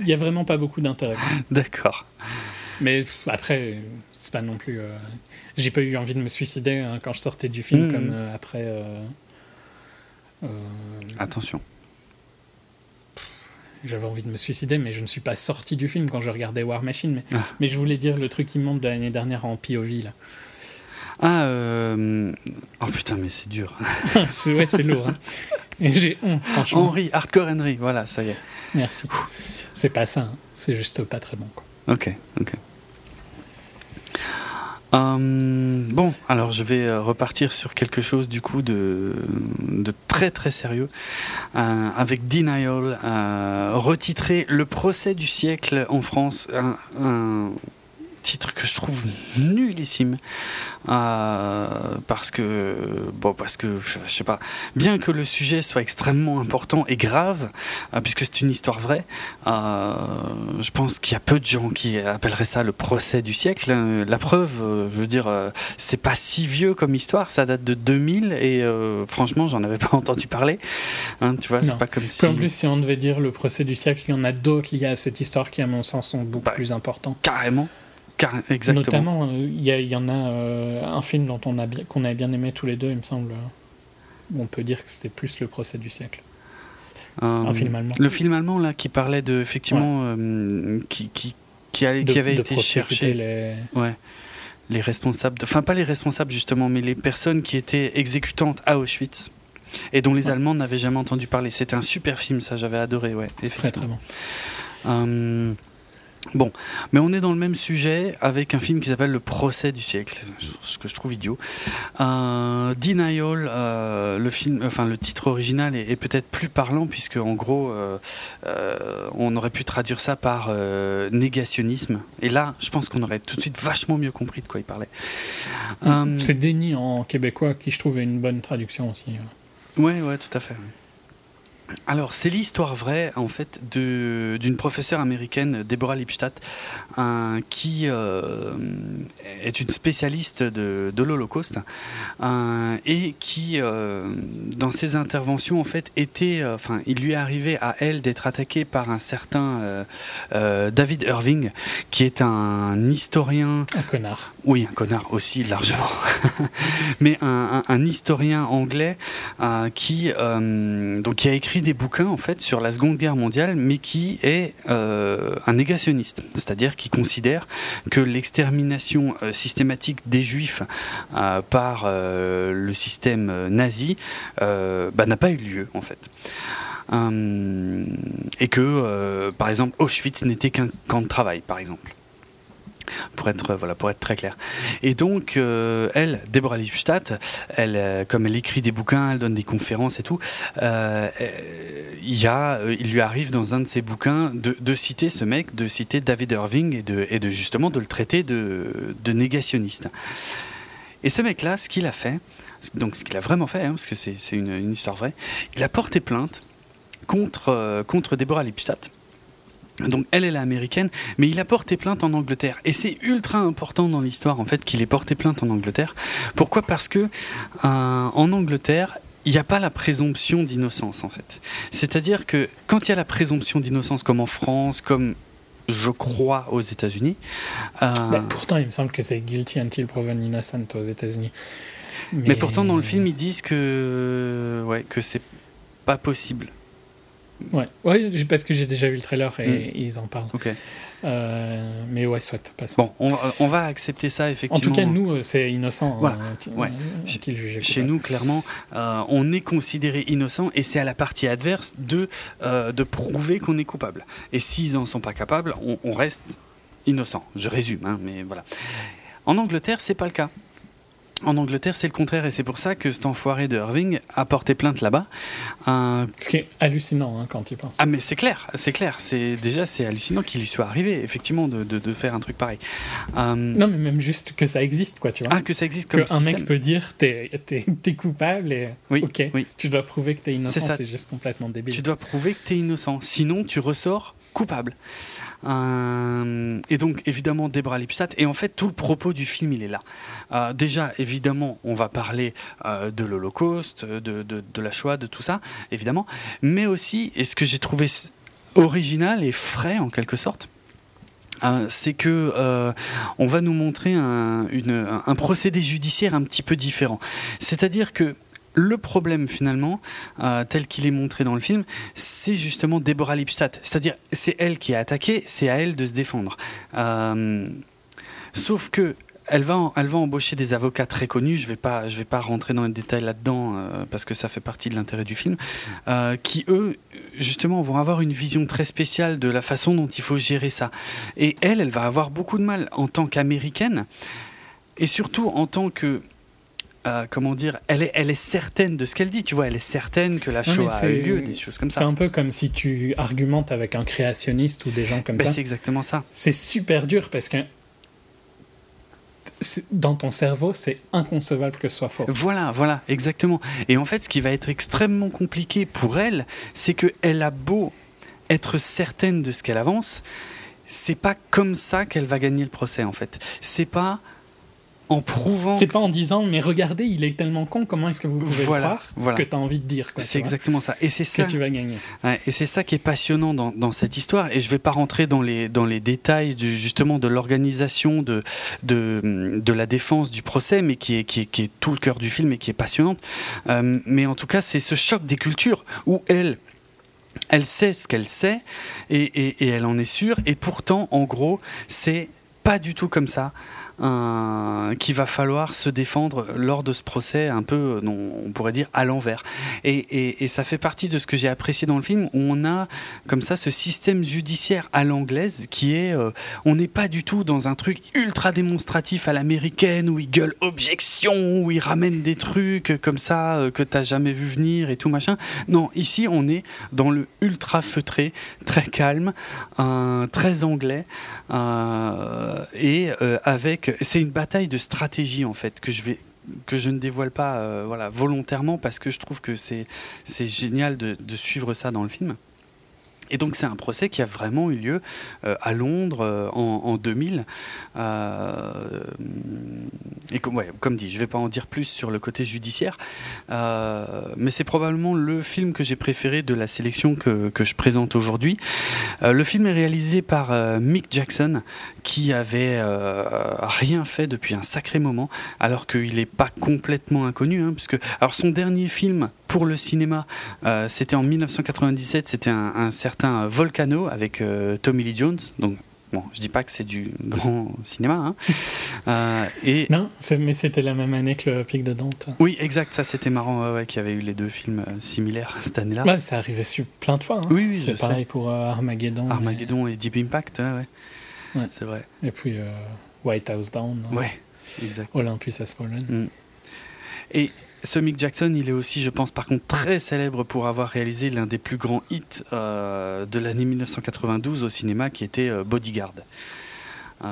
Speaker 3: Il y a vraiment pas beaucoup d'intérêt.
Speaker 2: D'accord.
Speaker 3: Mais après, c'est pas non plus. J'ai pas eu envie de me suicider hein, quand je sortais du film,
Speaker 2: Mhm.
Speaker 3: comme après.
Speaker 2: Attention.
Speaker 3: J'avais envie de me suicider, mais je ne suis pas sorti du film quand je regardais War Machine. Mais,
Speaker 2: Ah.
Speaker 3: mais je voulais dire le truc immonde de l'année dernière en POV. Là.
Speaker 2: Ah, euh... oh putain, mais c'est dur.
Speaker 3: c'est ouais, c'est lourd. hein. Et j'ai honte, franchement.
Speaker 2: Henry, Hardcore Henry, voilà, ça y est.
Speaker 3: Merci. C'est pas ça, hein. c'est juste pas très bon. Quoi.
Speaker 2: Ok, ok. Hum, bon, alors je vais euh, repartir sur quelque chose du coup de, de très très sérieux euh, avec Denial, euh, retitré Le procès du siècle en France, titre que je trouve nullissime. Euh, parce que bon parce que je, je sais pas. Bien que le sujet soit extrêmement important et grave euh, puisque c'est une histoire vraie euh, je pense qu'il y a peu de gens qui appelleraient ça le procès du siècle. La preuve euh, je veux dire c'est pas si vieux comme histoire. Ça date de 2000 et franchement j'en avais pas entendu parler. Hein, tu vois c'est pas comme si
Speaker 3: en plus, si on devait dire le procès du siècle, il y en a d'autres liés à cette histoire qui, à mon sens, sont beaucoup
Speaker 2: Bah,
Speaker 3: plus importants.
Speaker 2: carrément Car- exactement
Speaker 3: Notamment, euh, il y, a- y en a euh, un film dont on a bien, qu'on avait bien aimé tous les deux, il me semble. euh, où on peut dire que c'était plus le procès du siècle.
Speaker 2: Euh,
Speaker 3: Un film allemand.
Speaker 2: Le film allemand là qui parlait de effectivement euh, qui, qui, qui, allait-
Speaker 3: De-
Speaker 2: qui avait
Speaker 3: de
Speaker 2: été cherché
Speaker 3: les-
Speaker 2: ouais les responsables de- enfin pas les responsables justement mais les personnes qui étaient exécutantes à Auschwitz et dont les
Speaker 3: Ouais.
Speaker 2: Allemands n'avaient jamais entendu parler c'était un super film ça j'avais adoré ouais
Speaker 3: Très très bon.
Speaker 2: Euh, bon, mais on est dans le même sujet avec un film qui s'appelle Le procès du siècle, ce que je trouve idiot. Euh, Denial, euh, le film, enfin le titre original est, est peut-être plus parlant puisque en gros, euh, euh, on aurait pu traduire ça par négationnisme. Et là, je pense qu'on aurait tout de suite vachement mieux compris de quoi il parlait. Euh,
Speaker 3: C'est déni en québécois qui, je trouve, est une bonne traduction aussi. euh.
Speaker 2: ouais, ouais, tout à fait. Alors, c'est l'histoire vraie, en fait, d'une professeure américaine, Deborah Lipstadt, qui euh, est une spécialiste de, l'Holocauste et qui, euh, dans ses interventions, en fait, était, euh, enfin, il lui est arrivé à elle d'être attaquée par un certain David Irving, qui est un historien.
Speaker 3: Un connard.
Speaker 2: Oui, un connard aussi, largement. Mais un, un, historien anglais qui, donc, qui a écrit des bouquins en fait sur la Seconde Guerre mondiale, mais qui est euh, un négationniste, c'est-à-dire qui considère que l'extermination euh, systématique des Juifs euh, par le système nazi bah, n'a pas eu lieu en fait. et que, par exemple, Auschwitz n'était qu'un camp de travail, par exemple pour être voilà pour être très clair. Et donc euh, elle, Deborah Lipstadt, elle euh, comme elle écrit des bouquins, elle donne des conférences et tout, euh, il il lui arrive dans un de ses bouquins de, de, citer ce mec, de citer David Irving et de et de justement de le traiter de, de négationniste. Et ce mec-là, ce qu'il a fait, donc ce qu'il a vraiment fait, hein, parce que c'est une, une, histoire vraie, il a porté plainte contre contre Deborah Lipstadt donc elle, elle est américaine, mais il a porté plainte en Angleterre. Et c'est ultra important dans l'histoire, en fait, qu'il ait porté plainte en Angleterre. Pourquoi? Parce que euh, en Angleterre, il n'y a pas la présomption d'innocence, en fait. C'est-à-dire que quand il y a la présomption d'innocence, comme en France, comme je crois aux États-Unis.
Speaker 3: Euh, bah, pourtant, il me semble que c'est guilty until proven innocent aux États-Unis.
Speaker 2: Mais... Mais... pourtant, dans le film, ils disent que, ouais, que c'est pas possible.
Speaker 3: Ouais. ouais, parce que j'ai déjà vu le trailer et, hmm. ils en parlent.
Speaker 2: Ok.
Speaker 3: Euh, mais ouais, soit.
Speaker 2: Bon, on, on, va accepter ça effectivement.
Speaker 3: En tout cas, nous, euh, c'est innocent.
Speaker 2: Voilà. Hein, ouais. Euh, Chez nous, clairement, on est considéré innocent et c'est à la partie adverse de, de prouver qu'on est coupable. Et s'ils n'en sont pas capables, on, on reste innocent. Je résume, hein, mais voilà. En Angleterre, c'est pas le cas. En Angleterre, c'est le contraire, et c'est pour ça que cet enfoiré de Irving a porté plainte là-bas.
Speaker 3: Ce qui est hallucinant hein, quand tu penses.
Speaker 2: Ah mais c'est clair, c'est clair. C'est déjà c'est hallucinant qu'il lui soit arrivé effectivement de, de, faire un truc pareil.
Speaker 3: Euh, non mais même juste que ça existe quoi, tu vois.
Speaker 2: Ah que ça existe comme
Speaker 3: que un mec peut dire t'es es, coupable et
Speaker 2: oui,
Speaker 3: ok,
Speaker 2: oui.
Speaker 3: tu dois prouver que t'es innocent. C'est juste complètement débile.
Speaker 2: Tu dois prouver que t'es innocent, sinon tu ressors coupable. Euh, et donc évidemment Debra Lipstadt. Et en fait tout le propos du film il est là. Euh, déjà évidemment on va parler euh, de l'Holocauste, de, de, la Shoah, de tout ça évidemment, mais aussi et ce que j'ai trouvé original et frais en quelque sorte. c'est que on va nous montrer un, un procédé judiciaire un petit peu différent. C'est-à-dire que le problème finalement, euh, tel qu'il est montré dans le film, c'est justement Deborah Lipstadt. C'est-à-dire, c'est elle qui a attaqué, c'est à elle de se défendre. Euh, sauf que elle va, elle va embaucher des avocats très connus. Je vais vais pas rentrer dans les détails là-dedans euh, parce que ça fait partie de l'intérêt du film, qui eux, justement, vont avoir une vision très spéciale de la façon dont il faut gérer ça. Et elle, elle va avoir beaucoup de mal en tant qu'américaine et surtout en tant que euh, comment dire, elle est, elle est certaine de ce qu'elle dit, tu vois, elle est certaine que la Shoah a eu lieu, des choses comme ça.
Speaker 3: C'est un peu comme si tu argumentes avec un créationniste ou des gens comme
Speaker 2: ben,
Speaker 3: ça.
Speaker 2: C'est exactement ça.
Speaker 3: C'est super dur parce que dans ton cerveau, c'est inconcevable que ce soit faux.
Speaker 2: Voilà, voilà, exactement. Et en fait, ce qui va être extrêmement compliqué pour elle, c'est qu'elle a beau être certaine de ce qu'elle avance, c'est pas comme ça qu'elle va gagner le procès, en fait. C'est pas en prouvant.
Speaker 3: C'est pas en disant, mais regardez, il est tellement con, comment est-ce que vous pouvez voilà, croire ce que tu as envie de dire
Speaker 2: C'est exactement ça. Et c'est ça.
Speaker 3: Que tu vas gagner.
Speaker 2: et c'est ça qui est passionnant dans, dans, cette histoire. Et je vais pas rentrer dans les, dans les détails du, justement de l'organisation de, de, de, la défense du procès, mais qui est, qui est, qui est tout le cœur du film et qui est passionnante. Euh, mais en tout cas, c'est ce choc des cultures où elle elle sait ce qu'elle sait et, et, et, elle en est sûre. Et pourtant, en gros, c'est pas du tout comme ça qu'il va falloir se défendre lors de ce procès un peu, on pourrait dire, à l'envers. Et, ça fait partie de ce que j'ai apprécié dans le film, où on a comme ça ce système judiciaire à l'anglaise qui est, euh, on n'est pas du tout dans un truc ultra démonstratif à l'américaine où il gueule objection, où il ramène des trucs comme ça euh, que t'as jamais vu venir et tout machin. Non, ici on est dans le ultra feutré, très calme, euh, très anglais et avec c'est une bataille de stratégie en fait que je vais que je ne dévoile pas euh, volontairement parce que je trouve que c'est génial de, de, suivre ça dans le film. Et donc c'est un procès qui a vraiment eu lieu euh, à Londres euh, en, en, 2000. Euh, et comme, dit, je ne vais pas en dire plus sur le côté judiciaire, mais c'est probablement le film que j'ai préféré de la sélection que, que je présente aujourd'hui. le film est réalisé par Mick Jackson, qui avait rien fait depuis un sacré moment, alors qu'il n'est pas complètement inconnu, hein, puisque alors son dernier film pour le cinéma, c'était en 1997, c'était un, un certain Volcano avec euh, Tommy Lee Jones. Donc, bon, je dis pas que c'est du grand cinéma. Hein.
Speaker 3: Euh, et non, mais c'était la même année que le Pic de Dante.
Speaker 2: Oui, exact. Ça, c'était marrant ouais, qu'il y avait eu les deux films euh, similaires cette année-là.
Speaker 3: Ouais, ça arrivait sur plein de fois. Hein.
Speaker 2: Oui, oui
Speaker 3: c'est pareil pour Armageddon.
Speaker 2: Armageddon et, Deep Impact, ouais. ouais. C'est vrai.
Speaker 3: Et puis White House Down.
Speaker 2: Ouais, exact.
Speaker 3: Olympus Has Fallen. Mm.
Speaker 2: Et ce Mick Jackson, il est aussi, je pense, par contre, très célèbre pour avoir réalisé l'un des plus grands hits euh, de l'année 1992 au cinéma, qui était euh, Bodyguard. Euh,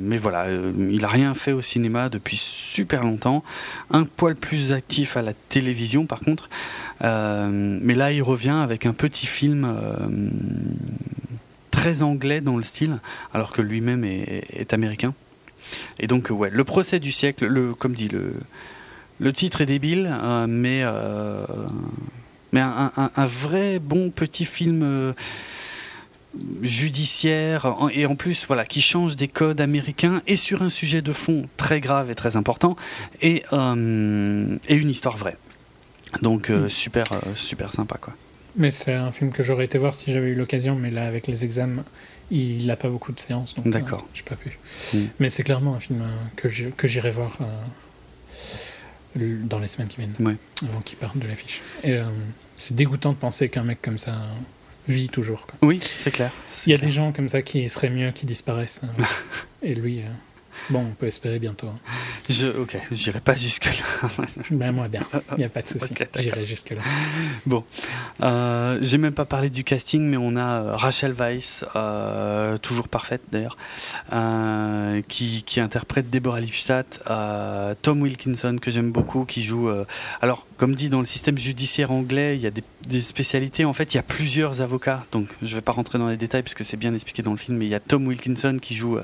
Speaker 2: mais voilà, il n'a rien fait au cinéma depuis super longtemps. Un poil plus actif à la télévision, par contre. mais là, il revient avec un petit film très anglais dans le style, alors que lui-même est, américain. Et donc, ouais, le procès du siècle, le, comme dit le le titre est débile, euh, mais, euh, mais un, vrai bon petit film euh, judiciaire et en plus voilà qui change des codes américains et sur un sujet de fond très grave et très important et, et une histoire vraie. Donc mm. super super sympa quoi.
Speaker 3: Mais c'est un film que j'aurais été voir si j'avais eu l'occasion, mais là avec les examens, il n'a pas beaucoup de séances, donc
Speaker 2: D'accord.
Speaker 3: j'ai pas pu. Mm. Mais c'est clairement un film que j'irai voir dans les semaines qui viennent, avant qu'il parte de l'affiche. Et euh, c'est dégoûtant de penser qu'un mec comme ça vit toujours.
Speaker 2: Oui, c'est clair.
Speaker 3: Il y a des gens comme ça qui seraient mieux qui disparaissent. Hein. et lui, euh, Bon, on peut espérer bientôt. Hein.
Speaker 2: Je, ok, j'irai pas jusque-là.
Speaker 3: ben, moi, bien. Il n'y a pas de souci. j'irai jusque-là.
Speaker 2: Bon. Euh, J'ai même pas parlé du casting, mais on a euh, Rachel Weisz, euh, toujours parfaite d'ailleurs, euh, qui, qui, interprète Deborah Lipstadt, Tom Wilkinson, que j'aime beaucoup, qui joue. alors, comme dit dans le système judiciaire anglais, il y a des, des, spécialités. En fait, il y a plusieurs avocats. Donc, je vais pas rentrer dans les détails puisque c'est bien expliqué dans le film, mais il y a Tom Wilkinson qui joue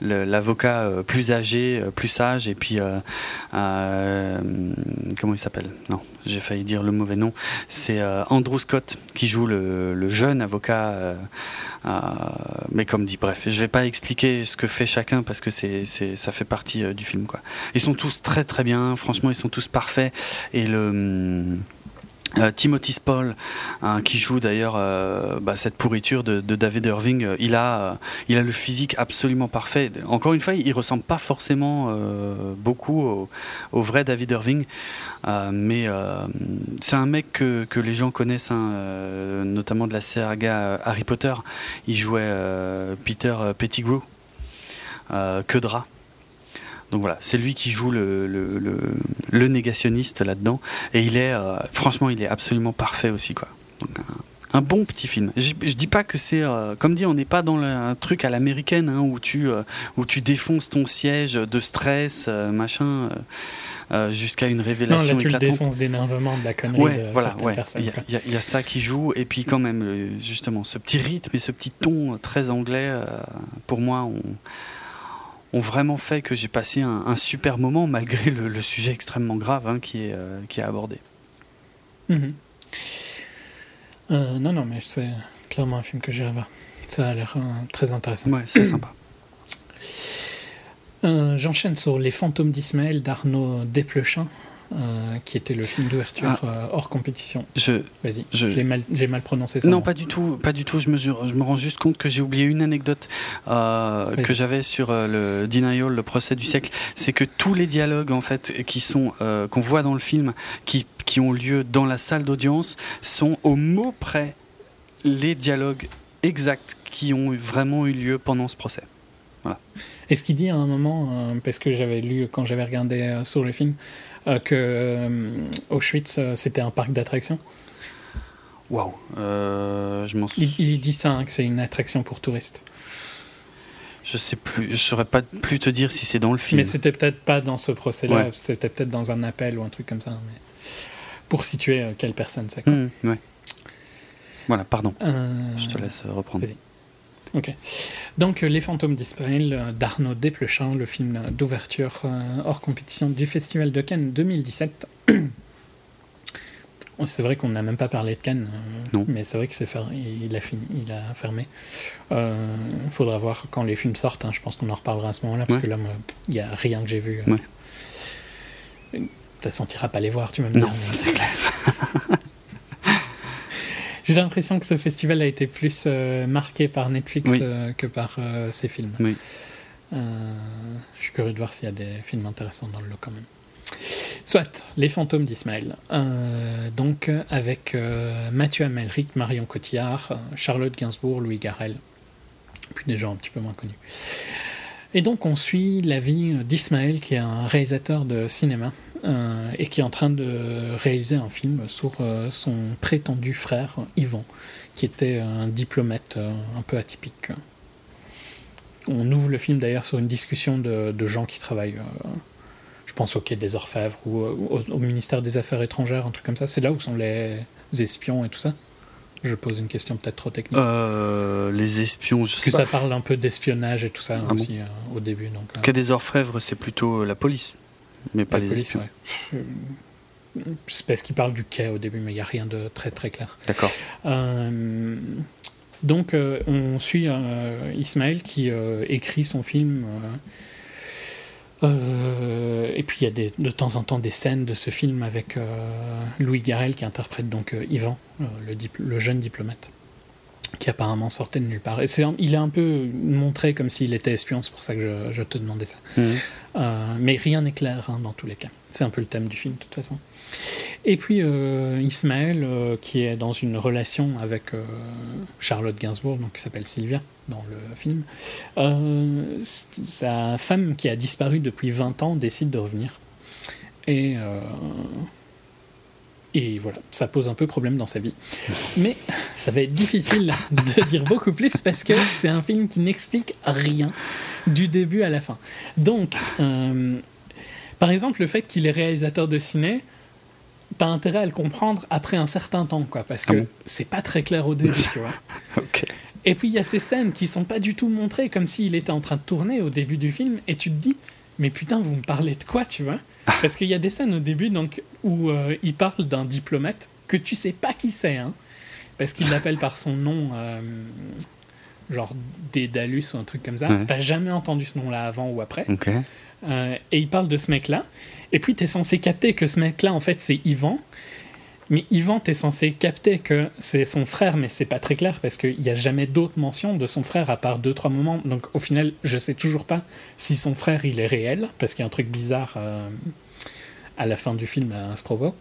Speaker 2: l'avocat euh, plus âgé, euh, plus sage, et puis euh, comment il s'appelle? Non, j'ai failli dire le mauvais nom. C'est Andrew Scott qui joue le, jeune avocat. mais comme dit, bref, je vais pas expliquer ce que fait chacun parce que c'est, ça fait partie du film, quoi. Ils sont tous très très bien. Franchement, ils sont tous parfaits. Et le euh, Timothy Spall, hein, qui joue d'ailleurs euh, bah, cette pourriture de, David Irving, euh, il a, il le physique absolument parfait. Encore une fois, il ressemble pas forcément beaucoup au, vrai David Irving, mais c'est un mec que, les gens connaissent, hein, notamment de la saga Harry Potter. Il jouait Peter Pettigrew, que drap. Donc voilà, c'est lui qui joue le, le, le, négationniste là-dedans. Et il est, euh, franchement, il est absolument parfait aussi, quoi. Donc, un, bon petit film. Je, je dis pas que c'est, euh, comme dit, on n'est pas dans un truc à l'américaine hein, où tu euh, où tu défonces ton siège de stress, machin. jusqu'à une révélation
Speaker 3: non, là, tu le défonces d'énervement de la connerie de voilà, ouais.
Speaker 2: Il y, y, a ça qui joue, et puis quand même, justement, ce petit rythme et ce petit ton très anglais, pour moi, on, ont vraiment fait que j'ai passé un, super moment malgré le, sujet extrêmement grave hein, qui, est, euh, qui est abordé.
Speaker 3: Mhm. Euh, non, non, mais c'est clairement un film que j'irai voir. Ça a l'air euh, très intéressant.
Speaker 2: Ouais, c'est sympa.
Speaker 3: J'enchaîne sur Les fantômes d'Ismaël d'Arnaud Desplechin. Euh, qui était le film d'ouverture ah. euh, hors compétition.
Speaker 2: Je,
Speaker 3: Vas-y, j'ai mal, mal, prononcé
Speaker 2: ça. Non, pas du tout, pas du tout. Je me, je me rends juste compte que j'ai oublié une anecdote euh, que j'avais sur le Denial, le procès du siècle. C'est que tous les dialogues en fait qui sont qu'on voit dans le film, qui, qui ont lieu dans la salle d'audience, sont au mot près les dialogues exacts qui ont vraiment eu lieu pendant ce procès. Voilà.
Speaker 3: Et ce qu'il dit à un moment, parce que j'avais lu quand j'avais regardé sur le film, que euh, Auschwitz, euh, c'était un parc d'attractions
Speaker 2: Waouh, je m'en
Speaker 3: il, il, dit ça, hein, que c'est une attraction pour touristes.
Speaker 2: Je sais plus, je saurais pas plus te dire si c'est dans le film.
Speaker 3: Mais c'était peut-être pas dans ce procès-là, c'était peut-être dans un appel ou un truc comme ça. Mais pour situer euh, quelle personne c'est.
Speaker 2: Mmh, ouais. Voilà, pardon. Euh, je te laisse reprendre. Vas-y.
Speaker 3: Ok. Donc, Les Fantômes d'Israël d'Arnaud Desplechin, le film d'ouverture hors compétition du Festival de Cannes 2017. C'est vrai qu'on n'a même pas parlé de Cannes, euh, mais c'est vrai que c'est il a fini, il a fermé. Il euh, faudra voir quand les films sortent. Hein. je pense qu'on en reparlera à ce moment-là parce que là, il n'y a rien que j'ai vu. Euh. Ouais. Ça sentira pas les voir, tu m'as
Speaker 2: Non, c'est clair.
Speaker 3: j'ai l'impression que ce festival a été plus marqué par Netflix que par ses films. Oui. je suis curieux de voir s'il y a des films intéressants dans le lot quand même. Soit, Les Fantômes d'Ismaël. Euh, donc, avec euh, Mathieu Amelric, Marion Cotillard, euh, Charlotte Gainsbourg, Louis Garrel. Puis des gens un petit peu moins connus. Et donc, on suit la vie d'Ismaël, qui est un réalisateur de cinéma et qui est en train de réaliser un film sur son prétendu frère, Yvan, qui était un diplomate un peu atypique. On ouvre le film d'ailleurs sur une discussion de, de gens qui travaillent je pense au Quai des Orfèvres ou euh, au, ministère des Affaires étrangères, un truc comme ça. C'est là où sont les espions et tout ça Je pose une question peut-être trop technique.
Speaker 2: Euh, les espions, je
Speaker 3: Parce que ça parle un peu d'espionnage et tout ça ah aussi euh, au début. Donc,
Speaker 2: Quai des Orfèvres, c'est plutôt la police, mais pas les police.
Speaker 3: Ouais. C'est parce qu'il parle du quai au début, mais il n'y a rien de très très clair.
Speaker 2: D'accord.
Speaker 3: donc, on suit Ismaël qui écrit son film euh, et puis il y a des, de temps en temps des scènes de ce film avec euh, Louis Garrel qui interprète donc euh, Ivan, le, le, jeune diplomate, qui apparemment sortait de nulle part. Et il est un peu montré comme s'il était espion, c'est pour ça que je, je te demandais ça. Mmh. mais rien n'est clair hein, dans tous les cas. C'est un peu le thème du film de toute façon. Et puis euh, Ismaël, euh, qui est dans une relation avec euh, Charlotte Gainsbourg, donc, qui s'appelle Sylvia dans le film. sa femme, qui a disparu depuis 20 ans, décide de revenir. Et, et voilà, ça pose un peu problème dans sa vie. Mais ça va être difficile de dire beaucoup plus parce que c'est un film qui n'explique rien du début à la fin. Donc, par exemple, le fait qu'il est réalisateur de ciné, t'as intérêt à le comprendre après un certain temps, quoi, parce que ah c'est pas très clair au début, tu vois. Et puis il y a ces scènes qui sont pas du tout montrées comme s'il était en train de tourner au début du film, et tu te dis, mais putain, vous me parlez de quoi, tu vois? ah. Parce qu'il y a des scènes au début donc, où euh, il parle d'un diplomate que tu sais pas qui c'est, hein, parce qu'il l'appelle par son nom, euh, genre Dédalus ou un truc comme ça. T'as jamais entendu ce nom-là avant ou après. Euh, et il parle de ce mec-là. Et puis, tu es censé capter que ce mec-là, en fait, c'est Yvan. Mais Yvan, tu es censé capter que c'est son frère, mais c'est pas très clair parce qu'il n'y a jamais d'autres mentions de son frère à part deux, trois moments. Donc, au final, je sais toujours pas si son frère, il est réel, parce qu'il y a un truc bizarre euh, à la fin du film à ce propos.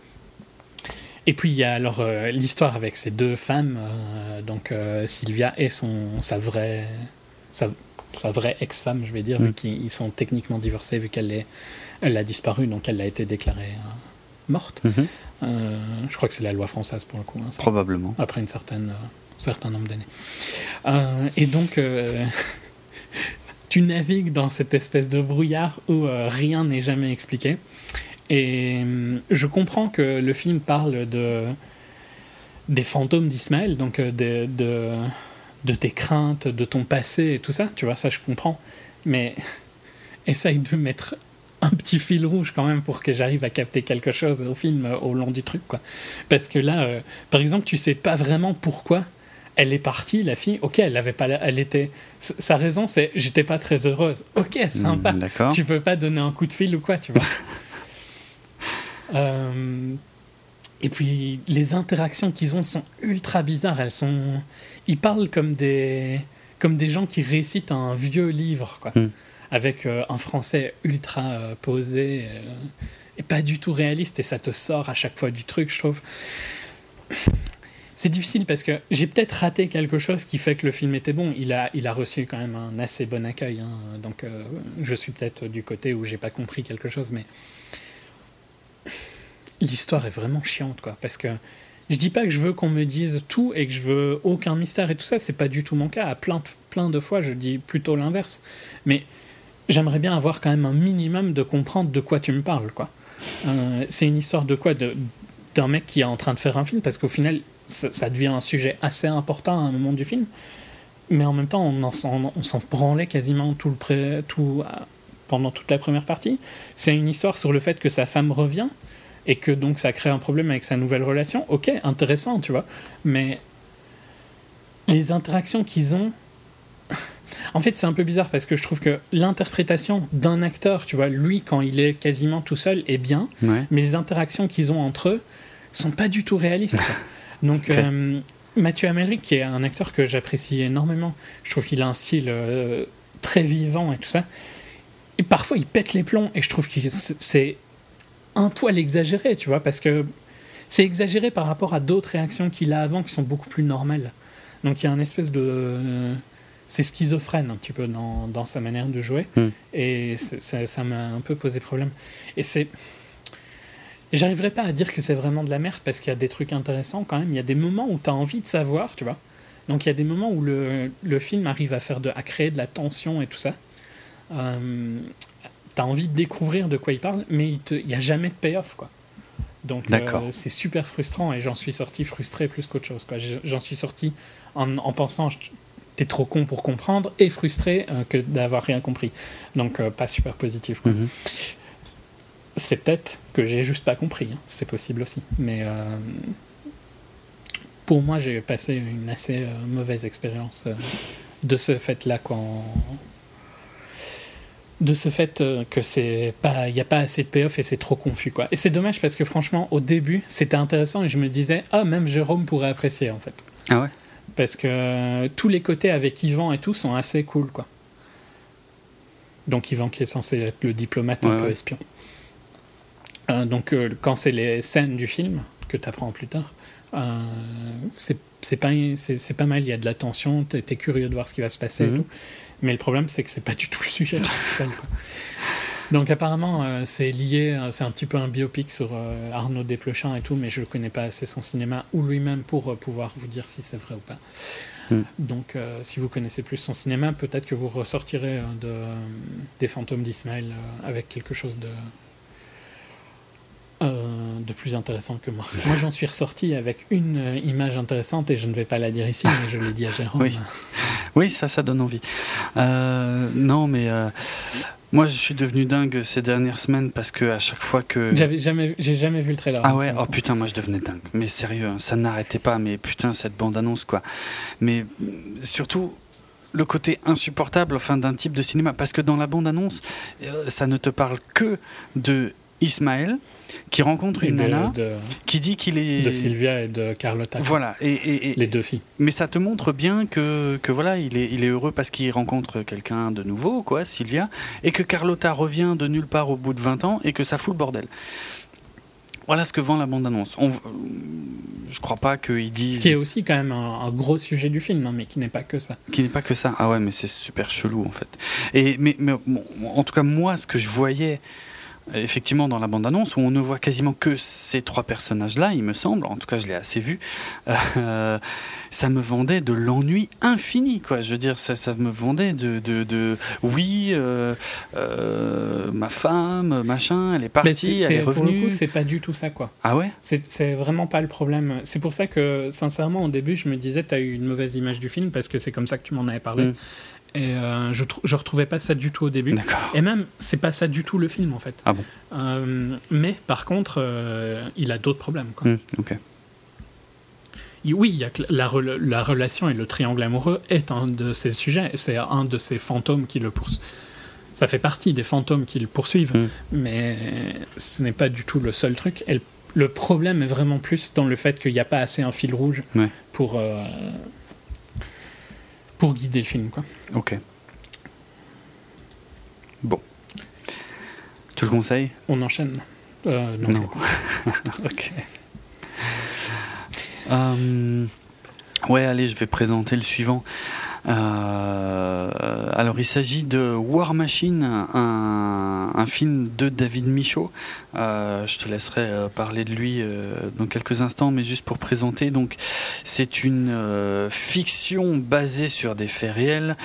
Speaker 3: Et puis, il y a alors euh, l'histoire avec ces deux femmes, euh, donc Sylvia et son, sa vraie, sa, vraie ex-femme, je vais dire, vu mm. qu'ils sont techniquement divorcés, vu qu'elle est elle a disparu, donc elle a été déclarée morte. Mhm. Euh, je crois que c'est la loi française pour le coup. Hein,
Speaker 2: Probablement.
Speaker 3: Après une certaine, euh, un certain nombre d'années. et donc, tu navigues dans cette espèce de brouillard où rien n'est jamais expliqué. Et je comprends que le film parle de des fantômes d'Ismaël, donc de, de, de, tes craintes, de ton passé et tout ça, tu vois, ça je comprends. Mais essaye de mettre un petit fil rouge quand même pour que j'arrive à capter quelque chose au film euh, au long du truc quoi. Parce que là euh, par exemple tu sais pas vraiment pourquoi elle est partie la fille. Ok elle avait pas elle était sa raison c'est j'étais pas très heureuse. Ok sympa. mm, tu peux pas donner un coup de fil ou quoi tu vois. Euh, et puis les interactions qu'ils ont sont ultra bizarres. Elles sont ils parlent comme des comme des gens qui récitent un vieux livre quoi. Mm avec euh, un français ultra euh, posé euh, et pas du tout réaliste, et ça te sort à chaque fois du truc, je trouve. C'est difficile parce que j'ai peut-être raté quelque chose qui fait que le film était bon. Il a, il a reçu quand même un assez bon accueil, hein. donc je suis peut-être du côté où j'ai pas compris quelque chose, mais l'histoire est vraiment chiante, quoi, parce que je dis pas que je veux qu'on me dise tout et que je veux aucun mystère et tout ça, c'est pas du tout mon cas. À plein de, plein de fois, je dis plutôt l'inverse. Mais j'aimerais bien avoir quand même un minimum de comprendre de quoi tu me parles. Euh, c'est une histoire de quoi? D'un mec qui est en train de faire un film, parce qu'au final, ça, devient un sujet assez important à un moment du film. Mais en même temps, on en s'en- branlait quasiment tout le euh, pendant toute la première partie. C'est une histoire sur le fait que sa femme revient et que donc ça crée un problème avec sa nouvelle relation. Ok, intéressant, tu vois. Mais les interactions qu'ils ont. En fait, c'est un peu bizarre parce que je trouve que l'interprétation d'un acteur, tu vois, lui, quand il est quasiment tout seul, est bien,
Speaker 2: Ouais.
Speaker 3: mais les interactions qu'ils ont entre eux sont pas du tout réalistes. quoi. Donc, euh, Mathieu Amalric, qui est un acteur que j'apprécie énormément, je trouve qu'il a un style euh, très vivant et tout ça. Et parfois, il pète les plombs et je trouve que c'est- c'est un poil exagéré, tu vois, parce que c'est exagéré par rapport à d'autres réactions qu'il a avant qui sont beaucoup plus normales. Donc, il y a un espèce de. C'est schizophrène un petit peu dans, dans sa manière de jouer.
Speaker 2: Hmm.
Speaker 3: Et ça m'a un peu posé problème. Et c'est. J'arriverai pas à dire que c'est vraiment de la merde parce qu'il y a des trucs intéressants quand même. Il y a des moments où tu as envie de savoir, tu vois. Donc il y a des moments où le, le film arrive à, faire de, à créer de la tension et tout ça. Euh, tu as envie de découvrir de quoi il parle, mais il n'y a jamais de payoff, quoi. Donc euh, c'est super frustrant et j'en suis sorti frustré plus qu'autre chose. J'en suis sorti en, en pensant je- t'es trop con pour comprendre et frustré euh, que d'avoir rien compris. Donc euh, pas super positif. quoi.
Speaker 2: Mhm.
Speaker 3: C'est peut-être que j'ai juste pas compris, hein. c'est possible aussi. Mais euh, pour moi, j'ai passé une assez mauvaise expérience de ce fait-là quand. De ce fait que c'est pas, il y a pas assez de payoff et c'est trop confus quoi. Et c'est dommage parce que franchement, au début, c'était intéressant et je me disais ah même Jérôme pourrait apprécier en fait
Speaker 2: Ah ouais?
Speaker 3: Parce que tous les côtés avec Yvan et tout sont assez cool quoi. Donc Yvan qui est censé être le diplomate un peu
Speaker 2: ouais.
Speaker 3: espion. Euh, donc euh, quand c'est les scènes du film que tu apprends plus tard, euh, c'est pas mal. Il y a de la tension, t'es es curieux de voir ce qui va se passer et
Speaker 2: Mhm.
Speaker 3: tout. Mais le problème c'est que c'est pas du tout le sujet principal. quoi. Donc apparemment euh, c'est lié, euh, c'est un petit peu un biopic sur euh, Arnaud Desplechin et tout, mais je ne connais pas assez son cinéma ou lui-même pour pouvoir vous dire si c'est vrai ou pas.
Speaker 2: Mm.
Speaker 3: Donc si vous connaissez plus son cinéma, peut-être que vous ressortirez de, des fantômes d'Ismaël avec quelque chose de, de plus intéressant que moi. Moi j'en suis ressorti avec une image intéressante et je ne vais pas la dire ici, mais je l'ai dit à Jérôme.
Speaker 2: Oui. Oui, ça, ça donne envie. Non, mais moi, je suis devenu dingue ces dernières semaines parce que à chaque fois que.
Speaker 3: J'avais jamais, j'ai jamais vu le trailer.
Speaker 2: Ah ouais, oh putain, moi je devenais dingue. Mais sérieux, hein, ça n'arrêtait pas. Mais putain, cette bande-annonce, quoi. Mais surtout, le côté insupportable enfin, d'un type de cinéma. Parce que dans la bande-annonce, euh, ça ne te parle que de Ismaël qui rencontre une
Speaker 3: de,
Speaker 2: nana
Speaker 3: de,
Speaker 2: qui dit qu'il est.
Speaker 3: de Sylvia et de Carlotta.
Speaker 2: Voilà, et, et- et-
Speaker 3: Les deux filles.
Speaker 2: mais ça te montre bien que, que voilà, il est, il est heureux parce qu'il rencontre quelqu'un de nouveau, quoi, Sylvia, et que Carlotta revient de nulle part au bout de 20 ans et que ça fout le bordel. Voilà ce que vend la bande-annonce. On, euh, je crois pas qu'ils disent
Speaker 3: Ce qui est aussi quand même un, un gros sujet du film, hein, mais qui n'est pas que ça.
Speaker 2: qu'il n'est pas que ça. Ah ouais, mais c'est super chelou en fait. Et mais, mais bon, en tout cas moi, ce que je voyais effectivement dans la bande-annonce où on ne voit quasiment que ces trois personnages-là, il me semble. En tout cas, je l'ai assez vu. euh, ça me vendait de l'ennui infini, quoi. Je veux dire, ça, ça me vendait de, de, de oui, euh, euh, ma femme, machin, elle est partie, elle est
Speaker 3: pour le
Speaker 2: revenue.
Speaker 3: coup, c'est pas du tout ça, quoi.
Speaker 2: ah ouais?
Speaker 3: C'est c'est vraiment pas le problème. C'est pour ça que, sincèrement, au début, je me disais, t'as eu une mauvaise image du film parce que c'est comme ça que tu m'en avais parlé.
Speaker 2: Mm.
Speaker 3: Et euh, je, je retrouvais pas ça du tout au début. Et même, c'est pas ça du tout le film, en fait.
Speaker 2: Ah bon?
Speaker 3: Euh, mais par contre, euh, il a d'autres problèmes, quoi.
Speaker 2: Hmm.
Speaker 3: Il- Oui, il y a que la, rela- la relation et le triangle amoureux est un de ses sujets, c'est un de ses fantômes qui le poursuivent. Ça fait partie des fantômes qui le poursuivent,
Speaker 2: Mm.
Speaker 3: mais ce n'est pas du tout le seul truc. Et le, le problème est vraiment plus dans le fait qu'il n'y a pas assez un fil rouge
Speaker 2: Ouais.
Speaker 3: pour, pour guider le film. Quoi.
Speaker 2: Ok. Bon. Tu le conseilles?
Speaker 3: On enchaîne. Euh, non,
Speaker 2: Non. Ok. Euh, ouais, allez, je vais présenter le suivant. Euh, alors il s'agit de War Machine, un, film de David Michaud. Euh, je te laisserai euh, parler de lui dans quelques instants, mais juste pour présenter. Donc c'est une fiction basée sur des faits réels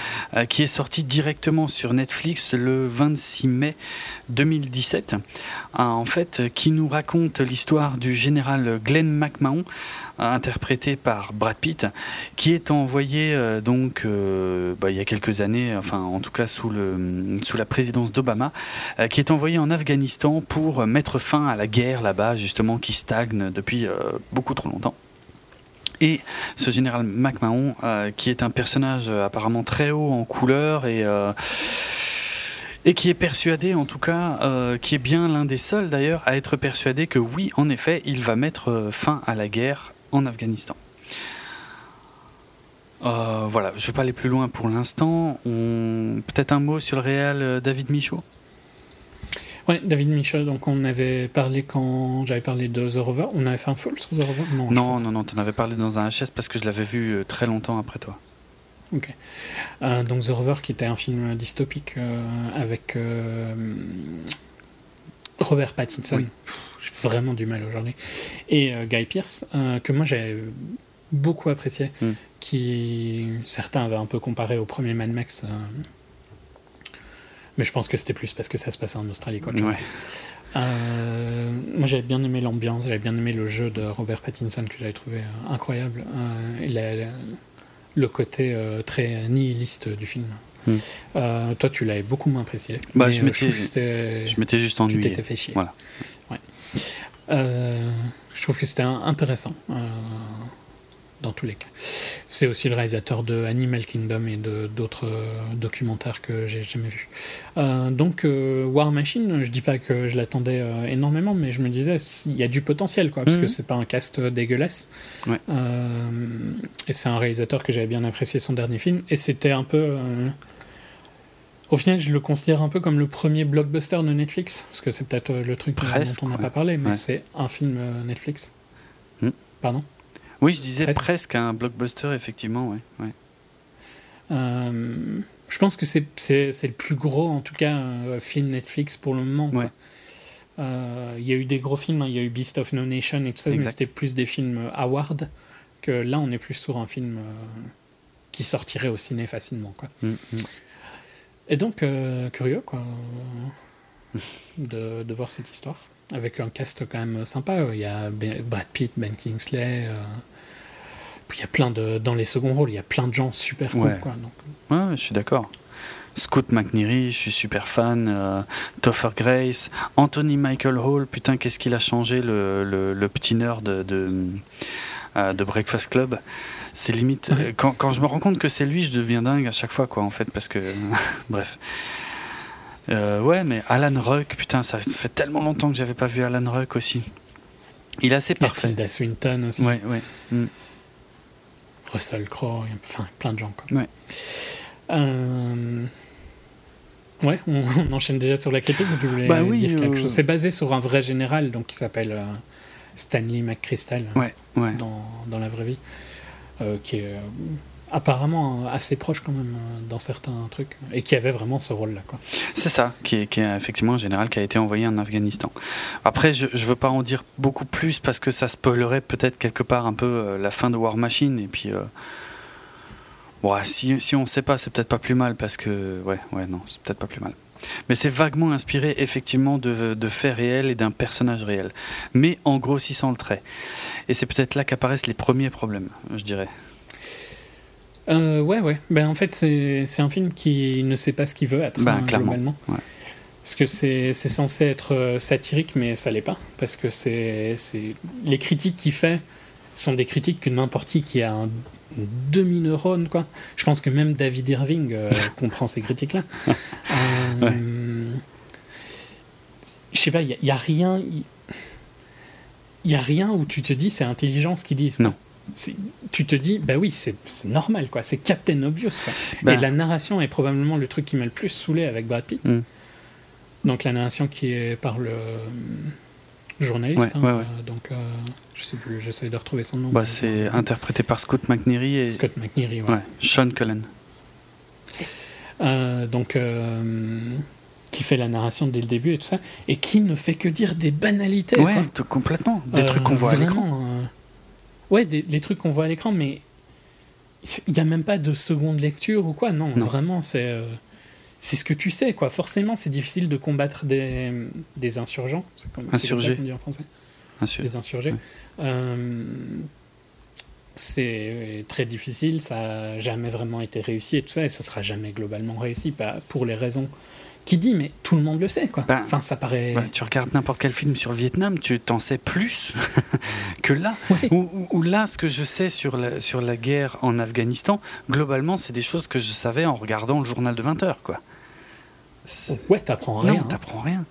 Speaker 2: qui est sortie directement sur Netflix le 26 mai 2017. en fait, qui nous raconte l'histoire du général Glenn McMahon interprété par Brad Pitt, qui est envoyé euh, donc euh, bah, il y a quelques années, enfin en tout cas sous, le, sous la présidence d'Obama, euh, qui est envoyé en Afghanistan pour mettre fin à la guerre là-bas, justement, qui stagne depuis beaucoup trop longtemps. Et ce général McMahon, qui est un personnage apparemment très haut en couleur et et qui est persuadé, en tout cas, qui est bien l'un des seuls d'ailleurs à être persuadé que oui, en effet, il va mettre fin à la guerre en Afghanistan. Euh, voilà, je ne vais pas aller plus loin pour l'instant. On... Peut-être un mot sur le réel euh, David Michaud?
Speaker 3: Ouais, David Michaud, donc on avait parlé quand j'avais parlé de The Rover. On avait fait un full sur The Rover
Speaker 2: Non, non, non, non tu en avais parlé dans un HS parce que je l'avais vu euh, très longtemps après toi.
Speaker 3: Ok. donc The Rover qui était un film dystopique avec Robert Pattinson. J'ai vraiment du mal aujourd'hui. Et euh, Guy Pierce, euh, que moi j'ai beaucoup apprécié, hmm. qui certains avaient un peu comparé au premier Mad Max. Euh, mais je pense que c'était plus parce que ça se passait en Australie qu'autre chose. moi j'avais bien aimé l'ambiance, j'avais bien aimé le jeu de Robert Pattinson que j'avais trouvé incroyable. et le côté très nihiliste du film. Hmm. toi, tu l'avais beaucoup moins apprécié.
Speaker 2: Bah, je m'étais juste ennuyé.
Speaker 3: Tu t'étais fait chier. Voilà. Euh, je trouve que c'était intéressant euh, dans tous les cas. C'est aussi le réalisateur de Animal Kingdom et d'autres euh, documentaires que j'ai jamais vus. donc War Machine, je dis pas que je l'attendais énormément, mais je me disais il y a du potentiel quoi, parce que mhm. c'est pas un cast dégueulasse. et c'est un réalisateur que j'avais bien apprécié son dernier film, et c'était un peu au final, je le considère un peu comme le premier blockbuster de Netflix, parce que c'est peut-être euh, le truc dont on n'a pas parlé, mais c'est un film euh, Netflix. Hmm. Pardon?
Speaker 2: Oui, je disais presque, un blockbuster, effectivement, ouais.
Speaker 3: Euh, je pense que c'est le plus gros, en tout cas, film Netflix pour le moment. Il y a eu des gros films, hein. il y a eu Beast of No Nation et tout ça, mais c'était plus des films Award, que là, on est plus sur un film qui sortirait au ciné facilement. Quoi. Hmm, hmm. Et donc, euh, curieux, quoi, de, de, voir cette histoire. Avec un cast quand même sympa. Il y a Brad Pitt, Ben Kingsley. Euh, puis il y a plein de. Dans les seconds rôles, il y a plein de gens super cool, quoi. Donc.
Speaker 2: Ouais, je suis d'accord. Scott McNeary, je suis super fan. Euh, Topher Grace, Anthony Michael Hall, putain, qu'est-ce qu'il a changé, le, le, le petit nerd de, de, de Breakfast Club. C'est limite. Euh, quand, quand, je me rends compte que c'est lui, je deviens dingue à chaque fois, quoi, en fait, parce que. Bref. Euh, ouais, mais Alan Ruck, putain, ça fait tellement longtemps que j'avais pas vu Alan Ruck aussi. Il est assez parfait.
Speaker 3: Tilda Swinton aussi.
Speaker 2: Ouais, ouais. Mm.
Speaker 3: Russell Crowe, enfin, plein de gens, quoi.
Speaker 2: Ouais.
Speaker 3: Euh... Ouais, on, enchaîne déjà sur la critique. Tu voulais bah oui, dire quelque chose? C'est basé sur un vrai général, donc qui s'appelle Stanley McChrystal.
Speaker 2: Ouais, ouais.
Speaker 3: Dans, dans la vraie vie. Euh, qui est euh, apparemment assez proche quand même euh, dans certains trucs, et qui avait vraiment ce rôle-là.
Speaker 2: C'est ça, qui est, qui est, effectivement un général qui a été envoyé en Afghanistan. Après, je ne veux pas en dire beaucoup plus parce que ça spoilerait peut-être quelque part un peu la fin de War Machine, et puis... Bon, si, si on ne sait pas, c'est peut-être pas plus mal parce que... Ouais, ouais, non, c'est peut-être pas plus mal. Mais c'est vaguement inspiré effectivement de, de faits réels et d'un personnage réel, mais en grossissant le trait. Et c'est peut-être là qu'apparaissent les premiers problèmes, je dirais.
Speaker 3: Euh, ouais, ouais. Ben, en fait, c'est un film qui ne sait pas ce qu'il veut être,
Speaker 2: ben, hein, clairement.
Speaker 3: Parce que c'est censé être euh, satirique, mais ça l'est pas. Parce que c'est les critiques qu'il fait sont des critiques que n'importe qui qui a un demi-neurone, quoi. Je pense que même David Irving euh, comprend ces critiques-là. Euh, je sais pas, il n'y a, rien. Il y a rien où tu te dis c'est intelligent ce qu'ils disent.
Speaker 2: Non.
Speaker 3: Tu te dis, bah oui, c'est normal, quoi. C'est Captain Obvious, quoi. Bah. Et la narration est probablement le truc qui m'a le plus saoulé avec Brad Pitt. Mm. Donc la narration qui est par le journaliste. Hein, donc, euh, je sais plus, j'essaie de retrouver son nom.
Speaker 2: Bah, c'est interprété par Scott McNeary et.
Speaker 3: Scott McNeary, ouais.
Speaker 2: Sean Cullen.
Speaker 3: Euh, donc, euh, qui fait la narration dès le début et tout ça, et qui ne fait que dire des banalités.
Speaker 2: Ouais,
Speaker 3: quoi.
Speaker 2: complètement. Des trucs qu'on voit à l'écran.
Speaker 3: Ouais, des, les trucs qu'on voit à l'écran, mais il n'y a même pas de seconde lecture ou quoi. Non,
Speaker 2: Non.
Speaker 3: vraiment, c'est c'est ce que tu sais, quoi. Forcément, c'est difficile de combattre des, des insurgents. C'est comme
Speaker 2: Insurgés.
Speaker 3: dit en français. Des insurgés.
Speaker 2: Ouais.
Speaker 3: Euh, c'est très difficile, ça n'a jamais vraiment été réussi et tout ça, et ce sera jamais globalement réussi, pas pour les raisons qui dit, mais tout le monde le sait, quoi.
Speaker 2: Bah,
Speaker 3: enfin, ça paraît.
Speaker 2: Ouais, tu regardes n'importe quel film sur le Vietnam, tu t'en sais plus que là. Ou, là, ce que je sais sur la, sur la guerre en Afghanistan, globalement, c'est des choses que je savais en regardant le journal de 20 heures, quoi. C'est-
Speaker 3: Ouais, t'apprends rien.
Speaker 2: Non,
Speaker 3: hein.
Speaker 2: t'apprends rien.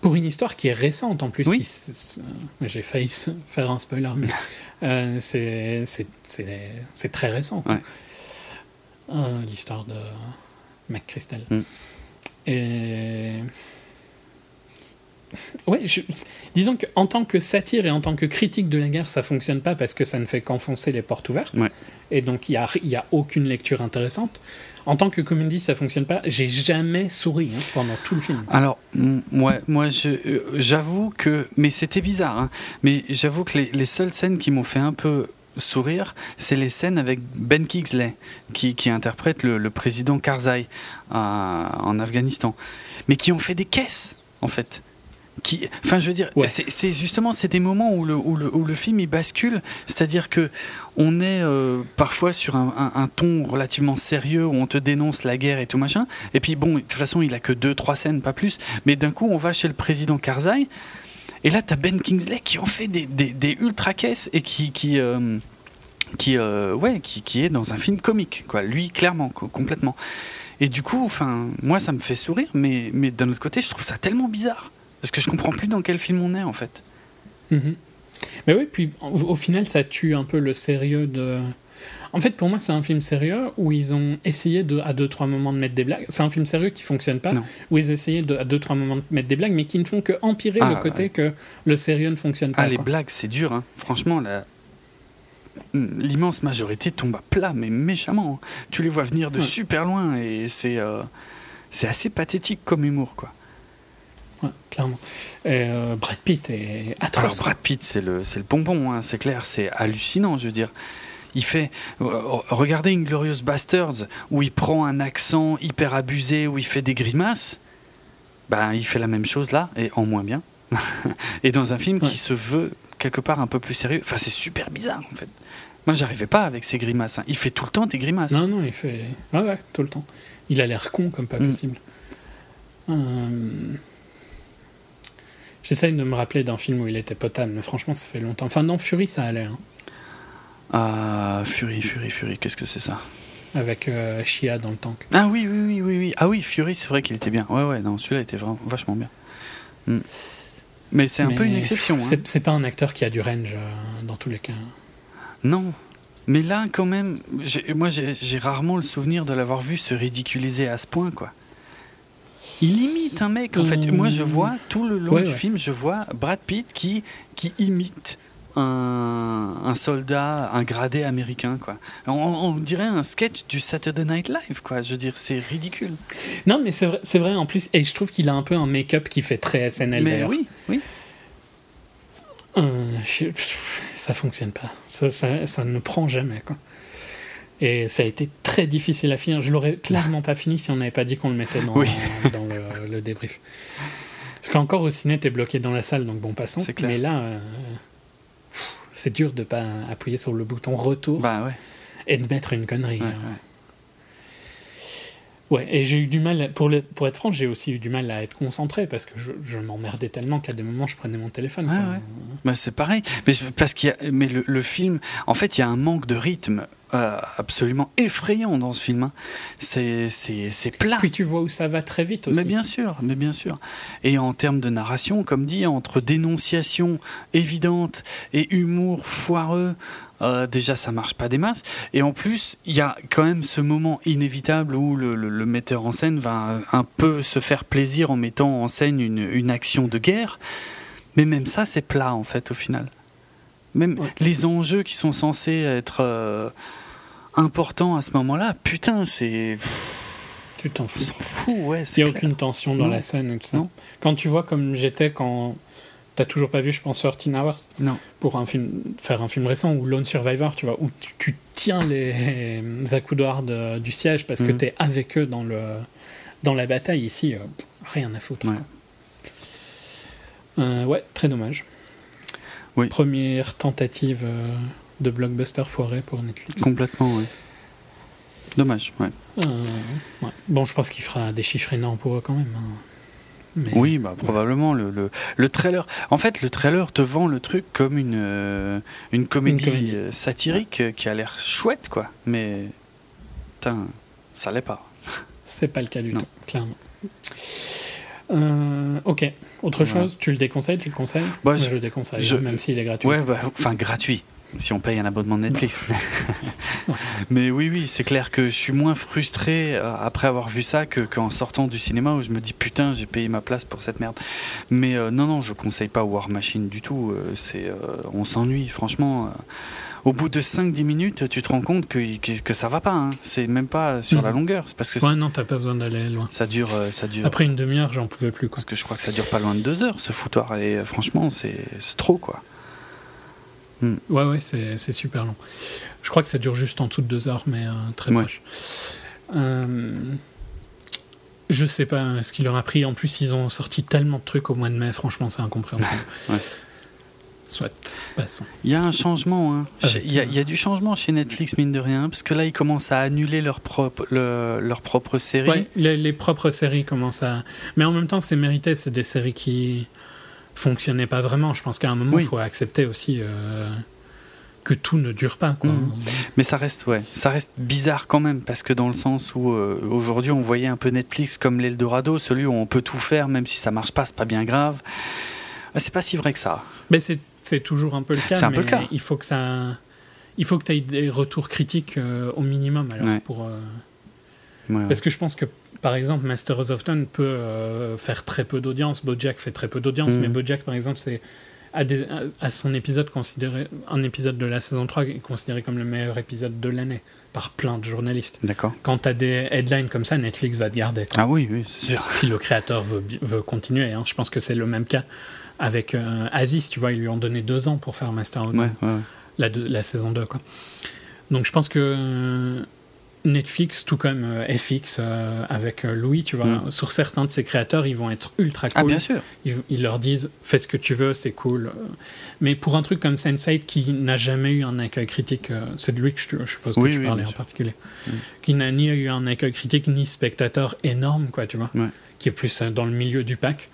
Speaker 3: Pour une histoire qui est récente en plus.
Speaker 2: Oui.
Speaker 3: euh, J'ai failli faire un spoiler, mais euh, c'est- très récent.
Speaker 2: Ouais.
Speaker 3: Euh, L'histoire de McChrystal.
Speaker 2: Mm.
Speaker 3: Et. Ouais, je- disons qu'en tant que satire et en tant que critique de la guerre, ça fonctionne pas parce que ça ne fait qu'enfoncer les portes ouvertes.
Speaker 2: Ouais.
Speaker 3: Et donc, il n'y a, y a aucune lecture intéressante. En tant que comédie, ça fonctionne pas. J'ai jamais souri hein, pendant tout le film.
Speaker 2: Alors, ouais, moi, euh, j'avoue que. Mais c'était bizarre, hein, mais j'avoue que les, les seules scènes qui m'ont fait un peu sourire, c'est les scènes avec Ben Kingsley, qui, qui interprète le, le président Karzai euh, en Afghanistan, mais qui ont fait des caisses, en fait. Qui, enfin, je veux dire,
Speaker 3: Ouais.
Speaker 2: c'est justement c'est des moments où le, où le, où le film il bascule, c'est-à-dire que on est euh, parfois sur un, un- un ton relativement sérieux où on te dénonce la guerre et tout machin, et puis bon, de toute façon il a que deux trois scènes, pas plus, mais d'un coup on va chez le président Karzai, et là t'as Ben Kingsley qui en fait des, des, ultra caisses et qui qui euh, qui euh, ouais qui, qui est dans un film comique quoi, lui clairement co- complètement. Et du coup, enfin, moi ça me fait sourire, mais mais d'un autre côté je trouve ça tellement bizarre parce que je comprends plus dans quel film on est en fait.
Speaker 3: Mhm. Mais oui, puis au final, ça tue un peu le sérieux de. En fait, pour moi, c'est un film sérieux où ils ont essayé de, à deux, trois moments de mettre des blagues. C'est un film sérieux qui fonctionne pas,
Speaker 2: Non.
Speaker 3: où ils essayaient de, à deux, trois moments de mettre des blagues, mais qui ne font que empirer
Speaker 2: Ah,
Speaker 3: le côté
Speaker 2: ouais.
Speaker 3: que le sérieux ne fonctionne pas.
Speaker 2: Ah, les
Speaker 3: quoi.
Speaker 2: blagues, c'est dur, hein. franchement, la... l'immense majorité tombe à plat, mais méchamment. hein. Tu les vois venir de
Speaker 3: Ouais.
Speaker 2: super loin et c'est euh, c'est assez pathétique comme humour, quoi.
Speaker 3: Ouais, clairement. Et euh, Brad Pitt est atroce.
Speaker 2: Alors Brad Pitt, c'est le, c'est le bonbon, hein, c'est clair, c'est hallucinant, je veux dire. Il fait. euh, regardez Inglorious Bastards, où il prend un accent hyper abusé, où il fait des grimaces. Ben, il fait la même chose là, et en moins bien. et dans un film
Speaker 3: Ouais.
Speaker 2: qui se veut quelque part un peu plus sérieux. Enfin, c'est super bizarre, en fait. Moi, j'arrivais pas avec ses grimaces. hein. Il fait tout le temps des grimaces.
Speaker 3: Non, non, il fait. Ouais, ouais, tout le temps. Il a l'air con comme pas
Speaker 2: Mm.
Speaker 3: possible. Euh, J'essaye de me rappeler d'un film où il était potable, mais franchement, ça fait longtemps. Enfin, non, Fury, ça allait. hein.
Speaker 2: Ah, Fury, Fury, Fury, qu'est-ce que c'est ça
Speaker 3: avec euh, Shia dans le tank.
Speaker 2: Ah oui, oui, oui, oui, oui. Ah oui, Fury, c'est vrai qu'il était bien. Ouais, ouais, non, celui-là était vraiment vachement bien. Hmm. Mais c'est un peu une exception. hein.
Speaker 3: C'est c'est pas un acteur qui a du range euh, dans tous les cas.
Speaker 2: Non. Mais là, quand même, moi, j'ai rarement le souvenir de l'avoir vu se ridiculiser à ce point, quoi. Il imite un mec, en fait. Moi, je vois, tout le long
Speaker 3: Ouais,
Speaker 2: du
Speaker 3: ouais.
Speaker 2: film, je vois Brad Pitt qui, qui imite un, un soldat, un gradé américain, quoi. On, on dirait un sketch du Saturday Night Live, quoi. Je veux dire, c'est ridicule.
Speaker 3: Non, mais c'est vrai, en plus, et je trouve qu'il a un peu un make-up qui fait très SNL
Speaker 2: Mais oui, oui.
Speaker 3: Euh, je- ça fonctionne pas. Ça, ça, ça ne prend jamais. Quoi. Et ça a été très difficile à finir. Je l'aurais clairement pas fini si on n'avait pas dit qu'on le mettait dans,
Speaker 2: Oui.
Speaker 3: dans le, le débrief. Parce qu'encore au ciné, t'es bloqué dans la salle, donc bon, passons. Mais là, euh, c'est dur de pas appuyer sur le bouton retour
Speaker 2: Bah ouais.
Speaker 3: et de mettre une connerie.
Speaker 2: ouais,
Speaker 3: hein.
Speaker 2: ouais.
Speaker 3: Ouais, et j'ai eu du mal, pour, le- pour être franc, j'ai aussi eu du mal à être concentré parce que je, je m'emmerdais tellement qu'à des moments je prenais mon téléphone.
Speaker 2: Bah, c'est pareil. Mais, parce qu'il y a, mais le, le film, en fait, il y a un manque de rythme euh, absolument effrayant dans ce film. hein. C'est, c'est, c'est plat.
Speaker 3: Puis tu vois où ça va très vite aussi.
Speaker 2: Mais bien sûr, mais bien sûr. Et en termes de narration, comme dit, entre dénonciation évidente et humour foireux, euh, déjà ça marche pas des masses. Et en plus, il y a quand même ce moment inévitable où le, le- le metteur en scène va un peu se faire plaisir en mettant en scène une, une action de guerre. Mais même ça, c'est plat en fait au final. Même
Speaker 3: Ouais.
Speaker 2: les enjeux qui sont censés être euh, importants à ce moment-là, putain, c'est
Speaker 3: tu t'en fous.
Speaker 2: Ouais.
Speaker 3: Il n'y a
Speaker 2: clair.
Speaker 3: aucune tension dans
Speaker 2: Non.
Speaker 3: la scène tout ça.
Speaker 2: Non.
Speaker 3: Quand tu vois comme j'étais quand. T'as toujours pas vu, je pense, 13 Hours
Speaker 2: Non.
Speaker 3: pour un film, faire un film récent ou Lone Survivor, tu vois, où tu, tu tiens les, les accoudoirs de- du siège parce que
Speaker 2: Mhm.
Speaker 3: tu es avec eux dans, le, dans la bataille. Ici, euh, rien à foutre.
Speaker 2: Ouais.
Speaker 3: Euh, ouais, très dommage.
Speaker 2: Oui.
Speaker 3: Première tentative euh, de blockbuster foiré pour Netflix.
Speaker 2: Complètement, ouais. Dommage, ouais.
Speaker 3: Euh, ouais. Bon, je pense qu'il fera des chiffres énormes pour eux quand même. hein. Mais-
Speaker 2: Oui, bah, probablement. Le, le, le trailer. En fait, le trailer te vend le truc comme une, euh, une comédie,
Speaker 3: comédie.
Speaker 2: euh, satirique qui a l'air chouette, quoi. Mais. Putain, ça l'est pas.
Speaker 3: C'est pas le cas du
Speaker 2: Non.
Speaker 3: tout, clairement. Euh, ok. Autre chose, tu le déconseilles, tu le conseilles?
Speaker 2: Bah, je-
Speaker 3: je, le déconseille,
Speaker 2: je-
Speaker 3: hein, même s'il est gratuit.
Speaker 2: Ouais, bah, enfin, gratuit. Si on paye un abonnement de Netflix. Mais oui, oui, c'est clair que je suis moins frustré euh, après avoir vu ça que qu'en sortant du cinéma où je me dis putain, j'ai payé ma place pour cette merde. Mais euh, non, non, je conseille pas War Machine du tout. euh, c'est, euh, on s'ennuie, franchement. au bout de 5-10 minutes, tu te rends compte que, que, que ça va pas. hein. C'est même pas sur la
Speaker 3: Mhm.
Speaker 2: longueur. C'est parce que
Speaker 3: Ouais, non, t'as pas besoin d'aller loin.
Speaker 2: ça dure, ça dure.
Speaker 3: Après une demi-heure, j'en pouvais plus. Quoi.
Speaker 2: Parce que je crois que ça dure pas loin de deux heures ce foutoir. Et franchement, c'est trop quoi.
Speaker 3: Ouais, ouais, c'est super long. Je crois que ça dure juste en dessous de deux heures, mais euh, très
Speaker 2: Ouais.
Speaker 3: proche. Euh, je sais pas ce qu'il leur a pris. En plus, ils ont sorti tellement de trucs au mois de mai. Franchement, c'est incompréhensible.
Speaker 2: Ouais.
Speaker 3: Soit, passons.
Speaker 2: Il y a un changement, hein. Chez- il, y a, il y a du changement chez Netflix, mine de rien, parce que là, ils commencent à annuler leur propre, le- leur propre série.
Speaker 3: Ouais, les, les propres séries commencent à. Mais en même temps, c'est mérité. C'est des séries qui fonctionnaient pas vraiment. Je pense qu'à un moment, il
Speaker 2: Oui.
Speaker 3: faut accepter aussi euh, que tout ne dure pas. Quoi.
Speaker 2: Mhm. Mais ça reste, ouais, ça reste bizarre quand même, parce que dans le sens où euh, aujourd'hui, on voyait un peu Netflix comme l'Eldorado, celui où on peut tout faire, même si ça marche pas, c'est pas bien grave. Ah, C'est pas si vrai que ça.
Speaker 3: Mais c'est toujours un peu le cas.
Speaker 2: C'est un
Speaker 3: mais
Speaker 2: peu le cas.
Speaker 3: Il faut que ça. Il faut que tu aies des retours critiques euh, au minimum alors
Speaker 2: Ouais.
Speaker 3: pour.
Speaker 2: Ouais,
Speaker 3: Parce que je pense que par exemple Masters of None peut euh, faire très peu d'audience, BoJack fait très peu d'audience, mais BoJack par exemple c'est à, des- à- à son épisode considéré un épisode de la saison 3 est considéré comme le meilleur épisode de l'année par plein de journalistes.
Speaker 2: D'accord.
Speaker 3: Quand tu as des headlines comme ça, Netflix va te garder. quoi.
Speaker 2: Ah oui, oui, c'est sûr.
Speaker 3: Si le créateur veut, veut continuer, hein. je pense que c'est le même cas avec euh, Aziz, tu vois, ils lui ont donné deux ans pour faire Master of
Speaker 2: Ouais, ouais, ouais.
Speaker 3: la, la saison 2. Quoi. Donc je pense que Netflix, tout comme euh, FX euh, avec euh, Louis, tu vois,
Speaker 2: Mm.
Speaker 3: sur certains de ses créateurs, ils vont être ultra
Speaker 2: Ah,
Speaker 3: cool.
Speaker 2: bien sûr.
Speaker 3: ils, ils leur disent fais ce que tu veux, c'est cool. Mais pour un truc comme Sense8 qui n'a jamais eu un accueil critique, c'est de lui que je, je suppose que
Speaker 2: Oui,
Speaker 3: tu
Speaker 2: oui,
Speaker 3: parlais en
Speaker 2: sûr.
Speaker 3: particulier,
Speaker 2: Mm.
Speaker 3: qui n'a ni eu un accueil critique ni spectateur énorme, quoi, tu vois,
Speaker 2: Ouais.
Speaker 3: qui est plus dans le milieu du pack.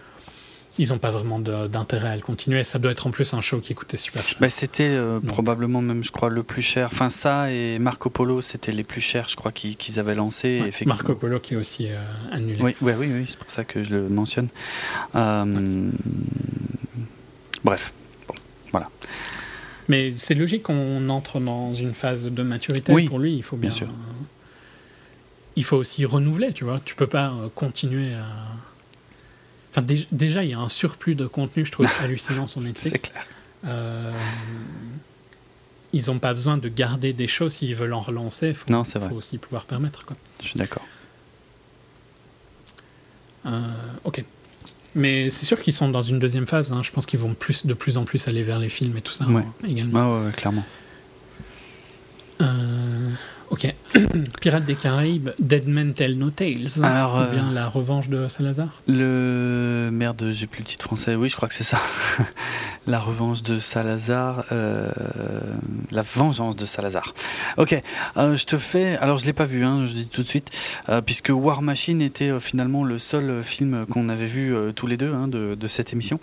Speaker 3: Ils n'ont pas vraiment d'intérêt à le continuer. Ça doit être en plus un show qui coûtait super cher.
Speaker 2: Bah, c'était euh, probablement même, je crois, le plus cher. Enfin, ça et Marco Polo, c'était les plus chers, je crois, qu'ils avaient lancé.
Speaker 3: Ouais,
Speaker 2: effectivement-
Speaker 3: Marco Polo qui est aussi euh, annulé.
Speaker 2: Oui, ouais, oui, oui, c'est pour ça que je le mentionne. Euh, Bref,
Speaker 3: Mais c'est logique qu'on entre dans une phase de maturité
Speaker 2: Oui,
Speaker 3: pour lui. Il faut bien.
Speaker 2: bien sûr.
Speaker 3: il faut aussi renouveler, tu vois. Tu peux pas euh, continuer à. Enfin, dé- déjà, il y a un surplus de contenu, je trouve hallucinant sur
Speaker 2: c'est
Speaker 3: Netflix.
Speaker 2: clair.
Speaker 3: Euh, ils n'ont pas besoin de garder des choses s'ils veulent en relancer. Il faut,
Speaker 2: Non, c'est vrai.
Speaker 3: faut aussi pouvoir permettre. Quoi.
Speaker 2: Je suis d'accord.
Speaker 3: Euh, ok. Mais c'est sûr qu'ils sont dans une deuxième phase. hein. Je pense qu'ils vont plus, de plus en plus aller vers les films et tout ça
Speaker 2: Ouais.
Speaker 3: hein, également.
Speaker 2: Ah ouais, ouais, clairement.
Speaker 3: Euh, ok. Pirates des Caraïbes, Dead Men Tell No Tales.
Speaker 2: Alors,
Speaker 3: Ou
Speaker 2: euh,
Speaker 3: bien La Revanche de Salazar.
Speaker 2: Le merde, j'ai plus le titre français. Oui, je crois que c'est ça. la revanche de Salazar. euh, La vengeance de Salazar. Ok, euh, je te fais. Alors, je l'ai pas vu, hein, je dis tout de suite, euh, puisque War Machine était euh, finalement le seul euh, film qu'on avait vu euh, tous les deux hein, de, de cette émission.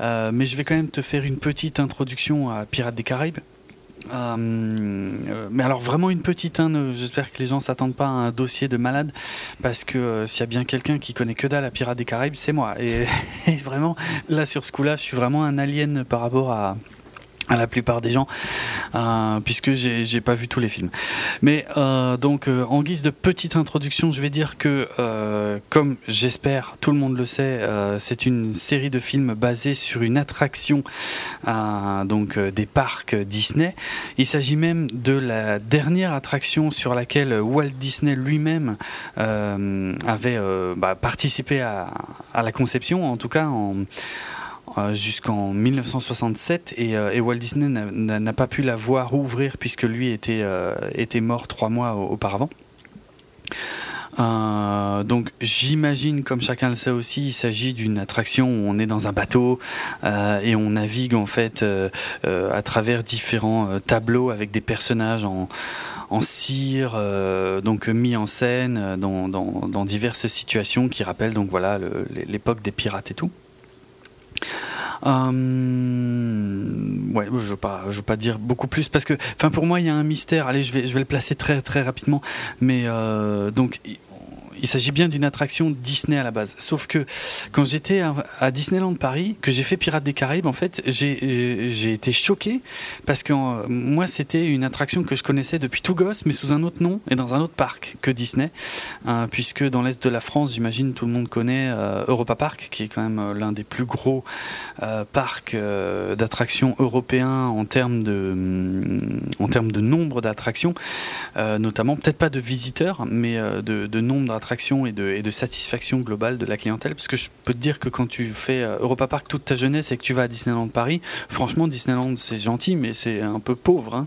Speaker 2: Euh, mais je vais quand même te faire une petite introduction à Pirates des Caraïbes. Euh, euh, mais alors vraiment une petite, hein, j'espère que les gens s'attendent pas à un dossier de malade, parce que euh, s'il y a bien quelqu'un qui connaît que dalle à Pirates des Caraïbes, c'est moi. Et vraiment, là sur ce coup-là, je suis vraiment un alien par rapport à, à la plupart des gens, euh, puisque j'ai pas vu tous les films. Mais euh, donc, euh, en guise de petite introduction, je vais dire que, comme j'espère, tout le monde le sait, c'est une série de films basée sur une attraction donc des parcs Disney. Il s'agit même de la dernière attraction sur laquelle Walt Disney lui-même avait bah, participé à, à, la conception, en tout cas en jusqu'en 1967 et, euh, et, Walt Disney n'a pas pu la voir ouvrir puisque lui était, euh, était mort trois mois auparavant. Euh, donc j'imagine, comme chacun le sait aussi, il s'agit d'une attraction où on est dans un bateau euh, et on navigue en fait euh, à travers différents tableaux avec des personnages en, en cire, donc mis en scène dans, dans, dans, diverses situations qui rappellent donc voilà l'époque des pirates et tout. Euh, ouais, je veux pas, je veux pas dire beaucoup plus parce que, enfin, pour moi, il y a un mystère. Allez, je vais, le placer très, très rapidement. Mais euh, donc, il s'agit bien d'une attraction Disney à la base. Sauf que quand j'étais à, Disneyland Paris, que j'ai fait Pirates des Caraïbes, en fait, j'ai été choqué parce que euh, moi, c'était une attraction que je connaissais depuis tout gosse, mais sous un autre nom et dans un autre parc que Disney. Euh, puisque dans l'est de la France, j'imagine tout le monde connaît euh, Europa Park, qui est quand même euh, l'un des plus gros euh, parcs d'attractions européens en termes de, en termes de nombre d'attractions, notamment peut-être pas de visiteurs, mais de, de nombre d'attractions et de, et de, satisfaction globale de la clientèle. Parce que je peux te dire que quand tu fais euh, Europa Park toute ta jeunesse et que tu vas à Disneyland Paris, franchement, Disneyland c'est gentil, mais c'est un peu pauvre hein,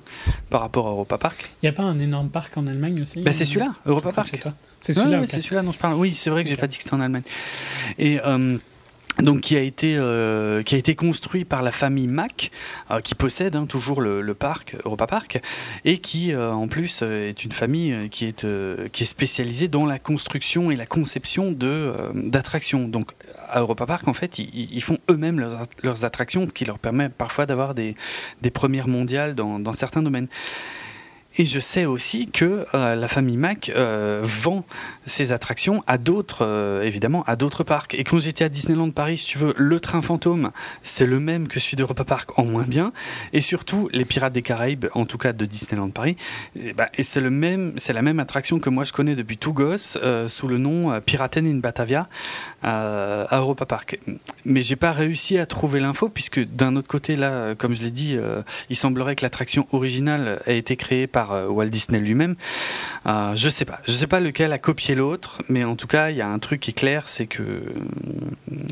Speaker 2: par rapport à Europa Park.
Speaker 3: Il n'y a pas un énorme parc en Allemagne aussi
Speaker 2: bah, C'est celui-là, Europa Park.
Speaker 3: C'est celui-là.
Speaker 2: c'est celui-là dont je parle. Oui, c'est vrai que j'ai pas dit que c'était en Allemagne. Et. Euh, donc qui a été euh, qui a été construit par la famille Mack euh, qui possède hein, toujours le, le, parc Europa Park et qui euh, en plus euh, est une famille euh, qui est euh, qui est spécialisée dans la construction et la conception de d'attractions. Donc à Europa Park en fait ils, ils font eux-mêmes leurs, leurs attractions qui leur permet parfois d'avoir des des premières mondiales dans dans certains domaines et je sais aussi que euh, la famille Mac euh, vend ses attractions à d'autres, euh, évidemment, à d'autres parcs. Et quand j'étais à Disneyland Paris, si tu veux, le train fantôme, c'est le même que celui d'Europa Park, en moins bien. Et surtout, les Pirates des Caraïbes, en tout cas de Disneyland Paris, et, bah, et c'est le même, c'est la même attraction que moi je connais depuis tout gosse, sous le nom Piraten in Batavia, à Europa Park. Mais j'ai pas réussi à trouver l'info puisque d'un autre côté, là, comme je l'ai dit, il semblerait que l'attraction originale a été créée par par Walt Disney lui-même. Euh, je sais pas, je sais pas lequel a copié l'autre, mais en tout cas, il y a un truc qui est clair, c'est que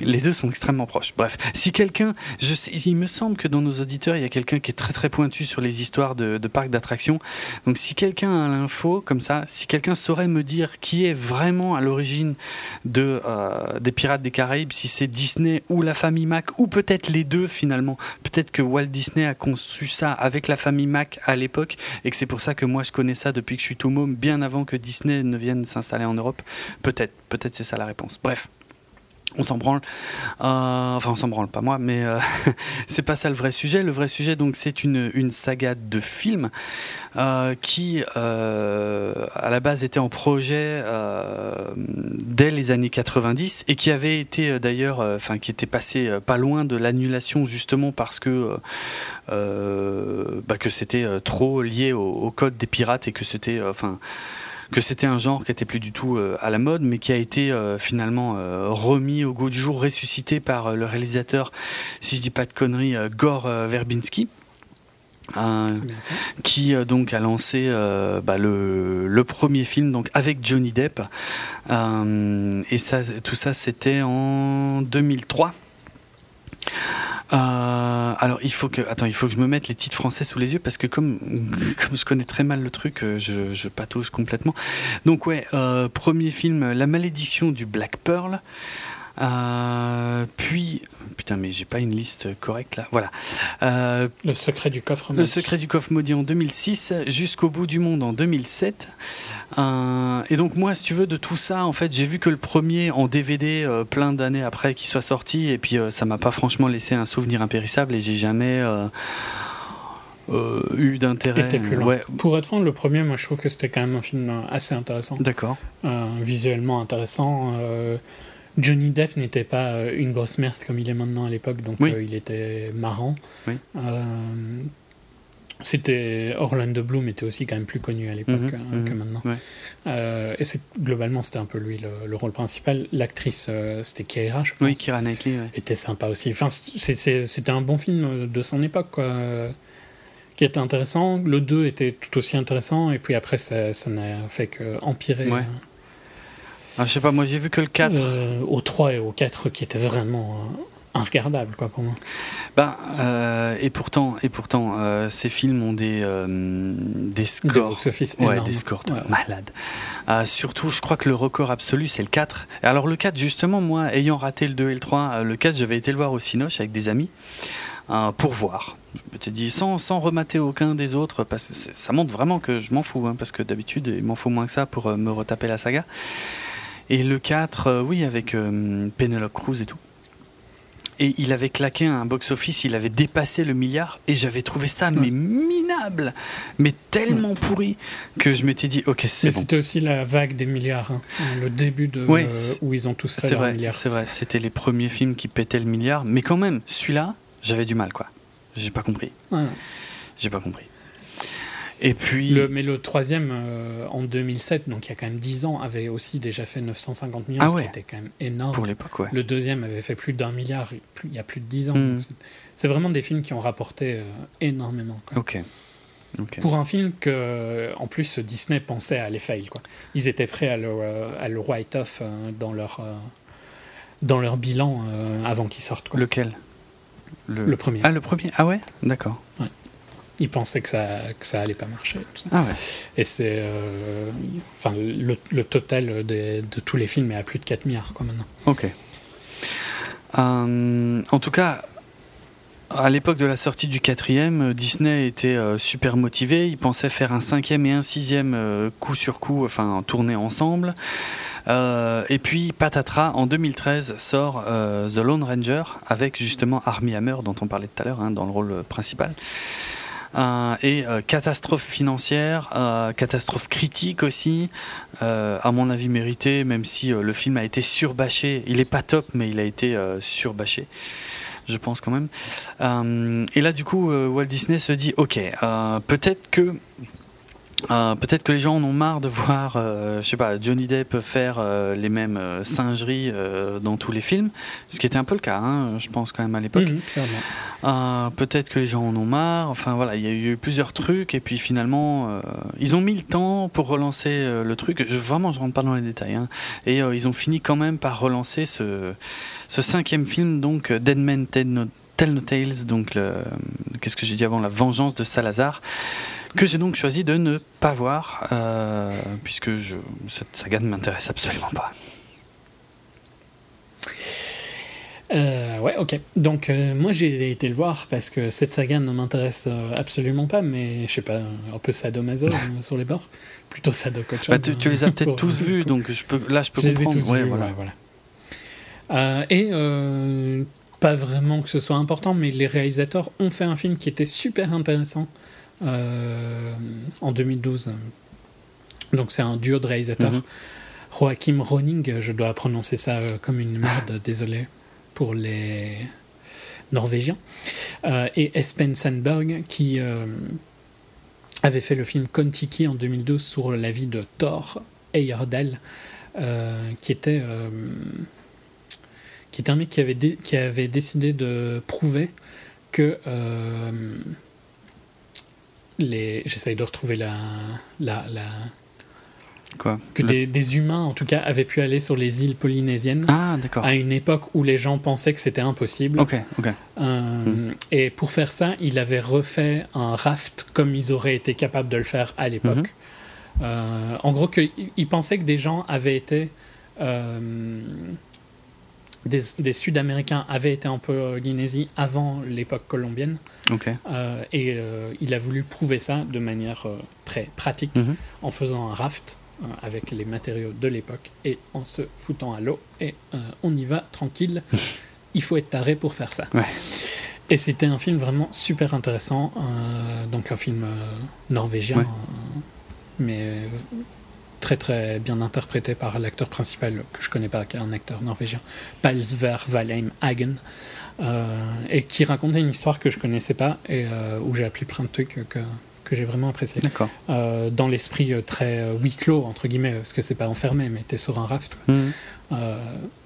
Speaker 2: les deux sont extrêmement proches. Bref, si quelqu'un, il me semble que dans nos auditeurs, il y a quelqu'un qui est très très pointu sur les histoires de, de parcs d'attractions. Donc, si quelqu'un a l'info comme ça, si quelqu'un saurait me dire qui est vraiment à l'origine de euh, des Pirates des Caraïbes, si c'est Disney ou la famille Mac, ou peut-être les deux finalement, peut-être que Walt Disney a conçu ça avec la famille Mac à l'époque et que c'est pour ça que moi je connais ça depuis que je suis tout môme, bien avant que Disney ne vienne s'installer en Europe. Peut-être, peut-être c'est ça la réponse. Bref on s'en branle. Euh, enfin, on s'en branle, pas moi, mais euh, c'est pas ça le vrai sujet. Le vrai sujet, donc, c'est une, une saga de films euh, qui, à la base, était en projet dès les années 90 et qui avait été d'ailleurs, enfin, qui était passé pas loin de l'annulation justement parce que bah, que c'était trop lié au, au, code des pirates et que c'était, enfin que c'était un genre qui était plus du tout euh, à la mode, mais qui a été euh, finalement euh, remis au goût du jour, ressuscité par le réalisateur, si je dis pas de conneries, Gore Verbinski. Euh, qui euh, donc a lancé euh, bah, le, le, premier film donc avec Johnny Depp. Et ça tout ça c'était en 2003 euh, alors il faut que je me mette les titres français sous les yeux parce que comme comme je connais très mal le truc euh, je, je patauge complètement. Donc ouais euh, premier film La malédiction du Black Pearl euh, puis, putain, mais j'ai pas une liste correcte là. Voilà.
Speaker 3: Euh, le secret du coffre
Speaker 2: maudit. Le secret du coffre maudit en 2006, jusqu'au bout du monde en 2007. Euh, et donc moi, si tu veux, de tout ça, en fait, j'ai vu que le premier en DVD, plein d'années après qu'il soit sorti, et puis ça m'a pas franchement laissé un souvenir impérissable, et j'ai jamais. Euh, eu d'intérêt.
Speaker 3: Ouais. Pour être franc, le premier, moi je trouve que c'était quand même un film assez intéressant.
Speaker 2: D'accord.
Speaker 3: visuellement intéressant Johnny Depp n'était pas euh, une grosse merde comme il est maintenant à l'époque, donc
Speaker 2: Oui.
Speaker 3: euh, il était marrant.
Speaker 2: Oui.
Speaker 3: Euh, c'était Orlando Bloom était aussi quand même plus connu à l'époque
Speaker 2: Mhm,
Speaker 3: euh,
Speaker 2: mhm,
Speaker 3: que maintenant.
Speaker 2: ouais.
Speaker 3: Euh, et c'est globalement c'était un peu lui le, le rôle principal. L'actrice euh, c'était Keira, je pense.
Speaker 2: Oui, Kira Knightley, ouais.
Speaker 3: était sympa aussi. Enfin, c'était un bon film de son époque, quoi, qui était intéressant. Le 2 était tout aussi intéressant, et puis après, ça ça n'a fait qu'empirer
Speaker 2: Ouais. Ah, je sais pas, moi j'ai vu que le 4.
Speaker 3: euh, au 3 et au 4, qui étaient vraiment euh, inregardables, quoi, pour moi.
Speaker 2: Ben, euh, et pourtant, et pourtant euh, ces films ont des, euh, des
Speaker 3: Des
Speaker 2: scores.
Speaker 3: box-office
Speaker 2: Ouais, des scores de
Speaker 3: Ouais,
Speaker 2: malades. Euh, surtout, je crois que le record absolu, c'est le 4. Et Alors, le 4, justement, moi, ayant raté le 2 et le 3, euh, le 4, j'avais été le voir au Cinoche avec des amis pour voir. Je te dis, sans, sans remater aucun des autres, parce que ça montre vraiment que je m'en fous, hein, parce que d'habitude, il m'en faut moins que ça pour me retaper la saga. Et le 4, euh, oui, avec euh, Penelope Cruz et tout. Et il avait claqué un box-office, il avait dépassé le milliard, et j'avais trouvé ça mais minable, mais tellement pourri que je m'étais dit, ok,
Speaker 3: Mais
Speaker 2: c'est bon.
Speaker 3: c'était aussi la vague des milliards, hein. le début de
Speaker 2: Ouais,
Speaker 3: euh, où ils ont tous fait leur
Speaker 2: vrai,
Speaker 3: milliard.
Speaker 2: c'est vrai, c'était les premiers films qui pétaient le milliard, mais quand même, celui-là, j'avais du mal, quoi. J'ai pas compris,
Speaker 3: Ouais.
Speaker 2: j'ai pas compris. Et puis,
Speaker 3: Le, mais le troisième, euh, en 2007, donc il y a quand même 10 ans, avait aussi déjà fait 950 millions,
Speaker 2: Ah
Speaker 3: ce
Speaker 2: ouais.
Speaker 3: qui était quand même énorme.
Speaker 2: pour l'époque, ouais.
Speaker 3: Le deuxième avait fait plus d'un milliard plus- il y a plus de 10 ans.
Speaker 2: Mm.
Speaker 3: c'est- vraiment des films qui ont rapporté euh, énormément. quoi.
Speaker 2: Ok.
Speaker 3: Pour un film que, en plus, Disney pensait à les fail. Quoi. Ils étaient prêts à le, euh, à le write-off dans, leur, dans leur bilan avant qu'il sorte. Quoi. Le,
Speaker 2: Lequel? Le...
Speaker 3: premier.
Speaker 2: Ah, le premier Ah ouais? D'accord.
Speaker 3: Ils pensaient que ça, que ça allait pas marcher. tout ça.
Speaker 2: Ah ouais.
Speaker 3: Et c'est. euh, Enfin, le, le total des- de tous les films est à plus de 4 milliards quoi, maintenant.
Speaker 2: Ok. Euh, en tout cas, à l'époque de la sortie du quatrième, euh, Disney était super motivé. Ils pensaient faire un cinquième et un sixième coup sur coup, enfin tourner ensemble. Euh, et puis patatras, en 2013 sort euh, The Lone Ranger avec justement Armie Hammer dont on parlait tout à l'heure hein, dans le rôle principal. Euh, et euh, catastrophe financière, euh, catastrophe critique aussi, à mon avis méritée, même si le film a été surbâché. Il est pas top, mais il a été surbâché, je pense quand même. Et là, du coup, Walt Disney se dit, ok, peut-être que euh, peut-être que les gens en ont marre de voir, euh, je sais pas, Johnny Depp faire euh, les mêmes euh, singeries euh, dans tous les films, ce qui était un peu le cas, hein, je pense quand même à l'époque.
Speaker 3: Mhm.
Speaker 2: Euh, peut-être que les gens en ont marre. Enfin voilà, il y a eu plusieurs trucs et puis finalement, euh, ils ont mis le temps pour relancer le truc. Je, vraiment, je rentre pas dans les détails. hein. Et ils ont fini quand même par relancer ce, ce cinquième film, donc Dead Men Tell No, Tell No Tales, donc le- qu'est-ce que j'ai dit avant, la vengeance de Salazar, que j'ai donc choisi de ne pas voir euh, puisque je, cette saga ne m'intéresse absolument pas.
Speaker 3: Euh, ouais, ok. Donc, euh, moi, j'ai été le voir parce que cette saga ne m'intéresse absolument pas, mais je sais pas, un peu sadomaso sur les bords. Plutôt sado qu'autre
Speaker 2: Bah, tu, tu
Speaker 3: hein,
Speaker 2: les as peut-être
Speaker 3: pour-
Speaker 2: tous vus, donc je peux, là je peux
Speaker 3: Je les ai
Speaker 2: comprendre.
Speaker 3: tous
Speaker 2: Ouais,
Speaker 3: vus,
Speaker 2: voilà.
Speaker 3: ouais, voilà. Et pas vraiment que ce soit important, mais les réalisateurs ont fait un film qui était super intéressant en 2012. Donc c'est un duo de réalisateurs.
Speaker 2: Mhm.
Speaker 3: Joachim Ronning, je dois prononcer ça euh, comme une merde, désolé pour les Norvégiens, euh, et Espen Sandberg qui euh, avait fait le film Kon-Tiki en 2012 sur la vie de Thor Heyerdahl, euh, qui était euh, qui était un mec qui avait, qui avait décidé de prouver que euh, les j'essaye de retrouver la, la, la
Speaker 2: Quoi
Speaker 3: que
Speaker 2: Le-
Speaker 3: des, des humains en tout cas avaient pu aller sur les îles polynésiennes
Speaker 2: Ah,
Speaker 3: à une époque où les gens pensaient que c'était impossible.
Speaker 2: Ok, ok.
Speaker 3: Euh, Et pour faire ça, il avait refait un raft comme ils auraient été capables de le faire à l'époque.
Speaker 2: Mhm.
Speaker 3: Euh, en gros, que, il pensait que des gens avaient été. euh, des, des Sud-Américains avaient été en Polynésie avant l'époque colombienne. Euh, et euh, il a voulu prouver ça de manière euh, très pratique
Speaker 2: Mhm.
Speaker 3: en faisant un raft euh, avec les matériaux de l'époque et en se foutant à l'eau. Et euh, on y va tranquille. Il faut être taré pour faire ça.
Speaker 2: Ouais.
Speaker 3: Et c'était un film vraiment super intéressant. euh, donc un film euh, norvégien,
Speaker 2: Ouais.
Speaker 3: euh, mais euh, très très bien interprété par l'acteur principal que je connais pas, qui est un acteur norvégien, Palsver Valheim Hagen, euh, et qui racontait une histoire que je connaissais pas et euh, où j'ai appris plein de trucs que, que j'ai vraiment apprécié.
Speaker 2: D'accord.
Speaker 3: Euh, dans l'esprit euh, très huis clos, entre guillemets, parce que c'est pas enfermé, mais t'es sur un raft. quoi.
Speaker 2: Mhm.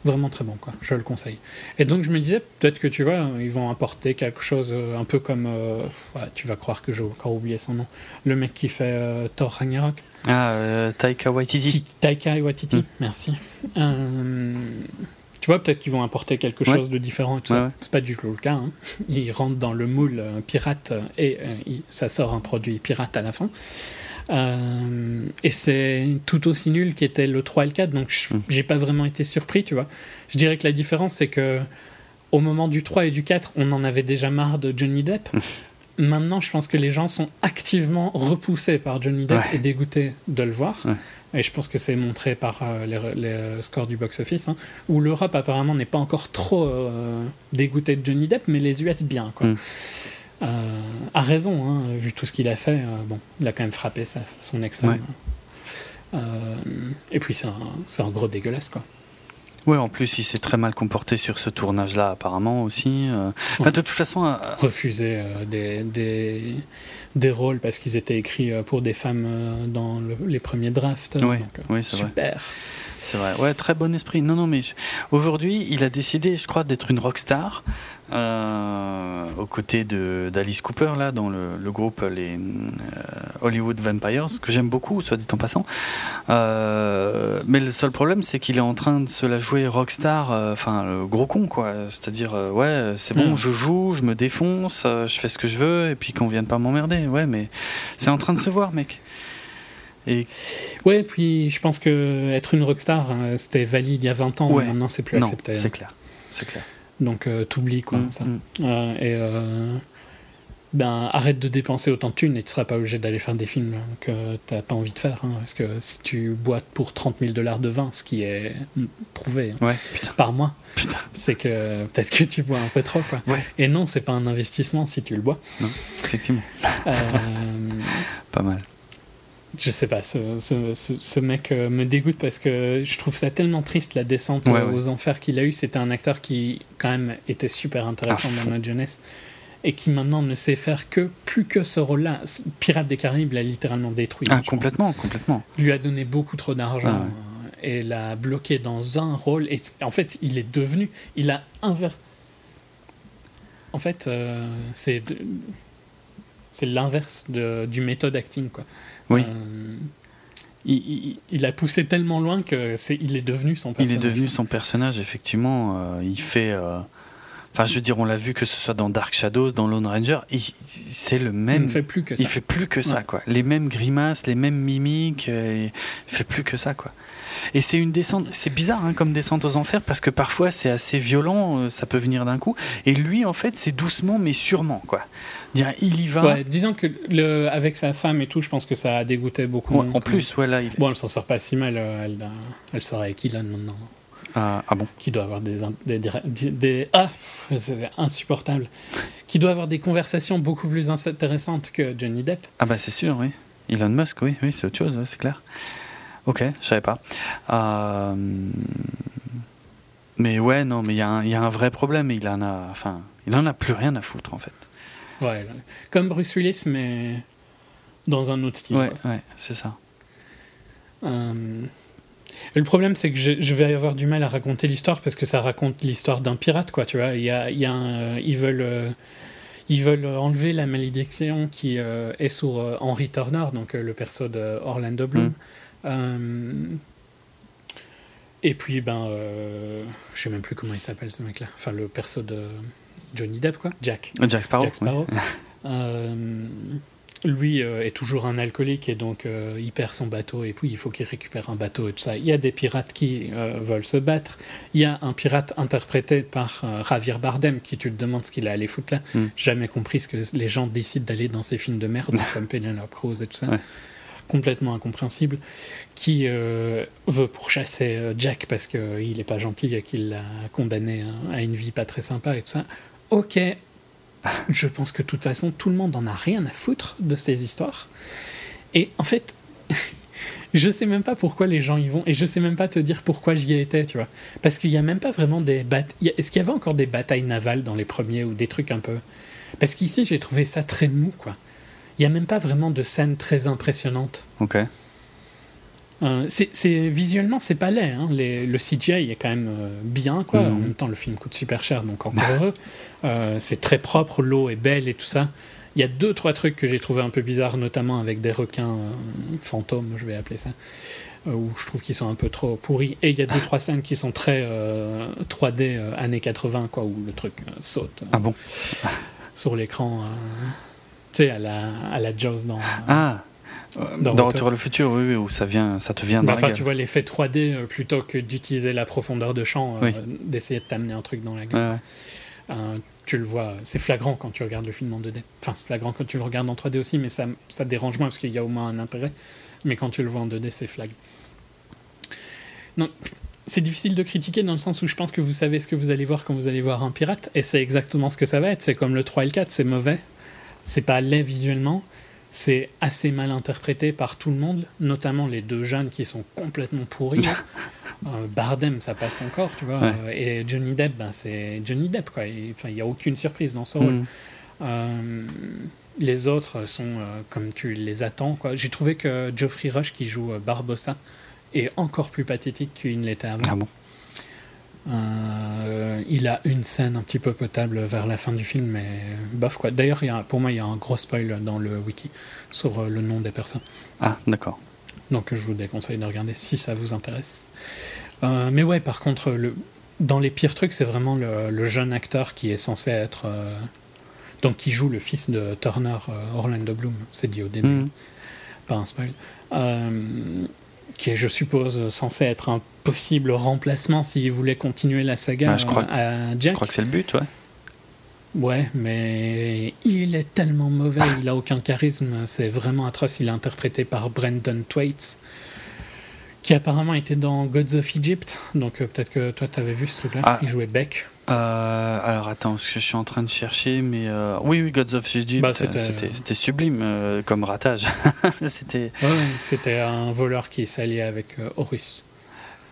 Speaker 3: Vraiment très bon, quoi. Je le conseille. Et donc je me disais, peut-être que tu vois, ils vont apporter quelque chose un peu comme. ouais, tu vas croire que j'ai encore oublié son nom. Le mec qui fait Thor Ragnarok.
Speaker 2: Ah, euh, Taika Waititi.
Speaker 3: Ti- Taika Waititi,
Speaker 2: Mm.
Speaker 3: merci. Euh, tu vois, peut-être qu'ils vont apporter quelque
Speaker 2: Ouais.
Speaker 3: chose de différent. et tout ça.
Speaker 2: Ouais, ouais.
Speaker 3: C'est pas du tout le cas. hein. Ils rentrent dans le moule euh, pirate euh, et ça sort un produit pirate à la fin. Et c'est tout aussi nul qu'était le 3 et le 4, donc je-
Speaker 2: Mm.
Speaker 3: j'ai pas vraiment été surpris, tu vois. Je dirais que la différence, c'est que au moment du 3 et du 4, on en avait déjà marre de Johnny Depp. Maintenant, je pense que les gens sont activement repoussés par Johnny Depp
Speaker 2: Ouais.
Speaker 3: et dégoûtés de le voir.
Speaker 2: Ouais.
Speaker 3: Et je pense que c'est montré par euh, les, les, euh, scores du box-office, hein, où l'Europe apparemment n'est pas encore trop euh, dégoûtée de Johnny Depp, mais les US bien. Quoi.
Speaker 2: Mm.
Speaker 3: Euh, a raison, hein, vu tout ce qu'il a fait. bon, il a quand même frappé sa, son ex-femme.
Speaker 2: Ouais.
Speaker 3: Et puis c'est un, un gros dégueulasse, quoi.
Speaker 2: Ouais, en plus, il s'est très mal comporté sur ce tournage-là, apparemment aussi. euh. Enfin,
Speaker 3: Ouais.
Speaker 2: de toute façon, euh,
Speaker 3: Refuser euh, des, des, des rôles parce qu'ils étaient écrits pour des femmes dans le- les premiers drafts. Donc, euh,
Speaker 2: oui, c'est vrai. C'est vrai, ouais, très bon esprit. Non, non, mais je- aujourd'hui, il a décidé, je crois, d'être une rockstar euh, aux côtés de d'Alice Cooper là, dans le, le groupe les euh, Hollywood Vampires, que j'aime beaucoup, soit dit en passant. Euh, mais le seul problème, c'est qu'il est en train de se la jouer rockstar, euh, enfin le gros con quoi. C'est-à-dire, ouais, c'est bon,
Speaker 3: Mm.
Speaker 2: je joue, je me défonce, je fais ce que je veux, et puis qu'on vienne pas m'emmerder. Ouais, mais c'est en train de se voir, mec. Et
Speaker 3: Ouais, puis je pense que être une rockstar, euh, c'était valide il y a 20 ans,
Speaker 2: Ouais.
Speaker 3: maintenant c'est plus
Speaker 2: non,
Speaker 3: accepté.
Speaker 2: c'est clair, c'est clair.
Speaker 3: Donc euh, t'oublies quoi,
Speaker 2: Mm,
Speaker 3: ça.
Speaker 2: mm.
Speaker 3: Euh, et euh, ben, arrête de dépenser autant de thunes et tu seras pas obligé d'aller faire des films que t'as pas envie de faire. hein, parce que si tu bois pour 30 000 dollars de vin, ce qui est prouvé hein,
Speaker 2: Ouais,
Speaker 3: par mois, c'est que peut-être que tu bois un peu trop. Quoi.
Speaker 2: Ouais.
Speaker 3: Et non, c'est pas un investissement si tu le bois.
Speaker 2: Effectivement,
Speaker 3: Euh,
Speaker 2: pas mal.
Speaker 3: Je sais pas, ce, ce, ce- ce mec euh, me dégoûte parce que je trouve ça tellement triste la descente
Speaker 2: Ouais, ouais.
Speaker 3: aux enfers qu'il a eu. C'était un acteur qui, quand même, était super intéressant
Speaker 2: À
Speaker 3: dans notre jeunesse et qui maintenant ne sait faire que plus que ce rôle-là. Pirate des Caraïbes l'a littéralement détruit.
Speaker 2: Ah,
Speaker 3: pense.
Speaker 2: complètement, complètement.
Speaker 3: Il lui a donné beaucoup trop d'argent
Speaker 2: Ah ouais.
Speaker 3: et l'a bloqué dans un rôle. Et en fait, il est devenu, il a inver. En fait, euh, c'est c'est l'inverse du méthode acting, quoi.
Speaker 2: Oui.
Speaker 3: Euh,
Speaker 2: Il, il-
Speaker 3: il a poussé tellement loin que c'est il est devenu son
Speaker 2: il
Speaker 3: personnage.
Speaker 2: est devenu son personnage, effectivement. euh, il fait. euh, Enfin, je veux dire, on l'a vu que ce soit dans Dark Shadows, dans Lone Ranger, il- c'est le
Speaker 3: Il
Speaker 2: même.
Speaker 3: ne fait plus que ça.
Speaker 2: Il fait plus que ça, quoi. Les mêmes grimaces, les mêmes mimiques, euh, il fait plus que ça, quoi. Et c'est une descente, c'est bizarre hein, comme descente aux enfers parce que parfois c'est assez violent, euh, ça peut venir d'un coup. Et lui, en fait, c'est doucement mais sûrement, quoi. Dire, il y va.
Speaker 3: Ouais, disons que le, avec sa femme et tout, je pense que ça a dégoûté beaucoup.
Speaker 2: Ouais, en plus, ouais, là, il.
Speaker 3: Bon, elle s'en sort pas si mal. euh, Elle, elle sort avec Elon maintenant.
Speaker 2: Ah, ah bon
Speaker 3: Qui doit avoir des. in- des, des, des- ah C'est insupportable. Qui doit avoir des conversations beaucoup plus intéressantes que Johnny Depp.
Speaker 2: Ah bah c'est sûr, oui. Elon Musk, oui, oui, c'est autre chose, c'est clair. Ok, je savais pas. Euh, Mais ouais, non, mais il y, a un- il y a un vrai problème. Il en a, enfin, il en a plus rien à foutre en fait.
Speaker 3: Ouais, comme Bruce Willis, mais dans un autre style.
Speaker 2: Ouais, ouais, c'est ça.
Speaker 3: Euh, Le problème, c'est que je, je vais avoir du mal à raconter l'histoire parce que ça raconte l'histoire d'un pirate, quoi. Tu vois, il y a, il y a un- ils veulent, euh, ils veulent enlever la malédiction qui euh, est sur euh, Henry Turner, donc euh, le perso de Orlando Bloom.
Speaker 2: Mm.
Speaker 3: Euh, et puis, ben, euh, je sais même plus comment il s'appelle ce mec-là. Enfin, le perso de Johnny Depp, quoi. Jack.
Speaker 2: Jack Sparrow.
Speaker 3: Jack Sparrow. Euh, lui euh, est toujours un alcoolique et donc euh, il perd son bateau et puis il faut qu'il récupère un bateau et tout ça. Il y a des pirates qui euh, veulent se battre. Il y a un pirate interprété par Javier Bardem qui tu te demandes ce qu'il a allé foutre là.
Speaker 2: Mm.
Speaker 3: Jamais compris ce que les gens décident d'aller dans ces films de merde comme Penelope Cruz et tout ça.
Speaker 2: Ouais.
Speaker 3: Complètement incompréhensible. Qui veut pourchasser Jack parce qu'il n'est pas gentil et qu'il l'a condamné à- à une vie pas très sympa et tout ça. Ok, je pense que de toute façon, tout le monde en a rien à foutre de ces histoires. Et en fait, je sais même pas pourquoi les gens y vont et je sais même pas te dire pourquoi j'y étais, tu vois. Parce qu'il y a même pas vraiment des. Est-ce qu'il y avait encore des batailles navales dans les premiers ou des trucs un peu? Parce qu'ici, j'ai trouvé ça très mou, quoi. Il y a même pas vraiment de scènes très impressionnantes.
Speaker 2: Ok.
Speaker 3: Euh, c'est visuellement c'est pas laid hein. le CGI est quand même euh, bien quoi.
Speaker 2: Mhm.
Speaker 3: en même temps le film coûte super cher donc encore heureux. Euh, c'est très propre l'eau est belle et tout ça. Il y a deux trois trucs que j'ai trouvé un peu bizarres notamment avec des requins fantômes je vais appeler ça où je trouve qu'ils sont un peu trop pourris. Et il y a deux trois scènes qui sont très euh, 3D euh, années 80 quoi où le truc saute
Speaker 2: Ah bon?
Speaker 3: sur l'écran tu sais à la à la Jaws dans
Speaker 2: Ah
Speaker 3: Dans
Speaker 2: Dans,
Speaker 3: Retour.
Speaker 2: Vers le futur, oui, oui, où ça vient, ça te vient
Speaker 3: Bah,
Speaker 2: dans
Speaker 3: enfin, tu vois l'effet 3D euh, plutôt que d'utiliser la profondeur de champ, euh,
Speaker 2: Oui.
Speaker 3: d'essayer de t'amener un truc dans la gueule.
Speaker 2: Ouais.
Speaker 3: Euh, tu le vois, c'est flagrant quand tu regardes le film en 2D. Enfin, c'est flagrant quand tu le regardes en 3D aussi, mais ça, ça te dérange moins parce qu'il y a au moins un intérêt. Mais quand tu le vois en 2D, c'est flag. Donc, c'est difficile de critiquer dans le sens où je pense que vous savez ce que vous allez voir quand vous allez voir un pirate, et c'est exactement ce que ça va être. C'est comme le 3 et le 4, c'est mauvais, c'est pas laid visuellement, c'est assez mal interprété par tout le monde, notamment les deux jeunes qui sont complètement pourris. Euh, Bardem, ça passe encore, tu vois,
Speaker 2: Ouais.
Speaker 3: euh, et Johnny Depp, ben, c'est Johnny Depp, quoi. Il enfin, il n'y a aucune surprise dans ce rôle.
Speaker 2: Mm.
Speaker 3: Euh, les autres sont euh, comme tu les attends. Quoi. J'ai trouvé que Geoffrey Rush, qui joue Barbossa, est encore plus pathétique qu'il ne l'était avant.
Speaker 2: Ah bon?
Speaker 3: Euh, il a une scène un petit peu potable vers la fin du film, mais bof quoi. D'ailleurs, pour moi, il y a un gros spoil dans le wiki sur euh, le nom des personnes.
Speaker 2: Ah, d'accord.
Speaker 3: Donc je vous déconseille de regarder si ça vous intéresse. Euh, mais ouais, par contre, le, dans les pires trucs, c'est vraiment le, le jeune acteur qui est censé être. euh, donc qui joue le fils de Turner, Orlando Bloom, c'est dit au début,
Speaker 2: Mm.
Speaker 3: pas un spoil. Qui est, je suppose, censé être un possible remplacement s'il voulait continuer la saga
Speaker 2: Ah, je crois-
Speaker 3: à
Speaker 2: Je
Speaker 3: Jack.
Speaker 2: crois que c'est le but, ouais.
Speaker 3: Ouais, mais il est tellement mauvais, il a aucun charisme, c'est vraiment atroce. Il est interprété par Brendan Thwaites, qui apparemment était dans Gods of Egypt. Donc euh, peut-être que toi t'avais vu ce truc-là.
Speaker 2: Ah.
Speaker 3: Il jouait Beck.
Speaker 2: Euh, alors attends, je suis en train de chercher, mais euh, oui, oui, Gods of Egypt,
Speaker 3: Bah,
Speaker 2: euh,
Speaker 3: c'était-
Speaker 2: sublime euh, comme ratage. c'était.
Speaker 3: Ouais, C'était un voleur qui s'alliait avec Horus.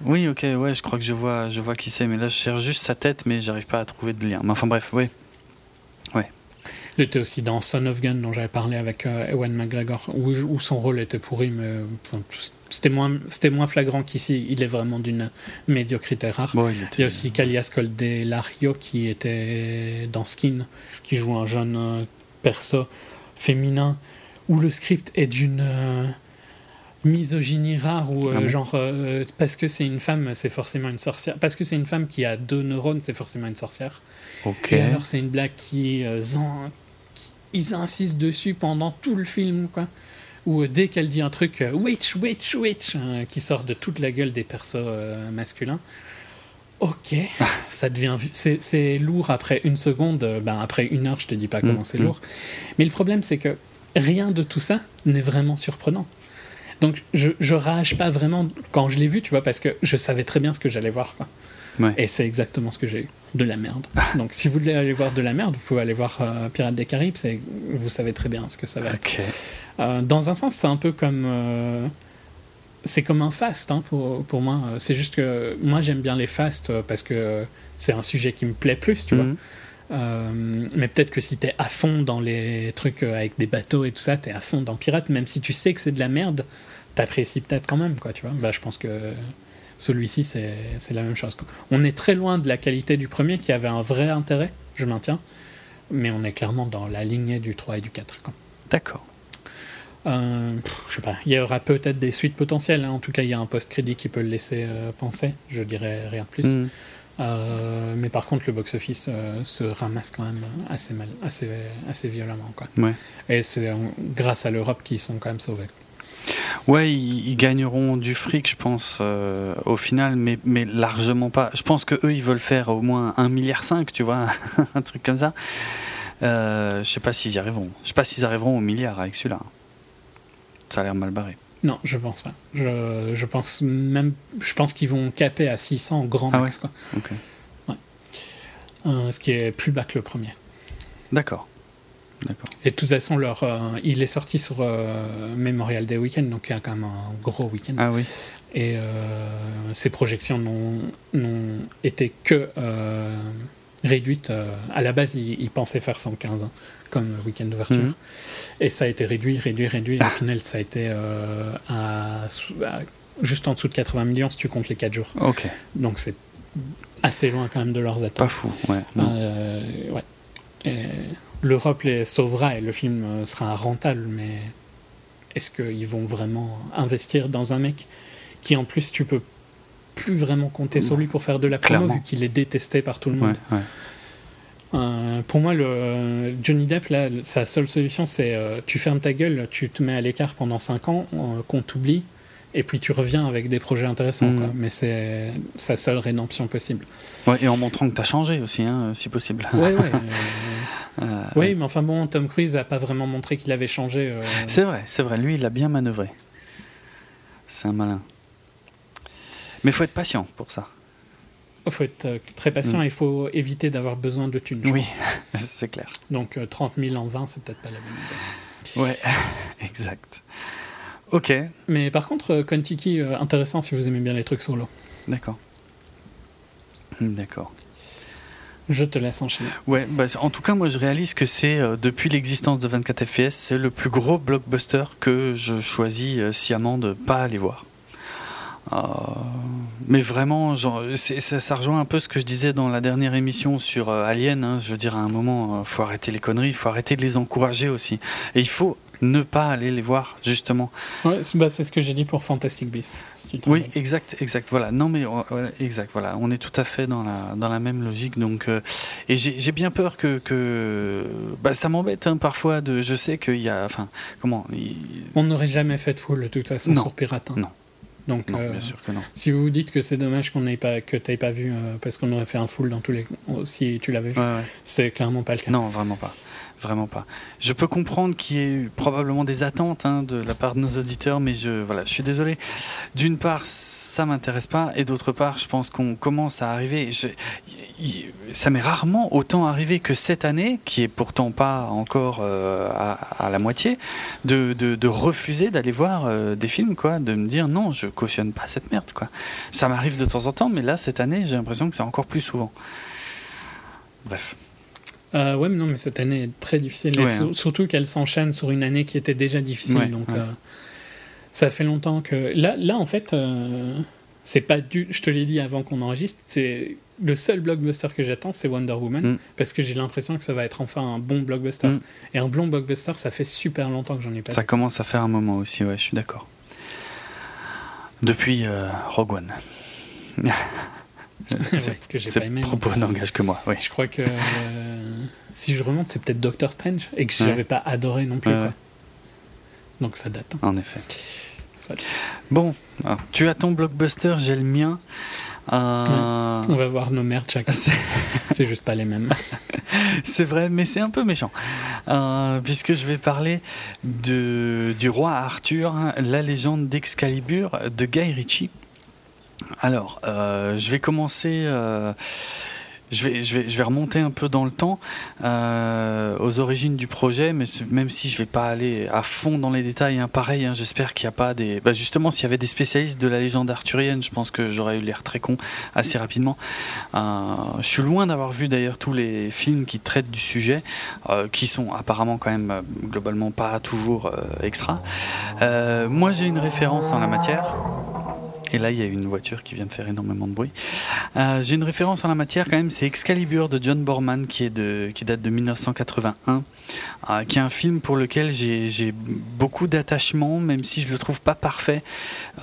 Speaker 2: Oui, ok, ouais, je crois que je vois, je vois qui c'est, mais là je cherche juste sa tête, mais j'arrive pas à trouver de lien. Mais enfin bref, oui.
Speaker 3: Il était aussi dans Son of Gun dont j'avais parlé avec Ewan McGregor, où, où son rôle était pourri, mais enfin, c'était moins, c'était moins flagrant qu'ici. Il est vraiment d'une médiocrité rare.
Speaker 2: Bon, il,
Speaker 3: Il y a aussi Kalias Coldelario qui était dans Skin, qui joue un jeune euh, perso féminin, où le script est d'une euh, misogynie rare, où euh,
Speaker 2: Ah
Speaker 3: genre, euh, parce que c'est une femme, c'est forcément une sorcière. Parce que c'est une femme qui a deux neurones, c'est forcément une sorcière.
Speaker 2: Ok.
Speaker 3: Et alors c'est une blague qui, zan- qui- Ils insistent dessus pendant tout le film, quoi. Où dès qu'elle dit un truc, euh, witch, witch, witch, euh, qui sort de toute la gueule des persos euh, masculins. Ok, ça devient. C'est lourd après une seconde, euh, ben après une heure, je te dis pas comment
Speaker 2: Mm,
Speaker 3: c'est
Speaker 2: mm.
Speaker 3: lourd. Mais le problème, c'est que rien de tout ça n'est vraiment surprenant. Donc je, je rage pas vraiment quand je l'ai vu, tu vois, parce que je savais très bien ce que j'allais voir, quoi.
Speaker 2: Ouais.
Speaker 3: Et c'est exactement ce que j'ai eu. De la merde. Donc si vous voulez aller voir de la merde, vous pouvez aller voir euh, Pirates des Caraïbes, c'est- vous savez très bien ce que ça va être. Euh, dans un sens, c'est un peu comme. euh, c'est comme un fast hein, pour, pour moi. C'est juste que moi j'aime bien les fasts parce que c'est un sujet qui me plaît plus, tu vois.
Speaker 2: Mhm.
Speaker 3: Euh, mais peut-être que si t'es à fond dans les trucs avec des bateaux et tout ça, t'es à fond dans Pirates, même si tu sais que c'est de la merde, t'apprécies peut-être quand même, quoi, tu vois. Bah, je pense que celui-ci, c'est la même chose. On est très loin de la qualité du premier qui avait un vrai intérêt, je maintiens, mais on est clairement dans la lignée du 3 et du 4. Quoi.
Speaker 2: D'accord.
Speaker 3: Euh, je sais pas, il y aura peut-être des suites potentielles, hein. en tout cas, il y a un post-crédit qui peut le laisser euh, penser, je dirais rien de plus.
Speaker 2: Mhm.
Speaker 3: Euh, mais par contre, le box-office euh, se ramasse quand même assez mal, assez, assez violemment. Quoi.
Speaker 2: Ouais.
Speaker 3: Et c'est grâce à l'Europe qu'ils sont quand même sauvés.
Speaker 2: Ouais, ils, ils gagneront du fric, je pense, euh, au final, mais, mais largement pas. Je pense que eux, ils veulent faire au moins 1,5 milliard, tu vois, un truc comme ça. Euh, je sais pas s'ils y arriveront. Je sais pas s'ils arriveront au milliard avec celui-là. Ça a l'air mal barré.
Speaker 3: Non, je pense pas. Je, je pense même, je pense qu'ils vont caper à 600 au grand
Speaker 2: Ah
Speaker 3: max, quoi.
Speaker 2: Ok.
Speaker 3: Euh, ce qui est plus bas que le premier.
Speaker 2: D'accord.
Speaker 3: Et de toute façon, leur, euh, il est sorti sur euh, Memorial Day Weekend, donc il y a quand même un gros week-end.
Speaker 2: Ah oui.
Speaker 3: Et euh, ces projections n'ont été que euh, réduites. euh, à la base, ils, ils pensaient faire 115 hein, comme week-end d'ouverture.
Speaker 2: Mhm.
Speaker 3: Et ça a été réduit, réduit, réduit. Et
Speaker 2: Ah.
Speaker 3: au final, ça a été euh, à, sou- à juste en dessous de 80 millions si tu comptes les 4 jours.
Speaker 2: Ok.
Speaker 3: Donc c'est assez loin quand même de leurs attentes.
Speaker 2: Pas fou. Ouais.
Speaker 3: Euh, ouais. Et L'Europe les sauvera et le film euh, sera rentable, mais est-ce qu'ils vont vraiment investir dans un mec qui en plus tu peux plus vraiment compter sur lui pour faire de la promo vu qu'il est détesté par tout le
Speaker 2: Ouais,
Speaker 3: monde?
Speaker 2: ouais.
Speaker 3: Euh, pour moi, le Johnny Depp, là, sa seule solution, c'est euh, tu fermes ta gueule, tu te mets à l'écart pendant 5 ans, euh, qu'on t'oublie, et puis tu reviens avec des projets intéressants. Quoi. Mais c'est sa seule rédemption possible.
Speaker 2: Ouais, et en montrant que tu as changé aussi, hein, si possible.
Speaker 3: Ouais, ouais. euh,
Speaker 2: Euh,
Speaker 3: Oui, mais enfin bon, Tom Cruise a pas vraiment montré qu'il avait changé. euh,
Speaker 2: C'est vrai, c'est vrai. Lui, il a bien manœuvré. C'est un malin. Mais faut être patient pour ça.
Speaker 3: Il faut être euh, très patient
Speaker 2: Mm.
Speaker 3: et il faut éviter d'avoir besoin de thunes.
Speaker 2: Oui, c'est clair.
Speaker 3: Donc euh, 30 000 en 20, c'est peut-être pas la bonne idée.
Speaker 2: Ouais, exact. Ok,
Speaker 3: Mais par contre, euh, Kon-Tiki, euh, intéressant si vous aimez bien les trucs solo.
Speaker 2: d'accord. D'accord.
Speaker 3: Je te laisse enchaîner.
Speaker 2: Ouais, bah, en tout cas, moi, je réalise que c'est, euh, depuis l'existence de 24 FPS, c'est le plus gros blockbuster que je choisis euh, sciemment de pas aller voir. Euh, mais vraiment, genre, ça, ça rejoint un peu ce que je disais dans la dernière émission sur Alien. hein. je veux dire, à un moment, il faut arrêter les conneries, il faut arrêter de les encourager aussi. Et il faut ne pas aller les voir, justement.
Speaker 3: Ouais, c'est bah, ce que j'ai dit pour Fantastic Beasts. si
Speaker 2: Oui,
Speaker 3: rappelles.
Speaker 2: exact, exact. Voilà. Non, mais euh, ouais, exact. Voilà, on est tout à fait dans la dans la même logique. Donc, euh, et j'ai bien peur que que bah, ça m'embête hein, parfois. De, je sais qu'il y a, enfin, comment il-
Speaker 3: On n'aurait jamais fait de full de toute façon
Speaker 2: Non.
Speaker 3: sur Pirate. hein.
Speaker 2: Non.
Speaker 3: Donc,
Speaker 2: Non,
Speaker 3: euh,
Speaker 2: bien sûr que non.
Speaker 3: si vous vous dites que c'est dommage qu'on n'ait pas, que tu pas vu, euh, parce qu'on aurait fait un full dans tous les. Si tu l'avais vu,
Speaker 2: Ouais, ouais.
Speaker 3: c'est clairement pas le cas.
Speaker 2: Non, vraiment pas. Vraiment pas. Je peux comprendre qu'il y ait eu probablement des attentes hein, de la part de nos auditeurs, mais je, voilà, je suis désolé. D'une part, ça m'intéresse pas, et d'autre part, je pense qu'on commence à arriver. Ça m'est rarement autant arrivé que cette année, qui est pourtant pas encore euh, à, la moitié, de, de, de refuser d'aller voir euh, des films, quoi, de me dire non, je cautionne pas cette merde, quoi. Ça m'arrive de temps en temps, mais là, cette année, j'ai l'impression que c'est encore plus souvent. Bref.
Speaker 3: Euh, ouais, mais non, mais cette année est très difficile.
Speaker 2: Ouais, hein.
Speaker 3: surtout qu'elle s'enchaîne sur une année qui était déjà difficile.
Speaker 2: Ouais,
Speaker 3: donc,
Speaker 2: ouais.
Speaker 3: euh, ça fait longtemps que. Là, là en fait, euh, c'est pas du. Je te l'ai dit avant qu'on enregistre, c'est. Le seul blockbuster que j'attends, c'est Wonder Woman,
Speaker 2: Mm.
Speaker 3: parce que j'ai l'impression que ça va être enfin un bon blockbuster.
Speaker 2: Mm.
Speaker 3: Et un bon blockbuster, ça fait super longtemps que j'en ai pas
Speaker 2: Ça
Speaker 3: vu.
Speaker 2: commence à faire un moment aussi, ouais, je suis d'accord. Depuis euh, Rogue One. c'est
Speaker 3: Ouais, que j'ai pas aimé.
Speaker 2: propos n'engage que moi, oui.
Speaker 3: Je crois que euh, si je remonte, c'est peut-être Doctor Strange et que
Speaker 2: Ouais.
Speaker 3: j'avais pas adoré non plus.
Speaker 2: Ouais,
Speaker 3: quoi.
Speaker 2: ouais.
Speaker 3: Donc ça date. hein.
Speaker 2: En effet.
Speaker 3: Soit.
Speaker 2: Bon, alors, tu as ton blockbuster, j'ai le mien. Euh,
Speaker 3: On va voir nos merdes chacun.
Speaker 2: c'est-
Speaker 3: juste pas les mêmes.
Speaker 2: C'est vrai, mais c'est un peu méchant. Euh, puisque je vais parler de, du roi Arthur, la légende d'Excalibur de Guy Ritchie. Alors, euh, je vais commencer. euh, je vais, je, vais, je vais remonter un peu dans le temps euh, aux origines du projet, mais même si je vais pas aller à fond dans les détails, hein, pareil, hein, j'espère qu'il n'y a pas des. Bah justement, s'il y avait des spécialistes de la légende arthurienne, je pense que j'aurais eu l'air très con assez rapidement. Je suis loin d'avoir vu d'ailleurs tous les films qui traitent du sujet, qui sont apparemment quand même globalement pas toujours extra. Moi, j'ai une référence en la matière. Et là, il y a une voiture qui vient de faire énormément de bruit. Euh, j'ai une référence en la matière quand même, c'est Excalibur de John Borman qui, est de, qui date de 1981, euh, qui est un film pour lequel j'ai beaucoup d'attachement, même si je le trouve pas parfait,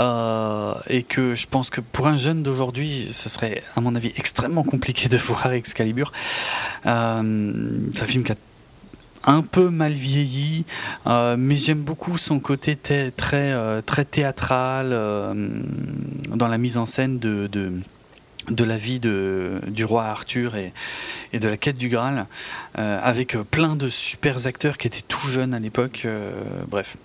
Speaker 2: euh, et que je pense que pour un jeune d'aujourd'hui, ce serait à mon avis extrêmement compliqué de voir Excalibur. C'est un film qui a un peu mal vieilli, euh, mais j'aime beaucoup son côté euh, très théâtral euh, dans la mise en scène de, la vie de, du roi Arthur et, de la quête du Graal, avec plein de super acteurs qui étaient tout jeunes à l'époque. bref.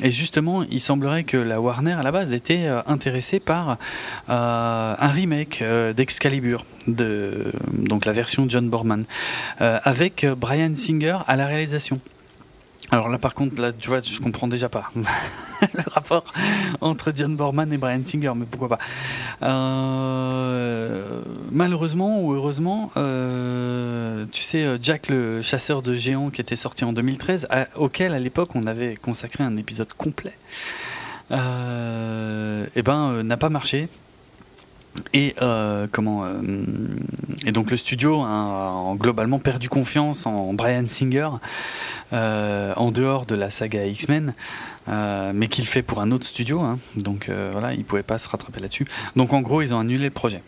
Speaker 2: Et justement, il semblerait que la Warner à la base était euh, intéressée par euh, un remake euh, d'Excalibur, de, donc la version John Borman, avec Brian Singer à la réalisation. Alors là, par contre, là, tu vois, je comprends déjà pas le rapport entre John Borman et Brian Singer, mais pourquoi pas. Euh, malheureusement ou heureusement, euh, tu sais, Jack le chasseur de géants qui était sorti en 2013, auquel à l'époque on avait consacré un épisode complet, euh, et eh ben n'a pas marché. Et euh, comment euh, et donc le studio a, globalement perdu confiance en Brian Singer euh, en dehors de la saga X-Men, mais qu'il fait pour un autre studio, hein. donc voilà, il pouvait pas se rattraper là-dessus. Donc en gros, ils ont annulé le projet.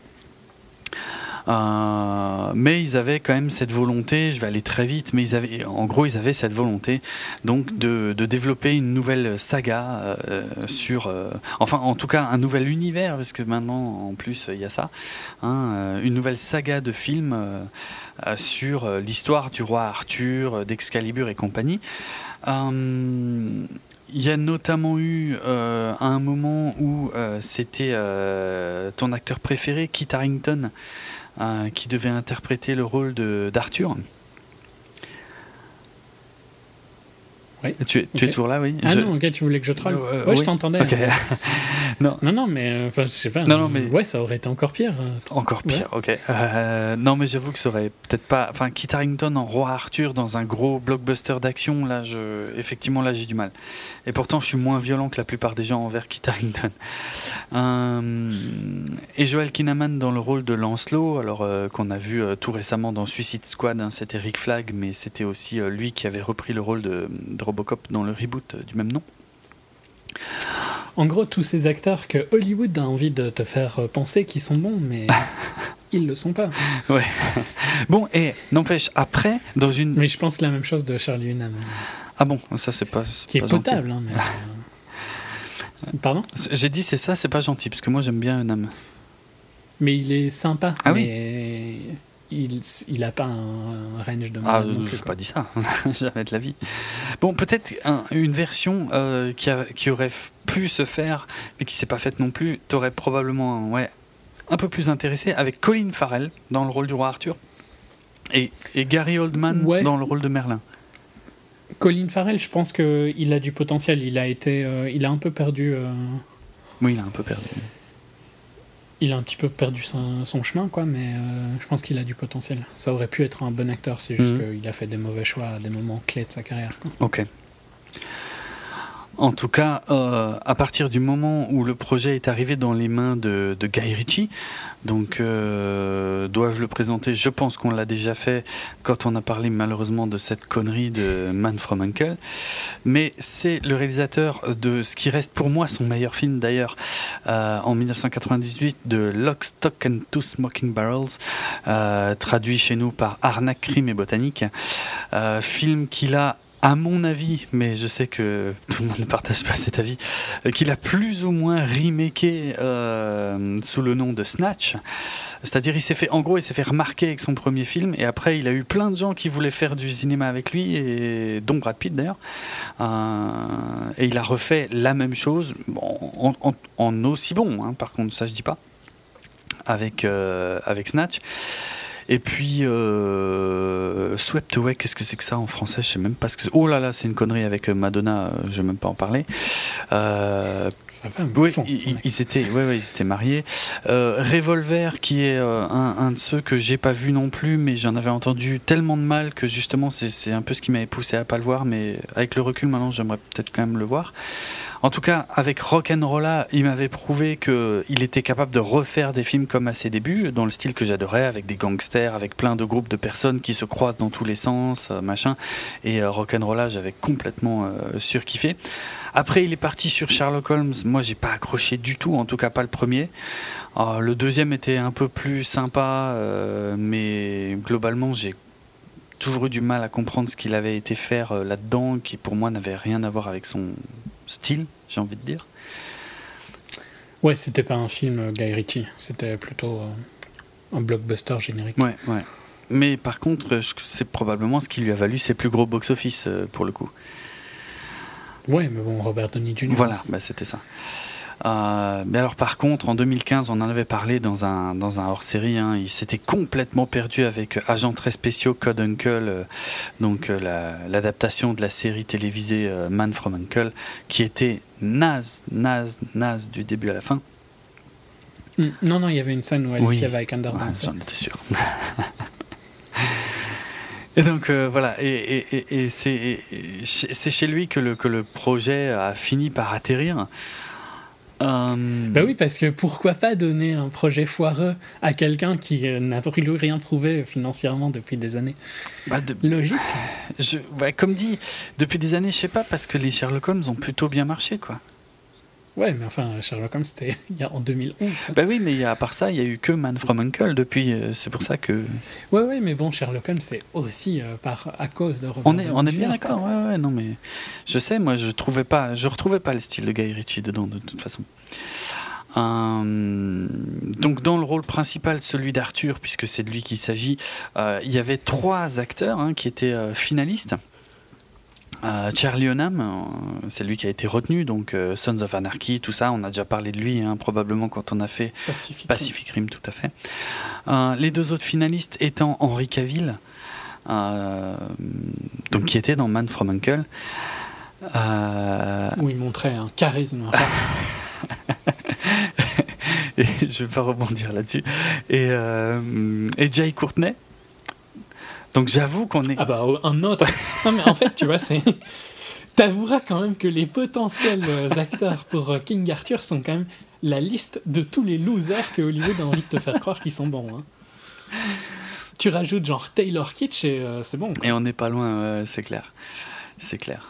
Speaker 2: Euh, mais ils avaient quand même cette volonté, je vais aller très vite, mais ils avaient, en gros, ils avaient cette volonté donc de, développer une nouvelle saga euh, sur, euh, enfin, en tout cas, un nouvel univers, parce que maintenant, en plus, il y a ça, hein, une nouvelle saga de films sur l'histoire du roi Arthur, d'Excalibur et compagnie. Il y a notamment eu un moment où c'était ton acteur préféré, Kit Harington, euh, qui devait interpréter le rôle d'Arthur.
Speaker 3: Oui.
Speaker 2: Tu, es, toujours là, oui
Speaker 3: Ah non, ok, tu voulais que je troll
Speaker 2: euh,
Speaker 3: ouais, je t'entendais.
Speaker 2: non.
Speaker 3: non, non, mais euh, enfin, je sais pas.
Speaker 2: Non, non, mais...
Speaker 3: Ouais, ça aurait été encore pire. Euh,
Speaker 2: encore pire, ok. Euh, non, mais j'avoue que ça aurait peut-être pas. Enfin, Kit Harington en roi Arthur dans un gros blockbuster d'action, là, je... effectivement, là, j'ai du mal. Et pourtant, je suis moins violent que la plupart des gens envers Kit Harington. Euh... Et Joel Kinnaman dans le rôle de Lancelot, alors qu'on a vu tout récemment dans Suicide Squad, hein, c'était Rick Flag, mais c'était aussi lui qui avait repris le rôle de, de Robocop dans le reboot du même nom.
Speaker 3: En gros, tous ces acteurs que Hollywood a envie de te faire penser qu'ils sont bons, mais ils le sont pas.
Speaker 2: Ouais. Bon, et n'empêche, après, dans une.
Speaker 3: Mais je pense la même chose de Charlie Hunnam.
Speaker 2: Ah bon, ça c'est pas.
Speaker 3: Qui est potable, hein, mais. Pardon?
Speaker 2: J'ai dit c'est ça, c'est pas gentil, parce que moi j'aime bien Hunnam.
Speaker 3: Mais il est sympa.
Speaker 2: Ah
Speaker 3: mais il, il a pas un, range de
Speaker 2: Ah, je n'ai pas dit ça, jamais de la vie. Bon, peut-être un, une version euh, qui, a, qui, aurait pu se faire, mais qui s'est pas faite non plus, t'aurais probablement ouais, un peu plus intéressé avec Colin Farrell dans le rôle du roi Arthur et, et Gary Oldman
Speaker 3: ouais.
Speaker 2: dans le rôle de Merlin.
Speaker 3: Colin Farrell, je pense qu'il a du potentiel. Il a été, euh, il a un peu perdu. Euh...
Speaker 2: Oui, il a un peu perdu
Speaker 3: il a un petit peu perdu son, son chemin, quoi, mais euh, je pense qu'il a du potentiel. Ça aurait pu être un bon acteur, c'est juste mmh. qu'il a fait des mauvais choix à des moments clés de sa carrière. Quoi.
Speaker 2: Ok. En tout cas, euh, à partir du moment où le projet est arrivé dans les mains de, Guy Ritchie, donc euh, dois-je le présenter? Je pense qu'on l'a déjà fait quand on a parlé malheureusement de cette connerie de Man from Uncle, mais c'est le réalisateur de ce qui reste pour moi son meilleur film d'ailleurs, euh, en 1998 de Lock, Stock and Two Smoking Barrels, traduit chez nous par Arnaque, Crime et Botanique, film qu'il a à mon avis, mais je sais que tout le monde ne partage pas cet avis, euh, qu'il a plus ou moins remaké euh, sous le nom de Snatch. C'est-à-dire, il s'est fait, en gros, il s'est fait remarquer avec son premier film, et après, il a eu plein de gens qui voulaient faire du cinéma avec lui, et dont Brad Pitt d'ailleurs. Euh, et il a refait la même chose, en, en, en aussi bon, hein, par contre, ça je dis pas, avec euh, avec Snatch. Et puis, euh, Swept Away, qu'est-ce que c'est que ça en français? Je sais même pas ce que. Oh là là, c'est une connerie avec Madonna, je vais même pas en parler. Euh, oui, ils, ils, étaient, ouais, ouais, ils étaient mariés. Euh, Revolver, qui est euh, un, un, de ceux que j'ai pas vu non plus, mais j'en avais entendu tellement de mal que justement, c'est un peu ce qui m'avait poussé à pas le voir. Mais avec le recul, maintenant, j'aimerais peut-être quand même le voir. En tout cas, avec Rock'n'Rolla, il m'avait prouvé qu'il était capable de refaire des films comme à ses débuts, dans le style que j'adorais, avec des gangsters, avec plein de groupes de personnes qui se croisent dans tous les sens, euh, machin. Et euh, Rock'n'Rolla, j'avais complètement euh, surkiffé. Après, il est parti sur Sherlock Holmes. Moi, j'ai pas accroché du tout, en tout cas pas le premier. Euh, le deuxième était un peu plus sympa, mais globalement, j'ai toujours eu du mal à comprendre ce qu'il avait été faire là-dedans, qui pour moi n'avait rien à voir avec son style, j'ai envie de dire.
Speaker 3: Ouais, c'était pas un film Guy Ritchie, c'était plutôt euh, un blockbuster générique.
Speaker 2: Ouais, ouais. Mais par contre, c'est probablement ce qui lui a valu ses plus gros box-office euh, pour le coup.
Speaker 3: Ouais, mais bon, Robert Downey Jr.
Speaker 2: Voilà, bah, c'était ça. Euh, mais alors par contre, en 2015, on en avait parlé dans un, dans un hors-série, hein, il s'était complètement perdu avec Agent très spéciaux Code Uncle, euh, donc euh, l'adaptation de la série télévisée euh, Man from Uncle, qui était naze, naze, naze du début à la fin.
Speaker 3: Mm, Non, non, il y avait une scène où Alicia
Speaker 2: Oui.
Speaker 3: Vikander
Speaker 2: Ouais,
Speaker 3: dansait.
Speaker 2: J'en étais sûr. Et donc euh, voilà, et- et c'est chez lui que le, que le projet a fini par atterrir. Euh,
Speaker 3: Bah oui, parce que pourquoi pas donner un projet foireux à quelqu'un qui euh, n'a plus rien prouvé financièrement depuis des années?
Speaker 2: Bah, de-
Speaker 3: Logique.
Speaker 2: je, ouais, comme dit, depuis des années, je sais pas, parce que les Sherlock Holmes ont plutôt bien marché, quoi.
Speaker 3: Ouais, mais enfin, Sherlock Holmes, c'était il y a- en 2011. quoi.
Speaker 2: Bah oui, mais à part ça, il y a eu que Man from Uncle depuis. euh, c'est pour ça que
Speaker 3: Ouais, ouais, mais bon, Sherlock Holmes, c'est aussi euh, par, à cause de Robert
Speaker 2: on est, on est bien d'accord. Ouais, ouais, non mais je sais, moi, je trouvais pas, je retrouvais pas le style de Guy Ritchie dedans de toute façon. Euh, donc dans le rôle principal, celui d'Arthur, puisque c'est de lui qu'il s'agit, il y avait trois acteurs hein, qui étaient finalistes. Euh, Charlie Hunnam, c'est lui qui a été retenu, donc euh, Sons of Anarchy, tout ça, on a déjà parlé de lui hein, probablement quand on a fait
Speaker 3: Pacific.
Speaker 2: Pacific Rim, tout à fait. Euh, les deux autres finalistes étant Henry Cavill, euh, donc qui était dans Man from Uncle.
Speaker 3: Où il montrait un charisme.
Speaker 2: et je vais pas rebondir là-dessus. Et, et Jay Courtney. Donc j'avoue qu'on est.
Speaker 3: ah bah, un autre. non, mais en fait, tu vois, c'est. T'avoueras quand même que les potentiels euh, acteurs pour euh, King Arthur sont quand même la liste de tous les losers que Hollywood a envie de te faire croire qu'ils sont bons. hein. Tu rajoutes genre Taylor Kitsch et euh, c'est bon. quoi.
Speaker 2: Et on n'est pas loin, ouais, c'est clair. C'est clair.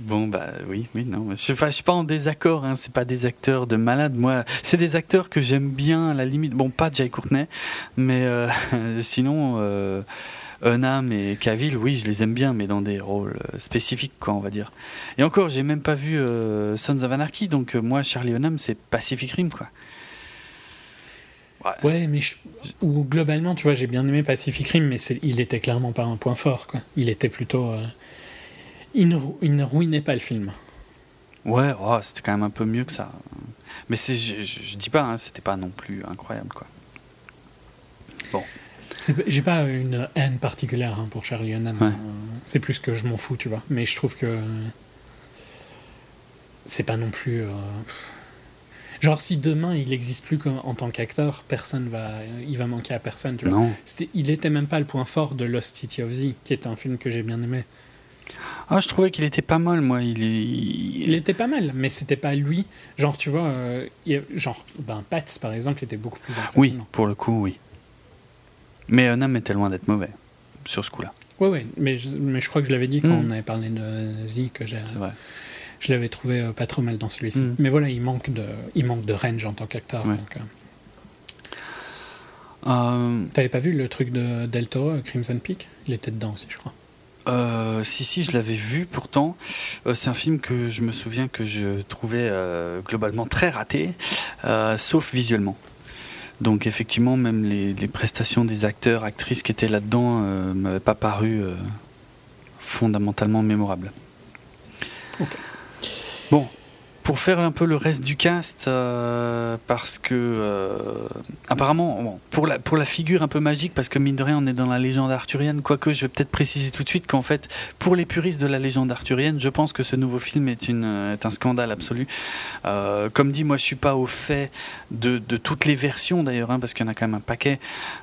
Speaker 2: Bon, bah oui, oui, non. Je suis pas, je suis pas en désaccord, hein, c'est pas des acteurs de malades. Moi, c'est des acteurs que j'aime bien à la limite. Bon, pas Jay Courtney, mais euh, sinon, euh, Hunnam et Cavill, oui, je les aime bien, mais dans des rôles euh, spécifiques, quoi, on va dire. Et encore, j'ai même pas vu euh, Sons of Anarchy, donc euh, moi, Charlie Hunnam, c'est Pacific Rim, quoi.
Speaker 3: Ouais, mais je- ou globalement, tu vois, j'ai bien aimé Pacific Rim, mais il était clairement pas un point fort. Quoi. Il était plutôt. euh, Il, ne, rou- il ne ruinait pas le film.
Speaker 2: Ouais, oh, c'était quand même un peu mieux que ça. Mais je, je, je dis pas, hein, c'était pas non plus incroyable, quoi.
Speaker 3: C'est- J'ai pas une haine particulière hein, pour Charlie Hunnam.
Speaker 2: Ouais.
Speaker 3: C'est plus que je m'en fous, tu vois. Mais je trouve que. C'est pas non plus. euh, Genre, si demain il existe plus en tant qu'acteur, personne va. Il va manquer à personne, tu vois.
Speaker 2: Non.
Speaker 3: Il était même pas le point fort de Lost City of Z, qui était un film que j'ai bien aimé.
Speaker 2: Ah, je trouvais qu'il était pas mal, moi. Il est. il-
Speaker 3: Il était pas mal, mais c'était pas lui. Genre, tu vois, euh, il genre, ben, Pats, par exemple, était beaucoup plus
Speaker 2: Oui,
Speaker 3: impressionnant.
Speaker 2: pour le coup, oui. Mais Hunnam était loin d'être mauvais sur ce coup-là.
Speaker 3: Ouais, ouais, mais je, mais je crois que je l'avais dit quand
Speaker 2: Mm.
Speaker 3: on avait parlé de Z, que j'ai, je l'avais trouvé euh, pas trop mal dans celui-ci.
Speaker 2: Mm.
Speaker 3: Mais voilà, il manque de, il manque de range en tant qu'acteur.
Speaker 2: Ouais.
Speaker 3: euh.
Speaker 2: Euh,
Speaker 3: T'avais pas vu le truc de Del Toro, euh, Crimson Peak? Il était dedans aussi, je crois.
Speaker 2: euh, si, si, je l'avais vu pourtant. Euh, c'est un film que je me souviens que je trouvais euh, globalement très raté, euh, sauf visuellement. Donc effectivement, même les, les prestations des acteurs, actrices qui étaient là-dedans euh, m'avaient pas paru euh, fondamentalement mémorables. Bon, pour faire un peu le reste du cast, euh, parce que euh, apparemment, bon, pour, la, pour la figure un peu magique, parce que mine de rien, on est dans la légende arthurienne, quoique je vais peut-être préciser tout de suite qu'en fait, pour les puristes de la légende arthurienne, je pense que ce nouveau film est, une, est un scandale absolu. Euh, comme dit, moi je suis pas au fait de, de toutes les versions d'ailleurs, hein, parce qu'il y en a quand même un paquet,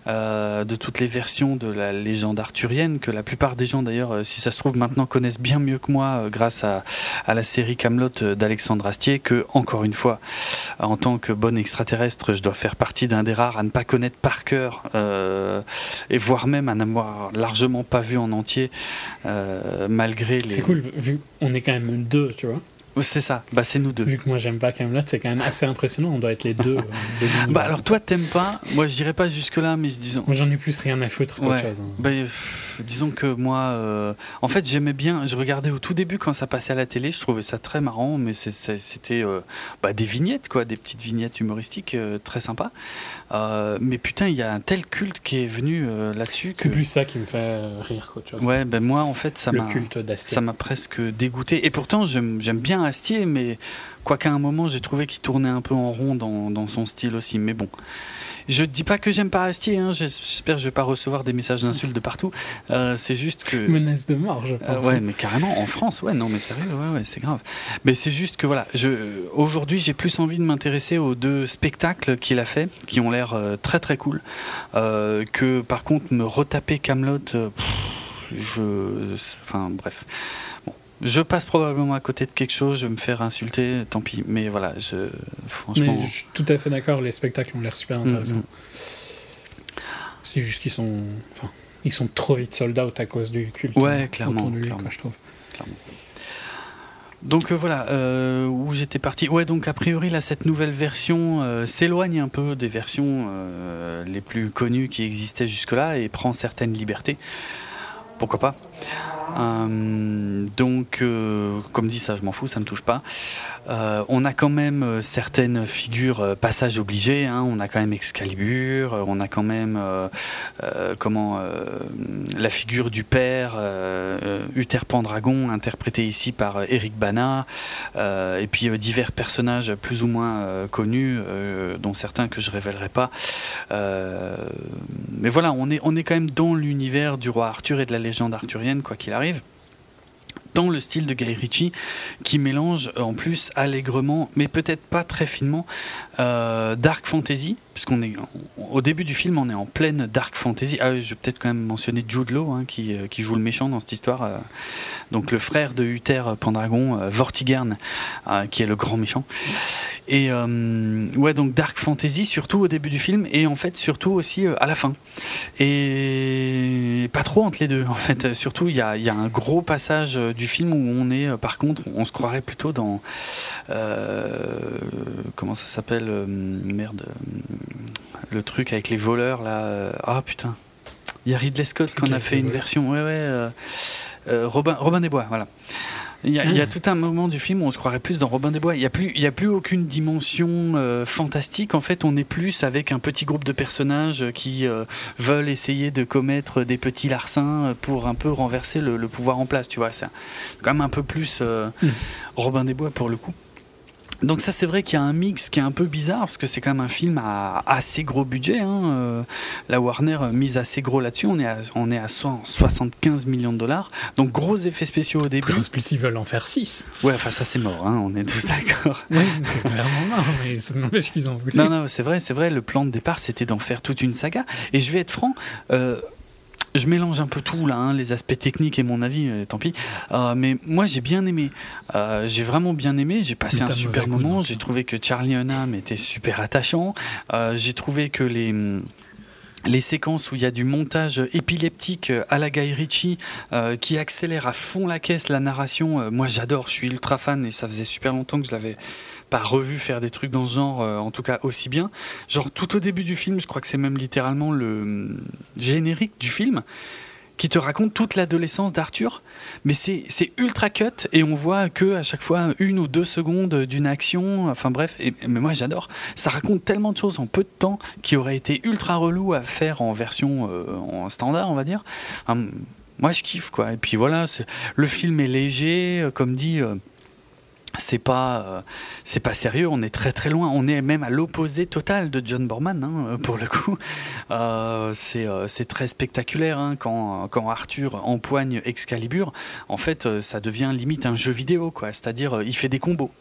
Speaker 2: de toutes les versions de la légende arthurienne, que la plupart des gens d'ailleurs, si ça se trouve maintenant, connaissent bien mieux que moi grâce à, à la série Camelot d'Alexandre Que encore une fois, en tant que bon extraterrestre, je dois faire partie d'un des rares à ne pas connaître par cœur, euh, et voire même à n'avoir largement pas vu en entier, euh, malgré les...
Speaker 3: C'est cool, vu on est quand même deux, tu vois.
Speaker 2: C'est ça, bah c'est nous deux.
Speaker 3: Vu que moi j'aime pas Camelot, c'est quand même assez impressionnant. On doit être les deux. euh.
Speaker 2: Bah alors toi t'aimes pas, moi je dirais pas jusque là, mais disons.
Speaker 3: Moi j'en ai plus rien à foutre qu'autre
Speaker 2: Ouais.
Speaker 3: chose. hein.
Speaker 2: Bah, pff, disons que moi, euh, en fait, j'aimais bien. Je regardais au tout début quand ça passait à la télé. Je trouvais ça très marrant, mais c'était euh, bah, des vignettes, quoi, des petites vignettes humoristiques très sympas. Mais putain, il y a un tel culte qui est venu là-dessus que.
Speaker 3: C'est plus ça qui me fait rire qu'autre chose.
Speaker 2: Ouais, ben moi, en fait, ça m'a. presque dégoûté. Et pourtant, j'aime j'aime bien Astier, mais quoiqu'à un moment, j'ai trouvé qu'il tournait un peu en rond dans, dans son style aussi. Mais bon. Je dis pas que j'aime pas Astier, hein. j'espère que je vais pas recevoir des messages d'insultes de partout. Euh, c'est juste que.
Speaker 3: Menace de mort, je
Speaker 2: Euh,
Speaker 3: pense.
Speaker 2: ouais, mais carrément, en France, ouais, non, mais sérieux, ouais, ouais, c'est grave. Mais c'est juste que voilà, je, aujourd'hui, j'ai plus envie de m'intéresser aux deux spectacles qu'il a fait, qui ont l'air euh, très très cool, euh, que par contre me retaper Camelot, je, enfin bref. Je passe probablement à côté de quelque chose, je vais me faire insulter, tant pis. Mais voilà, je, franchement.
Speaker 3: Mais je suis tout à fait d'accord, les spectacles ont l'air super intéressants.
Speaker 2: Mm, mm.
Speaker 3: C'est juste qu'ils sont, enfin, ils sont trop vite sold out à cause du culte
Speaker 2: Ouais, clairement,
Speaker 3: autour de lui,
Speaker 2: clairement.
Speaker 3: quoi, je trouve.
Speaker 2: Donc euh, voilà, euh, où j'étais parti. Ouais, donc a priori là, cette nouvelle version euh, s'éloigne un peu des versions les plus connues qui existaient jusque-là et prend certaines libertés. Pourquoi pas? Donc, euh, comme dit ça, je m'en fous, ça me touche pas. Euh, on a quand même euh, certaines figures euh, passage obligé. hein. On a quand même Excalibur. On a quand même la figure du père Uther Pendragon, interprété ici par Eric Bana, et puis divers personnages plus ou moins connus, dont certains que je révélerai pas. Mais voilà, on est on est quand même dans l'univers du roi Arthur et de la légende arthurienne, quoi qu'il arrive dans le style de Guy Ritchie, qui mélange euh, en plus allègrement, mais peut-être pas très finement, euh, dark fantasy, puisqu'on est au début du film, on est en pleine dark fantasy. Ah, je vais peut-être quand même mentionner Jude Law, hein, qui, euh, qui joue le méchant dans cette histoire. euh, donc le frère de Uther Pendragon, Vortigern, qui est le grand méchant. Et ouais, donc dark fantasy, surtout au début du film, et en fait surtout aussi à la fin. Et pas trop entre les deux, en fait. Surtout, il y a, un gros passage du film où on est, par contre, on se croirait plutôt dans. comment ça s'appelle euh, Merde. euh, Le truc avec les voleurs, là. euh, Ah putain. Il y a Ridley Scott qu'on
Speaker 3: Qui
Speaker 2: a
Speaker 3: a
Speaker 2: fait une version. Ouais, ouais. euh, Robin, Robin des Bois, voilà. Il y, a, il y a
Speaker 3: Ah.
Speaker 2: tout un moment du film où on se croirait plus dans Robin des Bois. Il n'y a, plus- il y a plus aucune dimension euh, fantastique. En fait, on est plus avec un petit groupe de personnages qui euh, veulent essayer de commettre des petits larcins pour un peu renverser le, le pouvoir en place. Tu vois, c'est quand même un peu plus euh,
Speaker 3: Mm.
Speaker 2: Robin des Bois pour le coup. Donc ça c'est vrai qu'il y a un mix qui est un peu bizarre parce que c'est quand même un film à assez gros budget. Hein. euh, la Warner euh, mise assez gros là-dessus. On est à, on est à 100 75 millions de dollars. Donc gros effets spéciaux au début.
Speaker 3: Plus, plus ils veulent en faire 6.
Speaker 2: Ouais, enfin ça c'est mort. Hein, on est tous d'accord.
Speaker 3: Oui, c'est clairement mort, mais ça n'empêche qu'ils ont voulu.
Speaker 2: Non, non, c'est vrai, c'est vrai. Le plan de départ, c'était d'en faire toute une saga. Et je vais être franc. euh, je mélange un peu tout là, hein, les aspects techniques et mon avis, euh, tant pis. Euh, mais moi j'ai bien aimé, Euh, j'ai vraiment bien aimé, j'ai passé un super moment, j'ai trouvé que Charlie Hunnam était super attachant, j'ai trouvé que les... hum, les séquences où il y a du montage épileptique à la Guy Ritchie euh, qui accélère à fond la caisse la narration, euh, moi j'adore, je suis ultra fan et ça faisait super longtemps que je l'avais pas revu faire des trucs dans ce genre, euh, en tout cas aussi bien. Genre tout au début du film, je crois que c'est même littéralement le hum, générique du film qui te raconte toute l'adolescence d'Arthur, mais c'est ultra cut et on voit que à chaque fois une ou deux secondes d'une action, enfin bref, mais moi j'adore. Ça raconte tellement de choses en peu de temps qui aurait été ultra relou à faire en version euh, en standard, on va dire. Moi je kiffe quoi. Et puis voilà, le film est léger, euh, comme dit. C'est pas euh, pas sérieux on est très très loin. On est même à l'opposé total de John Borman hein, pour le coup. Euh, c'est euh, très spectaculaire hein, quand quand Arthur empoigne Excalibur. En fait euh, ça devient limite un jeu vidéo quoi. C'est-à-dire euh, il fait des combos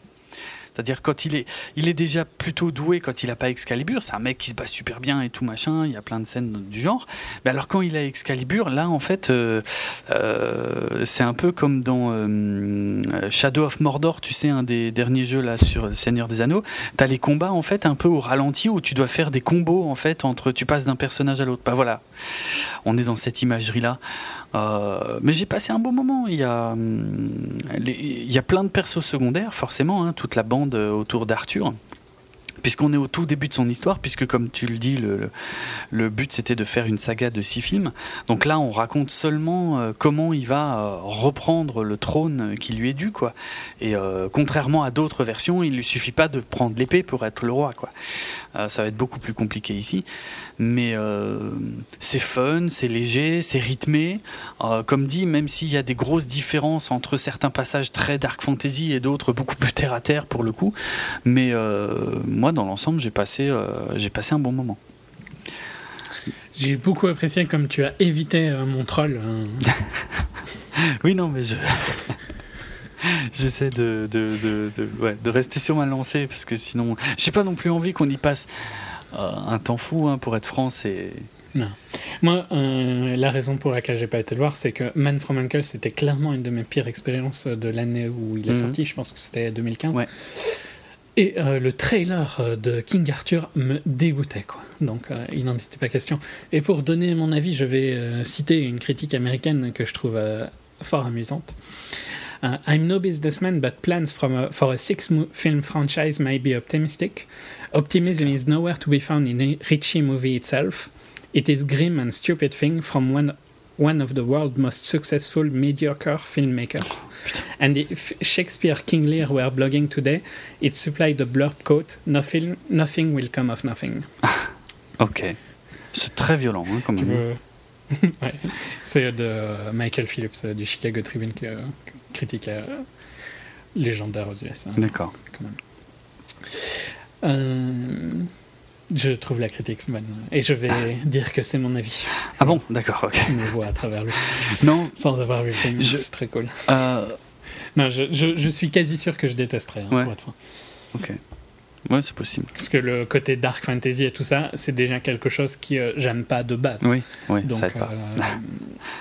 Speaker 2: C'est-à-dire quand il est, il est déjà plutôt doué quand il a pas Excalibur. C'est un mec qui se bat super bien et tout machin. Il y a plein de scènes du genre. Mais alors quand il a Excalibur, là en fait, euh, euh, c'est un peu comme dans euh, Shadow of Mordor. Tu sais, un des derniers jeux là sur Seigneur des Anneaux. T'as les combats en fait un peu au ralenti où tu dois faire des combos en fait entre, tu passes d'un personnage à l'autre. Bah voilà, on est dans cette imagerie là. Euh, mais j'ai passé un bon moment. Il y, a, hum, il y a plein de persos secondaires, forcément, hein, toute la bande euh, autour d'Arthur puisqu'on est au tout début de son histoire, puisque comme tu le dis, le, but c'était de faire une saga de six films. Donc là, on raconte seulement euh, comment il va reprendre le trône qui lui est dû, quoi. Et contrairement à d'autres versions, il lui suffit pas de prendre l'épée pour être le roi, quoi. Ça va être beaucoup plus compliqué ici, mais c'est fun, c'est léger, c'est rythmé. comme dit, même s'il y a des grosses différences entre certains passages très dark fantasy et d'autres beaucoup plus terre à terre pour le coup, mais moi dans l'ensemble, j'ai passé, euh, j'ai passé un bon moment.
Speaker 3: J'ai beaucoup apprécié comme tu as évité euh, mon troll. Hein.
Speaker 2: oui, non, mais je. J'essaie de, de, de, de, rester sur ma lancée parce que sinon, j'ai pas non plus envie qu'on y passe euh, un temps fou hein, pour être français.
Speaker 3: Non. Moi, la raison pour laquelle j'ai pas été le voir, c'est que Man from Uncle, c'était clairement une de mes pires expériences de l'année où il est mhm. sorti. Je pense que c'était 2015. Ouais. Et euh, le trailer euh, de King Arthur me dégoûtait, quoi. Donc euh, il n'en était pas question. Et pour donner mon avis, je vais citer une critique américaine que je trouve fort amusante. Uh, I'm no businessman, but plans from for a six-film franchise may be optimistic. Optimism is nowhere to be found in a Ritchie movie itself. It is grim and stupid thing from one one of the world's most successful mediocre filmmakers. And if Shakespeare King Lear were blogging today, it supplied the blurb quote Nothing, nothing will come of nothing.
Speaker 2: ok. C'est très violent, hein, comme
Speaker 3: veux... ouais. C'est de euh, Michael Phillips euh, du Chicago Tribune qui euh, critique euh, légendaire aux US. Hein,
Speaker 2: D'accord.
Speaker 3: Euh, je trouve la critique bonne. Et je vais ah. dire que c'est mon avis.
Speaker 2: Ah bon? D'accord, ok.
Speaker 3: Je me vois à travers lui.
Speaker 2: Non.
Speaker 3: Sans avoir vu le film. C'est très cool.
Speaker 2: Euh...
Speaker 3: Non, je, je, je, suis quasi sûr que je détesterais, hein, pour être franc.
Speaker 2: Ok. Ouais, c'est possible.
Speaker 3: Parce que le côté dark fantasy et tout ça, c'est déjà quelque chose que euh, j'aime pas de base.
Speaker 2: Oui, oui Donc, ça aide pas. Euh,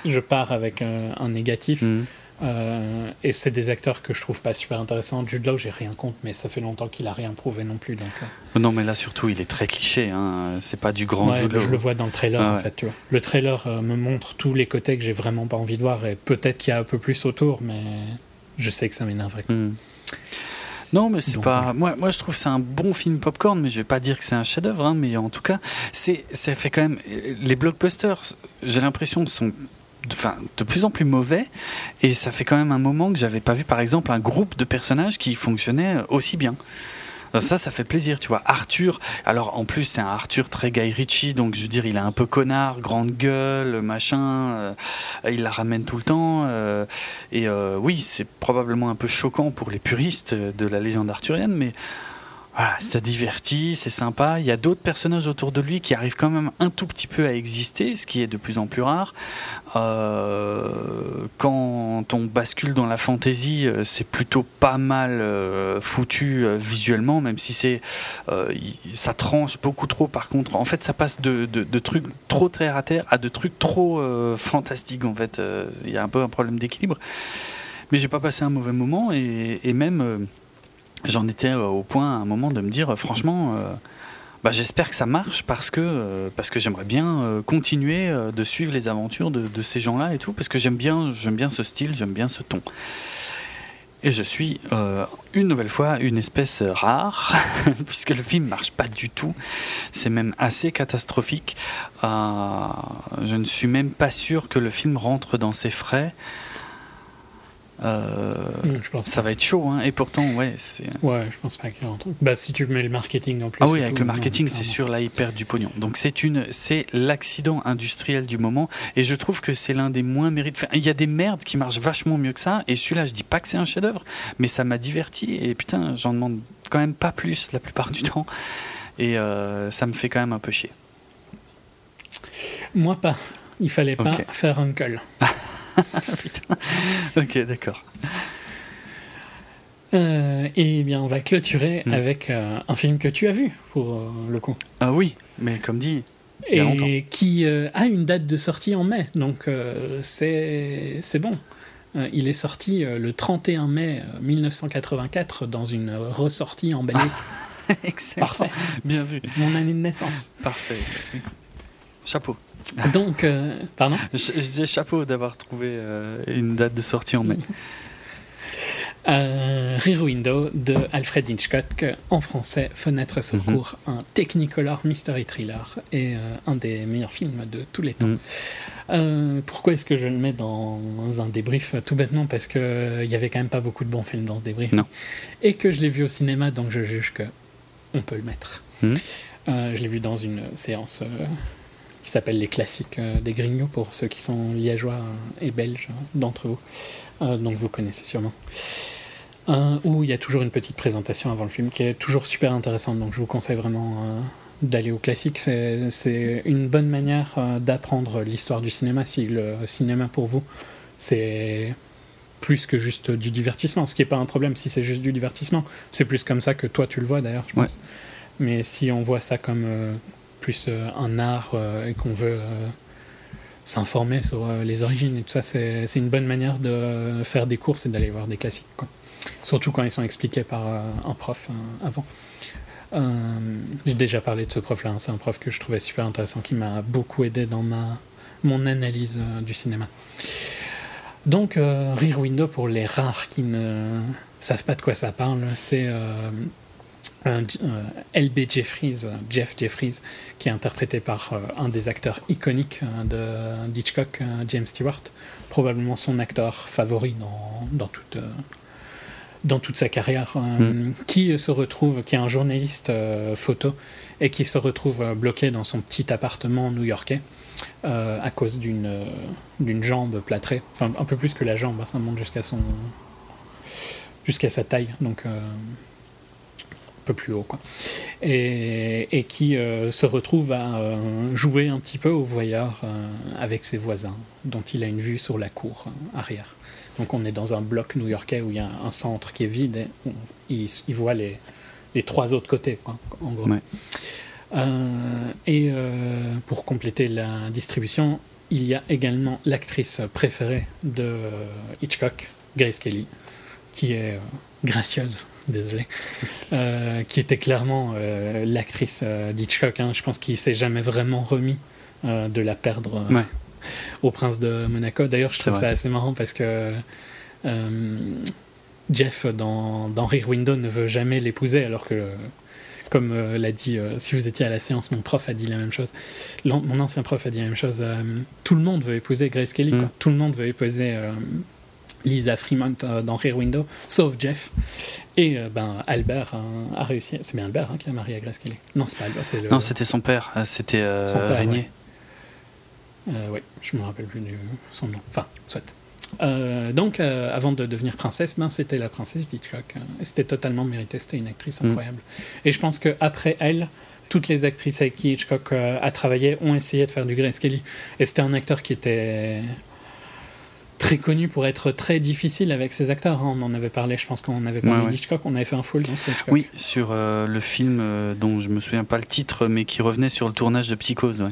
Speaker 3: je pars avec un négatif. Mhm. Euh, et c'est des acteurs que je trouve pas super intéressants. Jude Law, j'ai rien contre, mais ça fait longtemps qu'il a rien prouvé non plus. Donc,
Speaker 2: euh. Non, mais là surtout, il est très cliché. Hein. C'est pas du grand
Speaker 3: Jude Law. Je le vois dans le trailer en fait. Tu vois. Le trailer euh, me montre tous les côtés que j'ai vraiment pas envie de voir, et peut-être qu'il y a un peu plus autour, mais je sais que ça m'énerve. Hmm.
Speaker 2: Non, mais c'est pas. Moi, moi, je trouve que c'est un bon film popcorn, mais je vais pas dire que c'est un chef-d'œuvre. Hein, mais en tout cas, c'est, ça fait quand même. Les blockbusters, j'ai l'impression, sont de plus en plus mauvais. Et ça fait quand même un moment que j'avais pas vu, par exemple, un groupe de personnages qui fonctionnait aussi bien. Ça, ça fait plaisir, tu vois. Arthur, alors en plus, c'est un Arthur très Guy Ritchie, donc je veux dire, il est un peu connard, grande gueule, machin, euh, il la ramène tout le temps. Euh, et euh, oui, c'est probablement un peu choquant pour les puristes de la légende arthurienne, mais voilà, ça divertit, c'est sympa. Il y a d'autres personnages autour de lui qui arrivent quand même un tout petit peu à exister, ce qui est de plus en plus rare. Euh, quand on bascule dans la fantasy, euh, c'est plutôt pas mal euh, foutu visuellement, même si c'est ça tranche beaucoup trop. Par contre, en fait, ça passe de, de, trucs trop terre à terre à de trucs trop fantastiques. En fait, il y a un peu un problème d'équilibre. Mais j'ai pas passé un mauvais moment et même j'en étais euh, au point à un moment de me dire, euh, franchement, euh, bah, j'espère que ça marche parce que, parce que j'aimerais bien continuer de suivre les aventures de, ces gens-là et tout, parce que j'aime bien, j'aime bien ce style, j'aime bien ce ton. Et je suis une nouvelle fois une espèce rare, puisque le film marche pas du tout. C'est même assez catastrophique. je ne suis même pas sûr que le film rentre dans ses frais. Euh, je pense ça va être chaud, hein. et pourtant, ouais. c'est
Speaker 3: Ouais, je pense pas qu'il y a un truc. Bah, si tu mets le marketing en plus.
Speaker 2: Ah oui, avec le marketing, c'est sûr, là, ils perdent du pognon. Donc, c'est une, c'est l'accident industriel du moment, et je trouve que c'est l'un des moins mérites. il y a des merdes qui marchent vachement mieux que ça, et celui-là, je dis pas que c'est un chef-d'œuvre, mais ça m'a diverti, et putain, j'en demande quand même pas plus la plupart du temps, et euh, ça me fait quand même un peu chier.
Speaker 3: Moi, pas. Il fallait pas faire Uncle.
Speaker 2: Putain. Ok, d'accord.
Speaker 3: Euh, et bien, on va clôturer
Speaker 2: Mm.
Speaker 3: avec euh, un film que tu as vu, pour euh, le coup.
Speaker 2: Ah oui, mais comme dit, Il y a longtemps.
Speaker 3: Et qui euh, a une date de sortie en mai. Donc, c'est bon. Il est sorti le 31 mai euh, 1984 dans une ressortie en Belgique.
Speaker 2: excellent.
Speaker 3: Parfait.
Speaker 2: Bien vu.
Speaker 3: Mon année de naissance.
Speaker 2: Parfait. Chapeau.
Speaker 3: Donc, euh, pardon
Speaker 2: Je, je disais chapeau d'avoir trouvé euh, une date de sortie en mai.
Speaker 3: Euh, Rear Window de Alfred Hitchcock, en français Fenêtre sur
Speaker 2: Mhm.
Speaker 3: cour, un Technicolor Mystery Thriller et euh, un des meilleurs films de tous les temps.
Speaker 2: Mhm.
Speaker 3: Euh, pourquoi est-ce que je le mets dans un débrief Tout bêtement? Parce que euh, il y avait quand même pas beaucoup de bons films dans ce débrief.
Speaker 2: Non.
Speaker 3: Et que je l'ai vu au cinéma, donc je juge que on peut le mettre.
Speaker 2: Mhm.
Speaker 3: Euh, je l'ai vu dans une séance euh, qui s'appelle Les Classiques euh, des Grignots pour ceux qui sont liégeois euh, et belges euh, d'entre vous. Euh, donc vous connaissez sûrement. Où il y a toujours une petite présentation avant le film qui est toujours super intéressante. Donc je vous conseille vraiment d'aller au classique. C'est une bonne manière d'apprendre l'histoire du cinéma. Si le cinéma pour vous, c'est plus que juste du divertissement, ce qui n'est pas un problème si c'est juste du divertissement. C'est plus comme ça que toi tu le vois d'ailleurs, je
Speaker 2: Ouais.
Speaker 3: pense. Mais si on voit ça comme euh, plus euh, un art euh, et qu'on veut euh, s'informer sur les origines et tout ça, c'est une bonne manière de faire des courses et d'aller voir des classiques. Surtout quand ils sont expliqués par un prof avant. J'ai déjà parlé de ce prof-là, hein. c'est un prof que je trouvais super intéressant, qui m'a beaucoup aidé dans ma, mon analyse du cinéma. Donc, euh, Rear Window, pour les rares qui ne savent pas de quoi ça parle, c'est euh, L.B. Jeffries, euh, Jeff Jeffries, qui est interprété par euh, un des acteurs iconiques de d'Hitchcock, James Stewart, probablement son acteur favori dans, dans toute, dans toute sa carrière, euh, qui se retrouve, qui est un journaliste euh, photo, et qui se retrouve bloqué dans son petit appartement new-yorkais euh, à cause d'une euh, d'une jambe plâtrée, enfin un peu plus que la jambe, hein, ça monte jusqu'à son jusqu'à sa taille, donc peu plus haut quoi. Et, et qui euh, se retrouve à euh, jouer un petit peu au voyeur euh, avec ses voisins, dont il a une vue sur la cour arrière. Donc on est dans un bloc new-yorkais où il y a un centre qui est vide et on- il, il voit les, les trois autres côtés, quoi, en gros.
Speaker 2: Ouais.
Speaker 3: Euh, et euh, pour compléter la distribution, il y a également l'actrice préférée de Hitchcock, Grace Kelly, qui est gracieuse, désolé, euh, qui était clairement euh, l'actrice euh, d'Hitchcock. hein. Je pense qu'il s'est jamais vraiment remis de la perdre
Speaker 2: Ouais.
Speaker 3: au prince de Monaco. D'ailleurs, je trouve ça assez marrant parce que Jeff dans, dans Rear Window ne veut jamais l'épouser alors que comme euh, l'a dit, euh, si vous étiez à la séance, mon prof a dit la même chose. Mon ancien prof a dit la même chose. euh, tout le monde veut épouser Grace Kelly.
Speaker 2: Mm.
Speaker 3: quoi. Tout le monde veut épouser Lisa Fremont euh, dans Rear Window, sauf Jeff. Et euh, ben, Albert a réussi. C'est bien Albert hein, qui a marié à Grace Kelly. Non, c'est pas Albert, c'est le.
Speaker 2: Non, c'était son père, euh, c'était
Speaker 3: Son père,
Speaker 2: Régnier.
Speaker 3: ouais. Ouais, je me rappelle plus son nom. Enfin, soit. Euh, donc, euh, avant de devenir princesse, ben, c'était la princesse d'Hitchcock. hein. Et c'était totalement mérité. C'était une actrice
Speaker 2: Mm.
Speaker 3: incroyable. Et je pense qu'après elle, toutes les actrices avec qui Hitchcock euh, a travaillé ont essayé de faire du Grace Kelly. Et c'était un acteur qui était très connu pour être très difficile avec ses acteurs. hein. On en avait parlé, je pense qu'on avait parlé
Speaker 2: Ouais, ouais.
Speaker 3: d'Hitchcock. On avait fait un full dans ce Hitchcock.
Speaker 2: Oui, sur euh, le film euh, dont je me souviens pas le titre, mais qui revenait sur le tournage de Psychose. Ouais.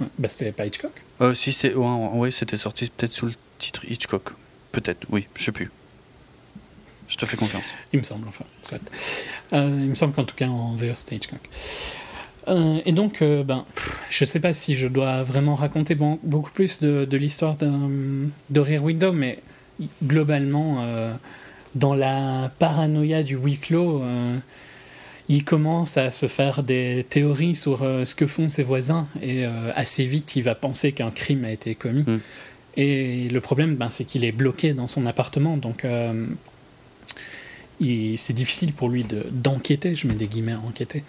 Speaker 3: Ouais. Bah, c'était pas Hitchcock.
Speaker 2: Euh, si c'est, ouais, ouais, c'était sorti peut-être sous le titre Hitchcock. Peut-être, oui, je sais plus. Je te fais confiance.
Speaker 3: Il me semble, enfin. soit. Euh, il me semble qu'en tout cas en VO c'était Hitchcock. Euh, et donc, euh, ben, pff, je sais pas si je dois vraiment raconter bon- beaucoup plus de, de l'histoire de, de Rear Window, mais globalement, euh, dans la paranoïa du huis clos, euh, il commence à se faire des théories sur ce que font ses voisins, et assez vite, il va penser qu'un crime a été commis.
Speaker 2: Mm.
Speaker 3: Et le problème, ben, c'est qu'il est bloqué dans son appartement, donc c'est difficile pour lui de- d'enquêter, je mets des guillemets à enquêter.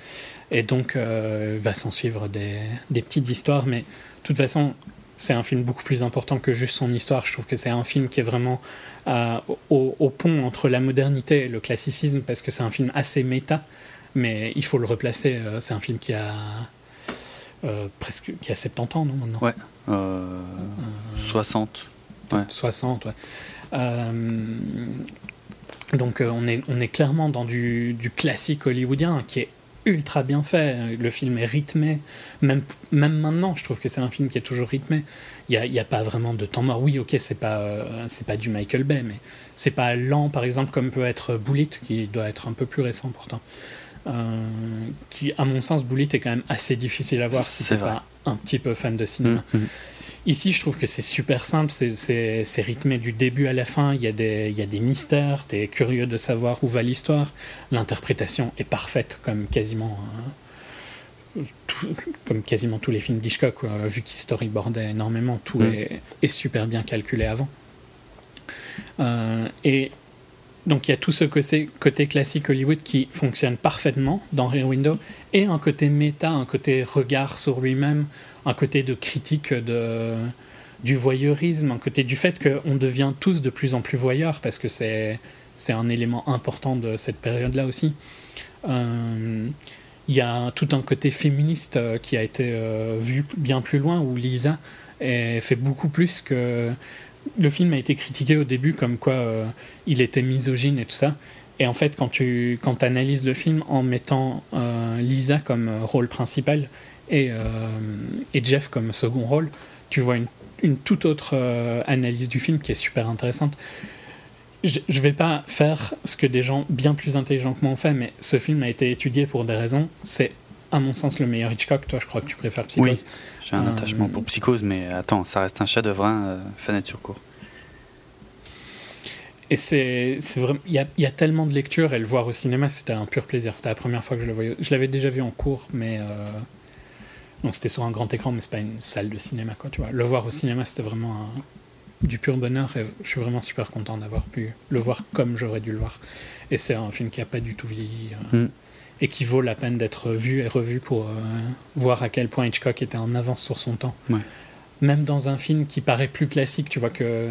Speaker 3: Et donc, euh, va s'en suivre des, des petites histoires, mais de toute façon, c'est un film beaucoup plus important que juste son histoire. Je trouve que c'est un film qui est vraiment euh, au, au pont entre la modernité et le classicisme, parce que c'est un film assez méta, mais il faut le replacer. euh, C'est un film qui a euh, presque qui a 70 ans, non maintenant
Speaker 2: Ouais. Euh, 60. Ouais.
Speaker 3: 60, ouais. Donc on, est, on est clairement dans du, du classique hollywoodien qui est ultra bien fait. Le film est rythmé. Même, même maintenant, je trouve que c'est un film qui est toujours rythmé. Il n'y a, a, pas vraiment de temps mort. Oui, ok, c'est pas, euh, c'est pas du Michael Bay, mais c'est pas lent, par exemple, comme peut être Bullet, qui doit être un peu plus récent pourtant. Euh, qui, à mon sens, Bullet est quand même assez difficile à voir si t'es pas un petit peu fan de cinéma. Mm, mm. Ici, je trouve que c'est super simple, c'est rythmé du début à la fin, il y a des, il y a des mystères, tu es curieux de savoir où va l'histoire. L'interprétation est parfaite, comme quasiment, hein, comme quasiment tous les films d'Hitchcock, vu qu'il storyboardait énormément, tout mm. est, est, super bien calculé avant. Euh, et donc il y a tout ce côté, côté, classique Hollywood qui fonctionne parfaitement dans Rear Window, et un côté méta, un côté regard sur lui-même, un côté de critique de, du voyeurisme, un côté du fait qu'on devient tous de plus en plus voyeurs, parce que c'est, c'est un élément important de cette période-là aussi. Euh, il y a tout un côté féministe euh, qui a été euh, vu bien plus loin, où Lisa fait beaucoup plus que... Le film a été critiqué au début comme quoi il était misogyne et tout ça. Et en fait, quand tu quand analyses le film en mettant Lisa comme rôle principal, et, euh, et, Jeff comme second rôle, tu vois une, une toute autre euh, analyse du film qui est super intéressante. Je ne vais pas faire ce que des gens bien plus intelligents que moi ont fait, mais ce film a été étudié pour des raisons. C'est, à mon sens, le meilleur Hitchcock. Toi, je crois que tu préfères Psychose.
Speaker 2: Oui, j'ai un attachement pour Psychose, mais attends, ça reste un chef-d'œuvre, hein, euh, sur court.
Speaker 3: Et c'est vraiment. Il y a, y a, tellement de lectures, et le voir au cinéma, c'était un pur plaisir. C'était la première fois que je le voyais. Je l'avais déjà vu en cours, mais. Donc c'était sur un grand écran, mais c'est pas une salle de cinéma, quoi, tu vois. Le voir au cinéma, c'était vraiment du pur bonheur et je suis vraiment super content d'avoir pu le voir comme j'aurais dû le voir. Et c'est un film qui a pas du tout vieilli euh, mm. Et qui vaut la peine d'être vu et revu pour euh, voir à quel point Hitchcock était en avance sur son temps. Même dans un film qui paraît plus classique, tu vois que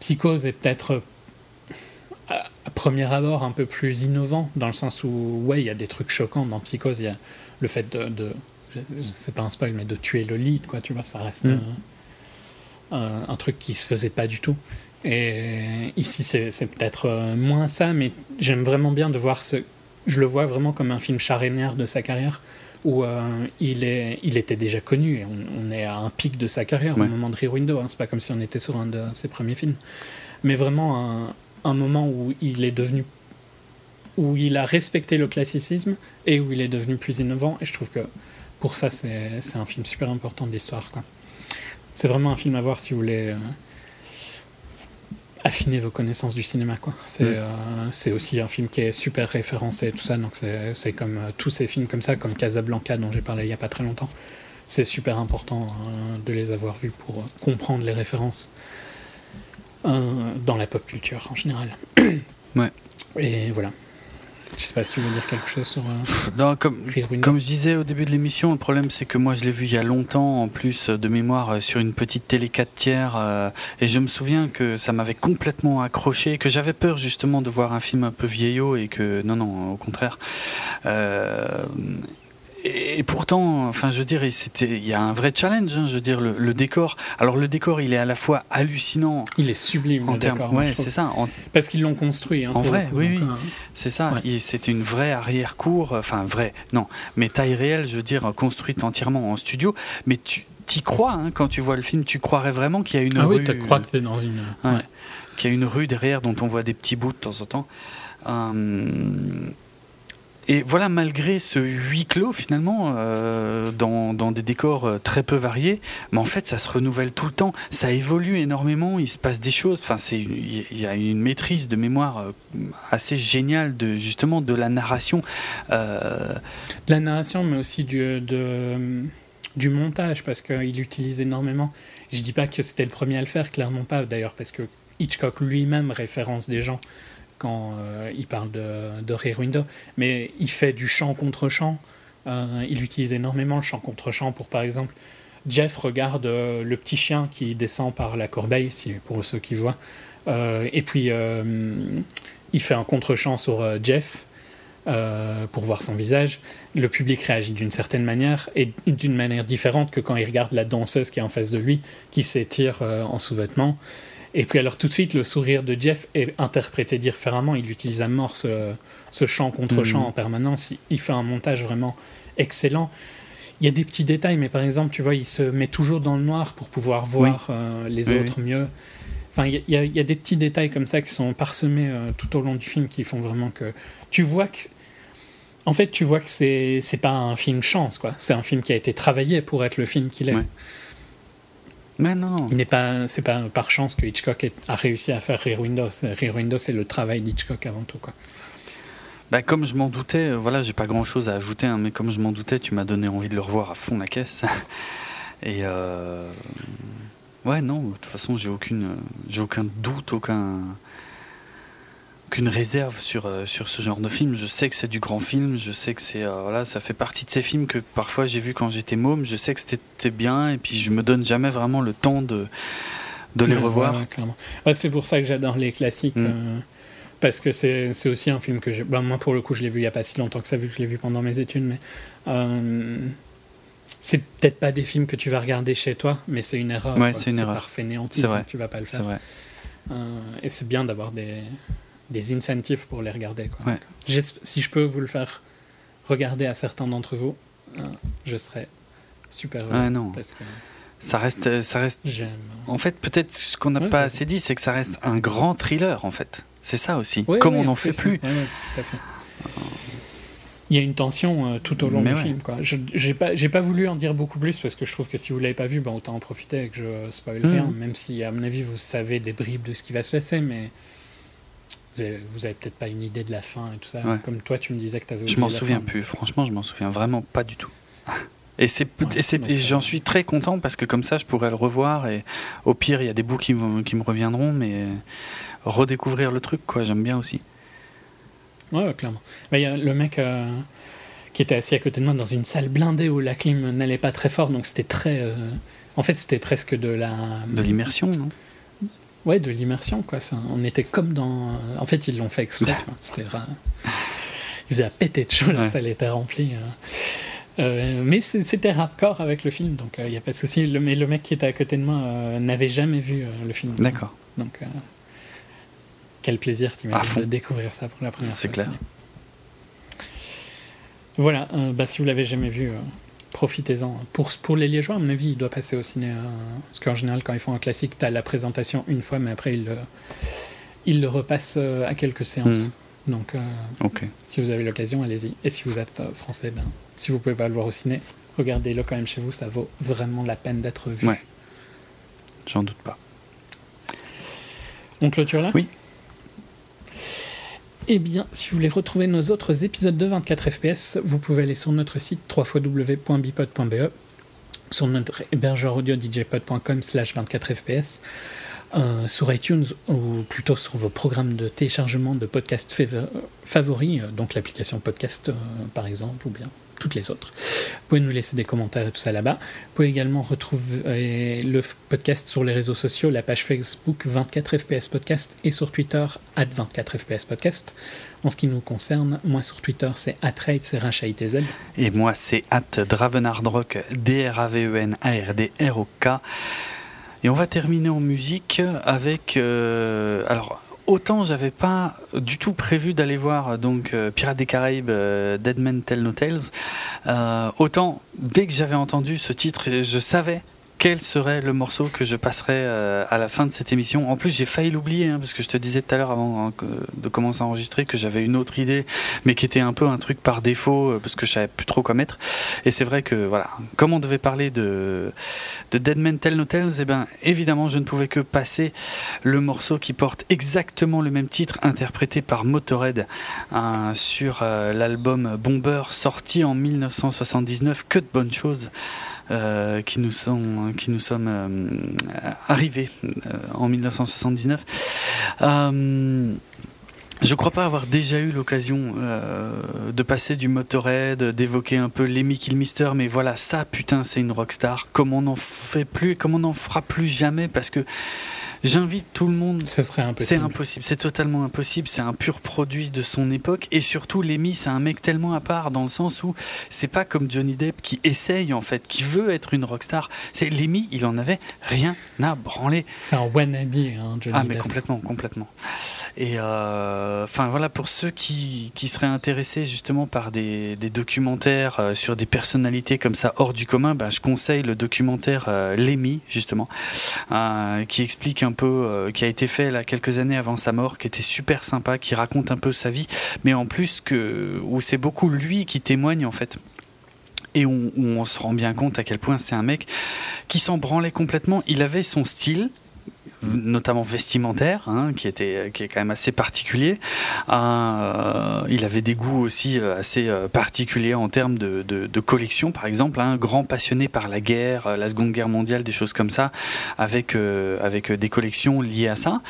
Speaker 3: Psychose est peut-être à, premier abord un peu plus innovant dans le sens où ouais il y a des trucs choquants dans Psychose, il y a le fait de c'est pas un spoil, mais de tuer le lead, quoi, tu vois, ça reste mm. un, truc qui se faisait pas du tout. Et ici, c'est peut-être euh, moins ça, mais j'aime vraiment bien de voir ce. Je le vois vraiment comme un film charnière de sa carrière, où euh, il, est, il était déjà connu, et on, est à un pic de sa carrière au moment de Rear Window, hein, c'est pas comme si on était sur un de ses premiers films. Mais vraiment un, un moment où il est devenu où il a respecté le classicisme et où il est devenu plus innovant. Et je trouve que pour ça, c'est un film super important de l'histoire. C'est vraiment un film à voir si vous voulez euh, affiner vos connaissances du cinéma. C'est mm. euh, aussi un film qui est super référencé et tout ça. Donc c'est comme euh, tous ces films comme ça, comme Casablanca dont j'ai parlé il n'y a pas très longtemps. C'est super important de les avoir vus pour comprendre les références dans la pop culture en général.
Speaker 2: Ouais.
Speaker 3: Et voilà. Je sais pas si tu veux dire quelque chose sur. Euh,
Speaker 2: non, comme, comme je disais au début de l'émission, le problème c'est que moi je l'ai vu il y a longtemps, en plus de mémoire, euh, sur une petite télé 4 tiers, euh, et je me souviens que ça m'avait complètement accroché, que j'avais peur justement de voir un film un peu vieillot, et que non, non, au contraire. Euh, et pourtant, enfin, je dire, c'était, il y a un vrai challenge. Hein, je veux dire, le, décor. Alors, le décor, il est à la fois hallucinant.
Speaker 3: Il est sublime. En termes,
Speaker 2: ouais, c'est ça.
Speaker 3: Parce qu'ils l'ont construit. Hein,
Speaker 2: en vrai, oui, oui. Euh, c'est ça. C'était une vraie arrière-cour. Enfin, vrai, non, mais taille réelle. Je veux dire, construite entièrement en studio. Mais tu t'y crois hein, quand tu vois le film. Tu croirais vraiment qu'il y a une
Speaker 3: ah
Speaker 2: rue.
Speaker 3: oui, tu crois que es dans une.
Speaker 2: Ouais. Qu'il y a une rue derrière dont on voit des petits bouts de temps en temps. Hum, et voilà, malgré ce huis clos finalement, euh, dans, dans, des décors euh, très peu variés, mais en fait ça se renouvelle tout le temps, ça évolue énormément, il se passe des choses, enfin il y a une maîtrise de mémoire euh, assez géniale de justement de la narration.
Speaker 3: De la narration, mais aussi du, du montage, parce qu'il utilise énormément. Je dis pas que c'était le premier à le faire, clairement pas d'ailleurs, parce que Hitchcock lui-même référence des gens quand euh, il parle de, de Rear Window, mais il fait du chant contre chant. Euh, il utilise énormément le chant contre chant pour, par exemple, Jeff regarde euh, le petit chien qui descend par la corbeille, pour ceux qui voient, et puis il fait un contre-champ sur Jeff. pour voir son visage, le public réagit d'une certaine manière et d'une manière différente que quand il regarde la danseuse qui est en face de lui, qui s'étire en sous-vêtements. Et puis alors tout de suite, le sourire de Jeff est interprété différemment. Il utilise à mort ce, ce chant contre chant
Speaker 2: Mhm.
Speaker 3: en permanence. Il, il fait un montage vraiment excellent. Il y a des petits détails, mais par exemple, tu vois, il se met toujours dans le noir pour pouvoir voir euh, les
Speaker 2: Oui,
Speaker 3: autres mieux. Enfin, y, y il y a des petits détails comme ça qui sont parsemés euh, tout au long du film qui font vraiment que tu vois que en fait, tu vois que c'est c'est pas un film chance, quoi. C'est un film qui a été travaillé pour être le film qu'il est.
Speaker 2: Ouais. Mais non.
Speaker 3: Il n'est pas, c'est pas par chance que Hitchcock a réussi à faire Rear Window. C'est- Rear Window, c'est le travail d'Hitchcock avant tout, quoi.
Speaker 2: Bah, comme je m'en doutais, euh, voilà, j'ai pas grand chose à ajouter, hein, mais comme je m'en doutais, tu m'as donné envie de le revoir à fond la caisse. Et euh, ouais, non, de toute façon, j'ai aucune, euh, j'ai aucun doute, aucun, aucune réserve sur euh, sur ce genre de film. Je sais que c'est du grand film, je sais que c'est euh, voilà, ça fait partie de ces films que parfois j'ai vu quand j'étais môme. Je sais que c'était bien, et puis je me donne jamais vraiment le temps de de les
Speaker 3: Ouais,
Speaker 2: revoir.
Speaker 3: ouais, c'est pour ça que j'adore les classiques.
Speaker 2: Mm.
Speaker 3: euh, parce que c'est aussi un film que j'ai. bah, moi, pour le coup, je l'ai vu il n'y a pas si longtemps que ça, vu que je l'ai vu pendant mes études. Mais c'est peut-être pas des films que tu vas regarder chez toi, mais c'est une erreur.
Speaker 2: Ouais, c'est une erreur.
Speaker 3: par fainéantise,
Speaker 2: vrai.
Speaker 3: tu vas pas le faire.
Speaker 2: vrai.
Speaker 3: Et c'est bien d'avoir des, des incentives pour les regarder. Quoi.
Speaker 2: Ouais.
Speaker 3: Si je peux vous le faire regarder à certains d'entre vous, euh, je serais super heureux.
Speaker 2: Ouais, non.
Speaker 3: Parce que
Speaker 2: Ça reste, ça reste
Speaker 3: j'aime.
Speaker 2: En fait, peut-être ce qu'on n'a
Speaker 3: Ouais,
Speaker 2: pas assez dit, c'est que ça reste un grand thriller, en fait. C'est ça aussi.
Speaker 3: Ouais,
Speaker 2: Comme on n'en
Speaker 3: en
Speaker 2: fait
Speaker 3: plus, tout à fait. Il y a une tension euh, tout au long
Speaker 2: Mais
Speaker 3: du film. Quoi. Je n'ai pas, pas voulu en dire beaucoup plus parce que je trouve que si vous l'avez pas vu, ben, autant en profiter et que je spoil
Speaker 2: Mhm.
Speaker 3: rien, même si à mon avis vous savez des bribes de ce qui va se passer, mais vous avez, peut-être pas une idée de la fin et tout ça.
Speaker 2: Ouais.
Speaker 3: Comme toi, tu me disais que tu avais
Speaker 2: Je m'en souviens plus. Franchement, je m'en souviens vraiment pas du tout. Et, c'est,
Speaker 3: Ouais,
Speaker 2: j'en suis très content parce que comme ça, je pourrais le revoir. Et au pire, il y a des bouts qui, me- qui me reviendront, mais redécouvrir le truc, quoi, j'aime bien aussi.
Speaker 3: Ouais, clairement. Mais il y a le mec euh, qui était assis à côté de moi dans une salle blindée où la clim n'allait pas très fort, donc c'était très. euh, En fait, c'était presque de la.
Speaker 2: De l'immersion, non?
Speaker 3: Ouais, de l'immersion, quoi. Ça, on était comme dans. euh, En fait, ils l'ont fait exprès. C'était. ra- Il faisait à péter de chaud, la
Speaker 2: Ouais.
Speaker 3: salle était remplie. euh. Euh, mais c'est- c'était raccord avec le film, donc il n'y a pas de souci. Le, mais le mec qui était à côté de moi euh, n'avait jamais vu le film.
Speaker 2: D'accord.
Speaker 3: Donc, quel plaisir, t'imagines, de découvrir ça pour la première
Speaker 2: C'est
Speaker 3: fois. au
Speaker 2: clair.
Speaker 3: Voilà, bah, si vous l'avez jamais vu, profitez-en. Pour, pour les Liégeois, à mon avis, il doit passer au ciné. euh, parce qu'en général, quand ils font un classique, tu as la présentation une fois, mais après, ils le, ils le repassent euh, à quelques séances.
Speaker 2: Mhm.
Speaker 3: Donc, euh, si vous avez l'occasion, allez-y. Et si vous êtes euh, français, ben, si vous pouvez pas le voir au ciné, regardez-le quand même chez vous, ça vaut vraiment la peine d'être vu.
Speaker 2: Ouais. J'en doute pas.
Speaker 3: On clôture là?
Speaker 2: Oui.
Speaker 3: Eh bien, si vous voulez retrouver nos autres épisodes de 24 FPS, vous pouvez aller sur notre site www.bipod.be, sur notre hébergeur audio djpod.com slash 24 FPS, euh, sur iTunes ou plutôt sur vos programmes de téléchargement de podcasts fav- favoris, euh, donc l'application podcast euh, par exemple, ou bien toutes les autres. Vous pouvez nous laisser des commentaires et tout ça là-bas. Vous pouvez également retrouver euh, le podcast sur les réseaux sociaux, la page Facebook 24 FPS Podcast et sur Twitter at 24 FPS Podcast. En ce qui nous concerne, moi sur Twitter c'est atrade, c'est z
Speaker 2: Et moi, c'est at Dravenardrock, D-R-A-V-E-N-A-R-D-R-O-K. Et on va terminer en musique avec. euh, alors, autant j'avais pas du tout prévu d'aller voir donc euh, Pirates des Caraïbes, euh, Dead Men Tell No Tales. euh, autant dès que j'avais entendu ce titre, je savais quel serait le morceau que je passerais euh, à la fin de cette émission? En plus, j'ai failli l'oublier, hein, parce que je te disais tout à l'heure avant hein, de commencer à enregistrer que j'avais une autre idée, mais qui était un peu un truc par défaut, euh, parce que je savais plus trop quoi mettre. Et c'est vrai que, voilà, comme on devait parler de, de Dead Men Tell No Tales, eh ben, évidemment, je ne pouvais que passer le morceau qui porte exactement le même titre, interprété par Motorhead hein, sur euh, l'album Bomber, sorti en 1979. Que de bonnes choses qui nous sont qui nous sommes euh, arrivés euh, en 1979. Euh, je crois pas avoir déjà eu l'occasion euh, de passer du Motorhead, d'évoquer un peu Lemmy Kilmister, mais voilà, ça putain c'est une rockstar. Comme on n'en fait plus, comme on n'en fera plus jamais, parce que J'invite tout le monde.
Speaker 3: Ce serait
Speaker 2: C'est
Speaker 3: impossible.
Speaker 2: impossible, c'est totalement impossible. C'est un pur produit de son époque. Et surtout, Lemmy, c'est un mec tellement à part dans le sens où c'est pas comme Johnny Depp qui essaye en fait, qui veut être une rockstar. C'est Lemmy, il en avait rien à branler.
Speaker 3: C'est un wannabe, hein, Johnny
Speaker 2: Ah mais
Speaker 3: Depp.
Speaker 2: complètement, complètement. Et euh, enfin voilà pour ceux qui, qui seraient intéressés justement par des, des documentaires euh, sur des personnalités comme ça hors du commun, ben, je conseille le documentaire euh, Lemmy justement, euh, qui explique un euh, qui a été fait là quelques années avant sa mort, qui était super sympa, qui raconte un peu sa vie, mais en plus que où c'est beaucoup lui qui témoigne en fait. Et où on se rend bien compte à quel point c'est un mec qui s'en branlait complètement. Il avait son style, notamment vestimentaire, hein, qui était qui est quand même assez particulier. Euh, il avait des goûts aussi euh, assez euh, particuliers en termes de, de, collection, par exemple, un grand passionné par la guerre, la Seconde Guerre mondiale, des choses comme ça, avec avec des collections liées à ça.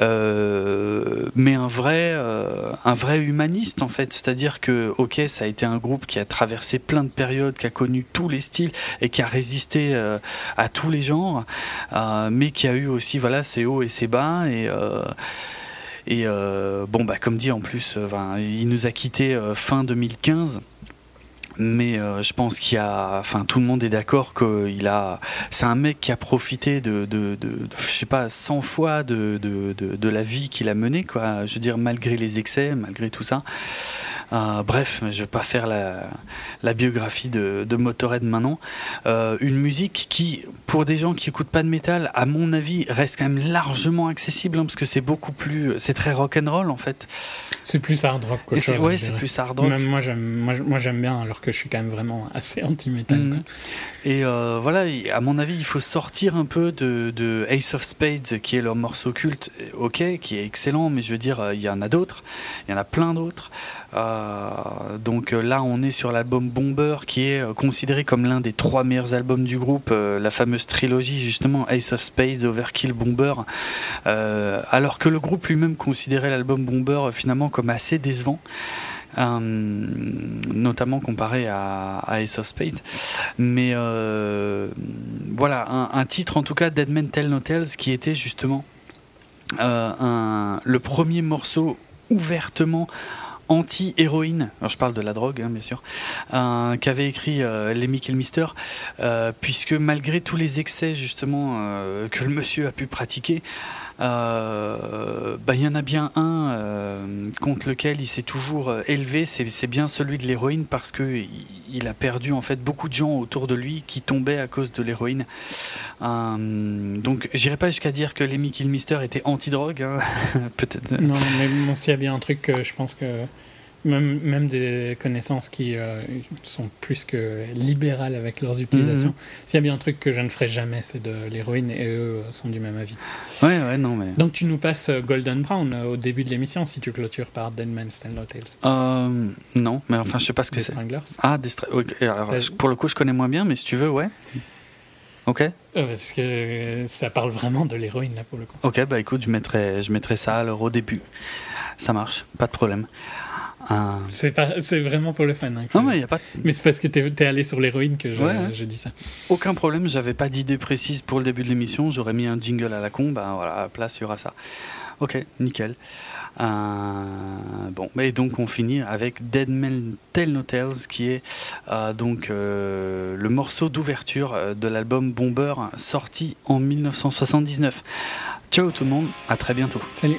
Speaker 2: Mais un vrai un vrai humaniste en fait, c'est-à-dire que ok, ça a été un groupe qui a traversé plein de périodes, qui a connu tous les styles et qui a résisté à tous les genres, mais qui a eu aussi voilà ses hauts et ses bas et euh, et euh, bon bah comme dit en plus, euh, il nous a quitté fin 2015. Mais euh, je pense qu'il y a, enfin tout le monde est d'accord qu'il a, c'est un mec qui a profité de, de, de, de, je sais pas, 100 fois de, de, la vie qu'il a menée, quoi. Je veux dire, malgré les excès, malgré tout ça. Euh, bref, je vais pas faire la, la biographie de, de Motorhead maintenant. Euh, une musique qui, pour des gens qui écoutent pas de métal, à mon avis, reste quand même largement accessible hein, parce que c'est beaucoup plus, c'est très rock and roll en fait.
Speaker 3: C'est plus hard rock qu'autre
Speaker 2: c'est ouais, c'est plus hard rock.
Speaker 3: Même moi, j'aime, moi, moi, j'aime bien, que je suis quand même vraiment assez anti-métal.
Speaker 2: Mhm.
Speaker 3: quoi.
Speaker 2: Et euh, voilà, à mon avis, il faut sortir un peu de, de Ace of Spades, qui est leur morceau culte, ok, qui est excellent, mais je veux dire, euh, il y en a d'autres, il y en a plein d'autres. Euh, donc euh, là, on est sur l'album Bomber, qui est euh, considéré comme l'un des trois meilleurs albums du groupe, euh, la fameuse trilogie justement Ace of Spades, Overkill, Bomber. Euh, alors que le groupe lui-même considérait l'album Bomber euh, finalement comme assez décevant. Euh, notamment comparé à, à Ace of Spades. Mais euh, voilà, un, titre en tout cas, Dead Men Tell No Tales, qui était justement euh, un, le premier morceau ouvertement anti-héroïne, je parle de la drogue hein, bien sûr, euh, qu'avait écrit Lemmy Kilmister, euh, puisque malgré tous les excès justement que le monsieur a pu pratiquer, euh, bah, y en a bien un euh, contre lequel il s'est toujours euh, élevé, c'est bien celui de l'héroïne parce que il, a perdu en fait beaucoup de gens autour de lui qui tombaient à cause de l'héroïne. Euh, donc j'irai pas jusqu'à dire que Lemmy Kilmister était anti-drogue, hein. peut-être.
Speaker 3: Non, mais bon, s'il y a bien un truc que je pense que même, même des connaissances qui euh, sont plus que libérales avec leurs utilisations,
Speaker 2: Mhm.
Speaker 3: s'il y a bien un truc que je ne ferai jamais, c'est de l'héroïne et eux sont du même avis.
Speaker 2: Ouais, ouais, non mais.
Speaker 3: Donc tu nous passes euh, Golden Brown euh, au début de l'émission si tu clôtures par Dead Man's No Tales.
Speaker 2: Euh, non, mais enfin je sais pas ce que c'est.
Speaker 3: Stranglers.
Speaker 2: Ah, des stra- ok, alors,
Speaker 3: T'as-
Speaker 2: je- pour le coup je connais moins bien, mais si tu veux, ouais. Ok.
Speaker 3: Euh, parce que euh, ça parle vraiment de l'héroïne là pour le coup.
Speaker 2: Ok, bah écoute, je mettrai, je mettrai ça alors au début. Ça marche, pas de problème. Euh,
Speaker 3: C'est pas, c'est vraiment pour le fan. hein,
Speaker 2: Non, mais il n'y a pas
Speaker 3: Mais c'est parce que t'es es allé sur l'héroïne que je,
Speaker 2: Ouais, ouais.
Speaker 3: je dis ça.
Speaker 2: aucun problème. J'avais pas d'idée précise pour le début de l'émission. J'aurais mis un jingle à la con. Bah voilà, à la place, il y aura ça. Ok, nickel. Euh, bon, et donc on finit avec Dead Men Tell No Tales, qui est euh, donc euh, le morceau d'ouverture de l'album Bomber, sorti en 1979. Ciao tout le monde, à très bientôt.
Speaker 3: Salut.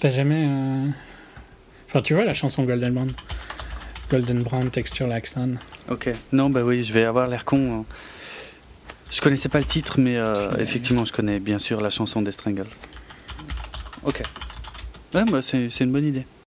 Speaker 3: T'as jamais. euh, Enfin, tu vois la chanson Golden Brown Golden Brown Texture Like Sun.
Speaker 2: Ok. Non, bah oui, je vais avoir l'air con. hein. Je connaissais pas le titre, mais euh, effectivement, je connais bien sûr la chanson des Strangles. Ok. Ouais, bah, c'est c'est une bonne idée.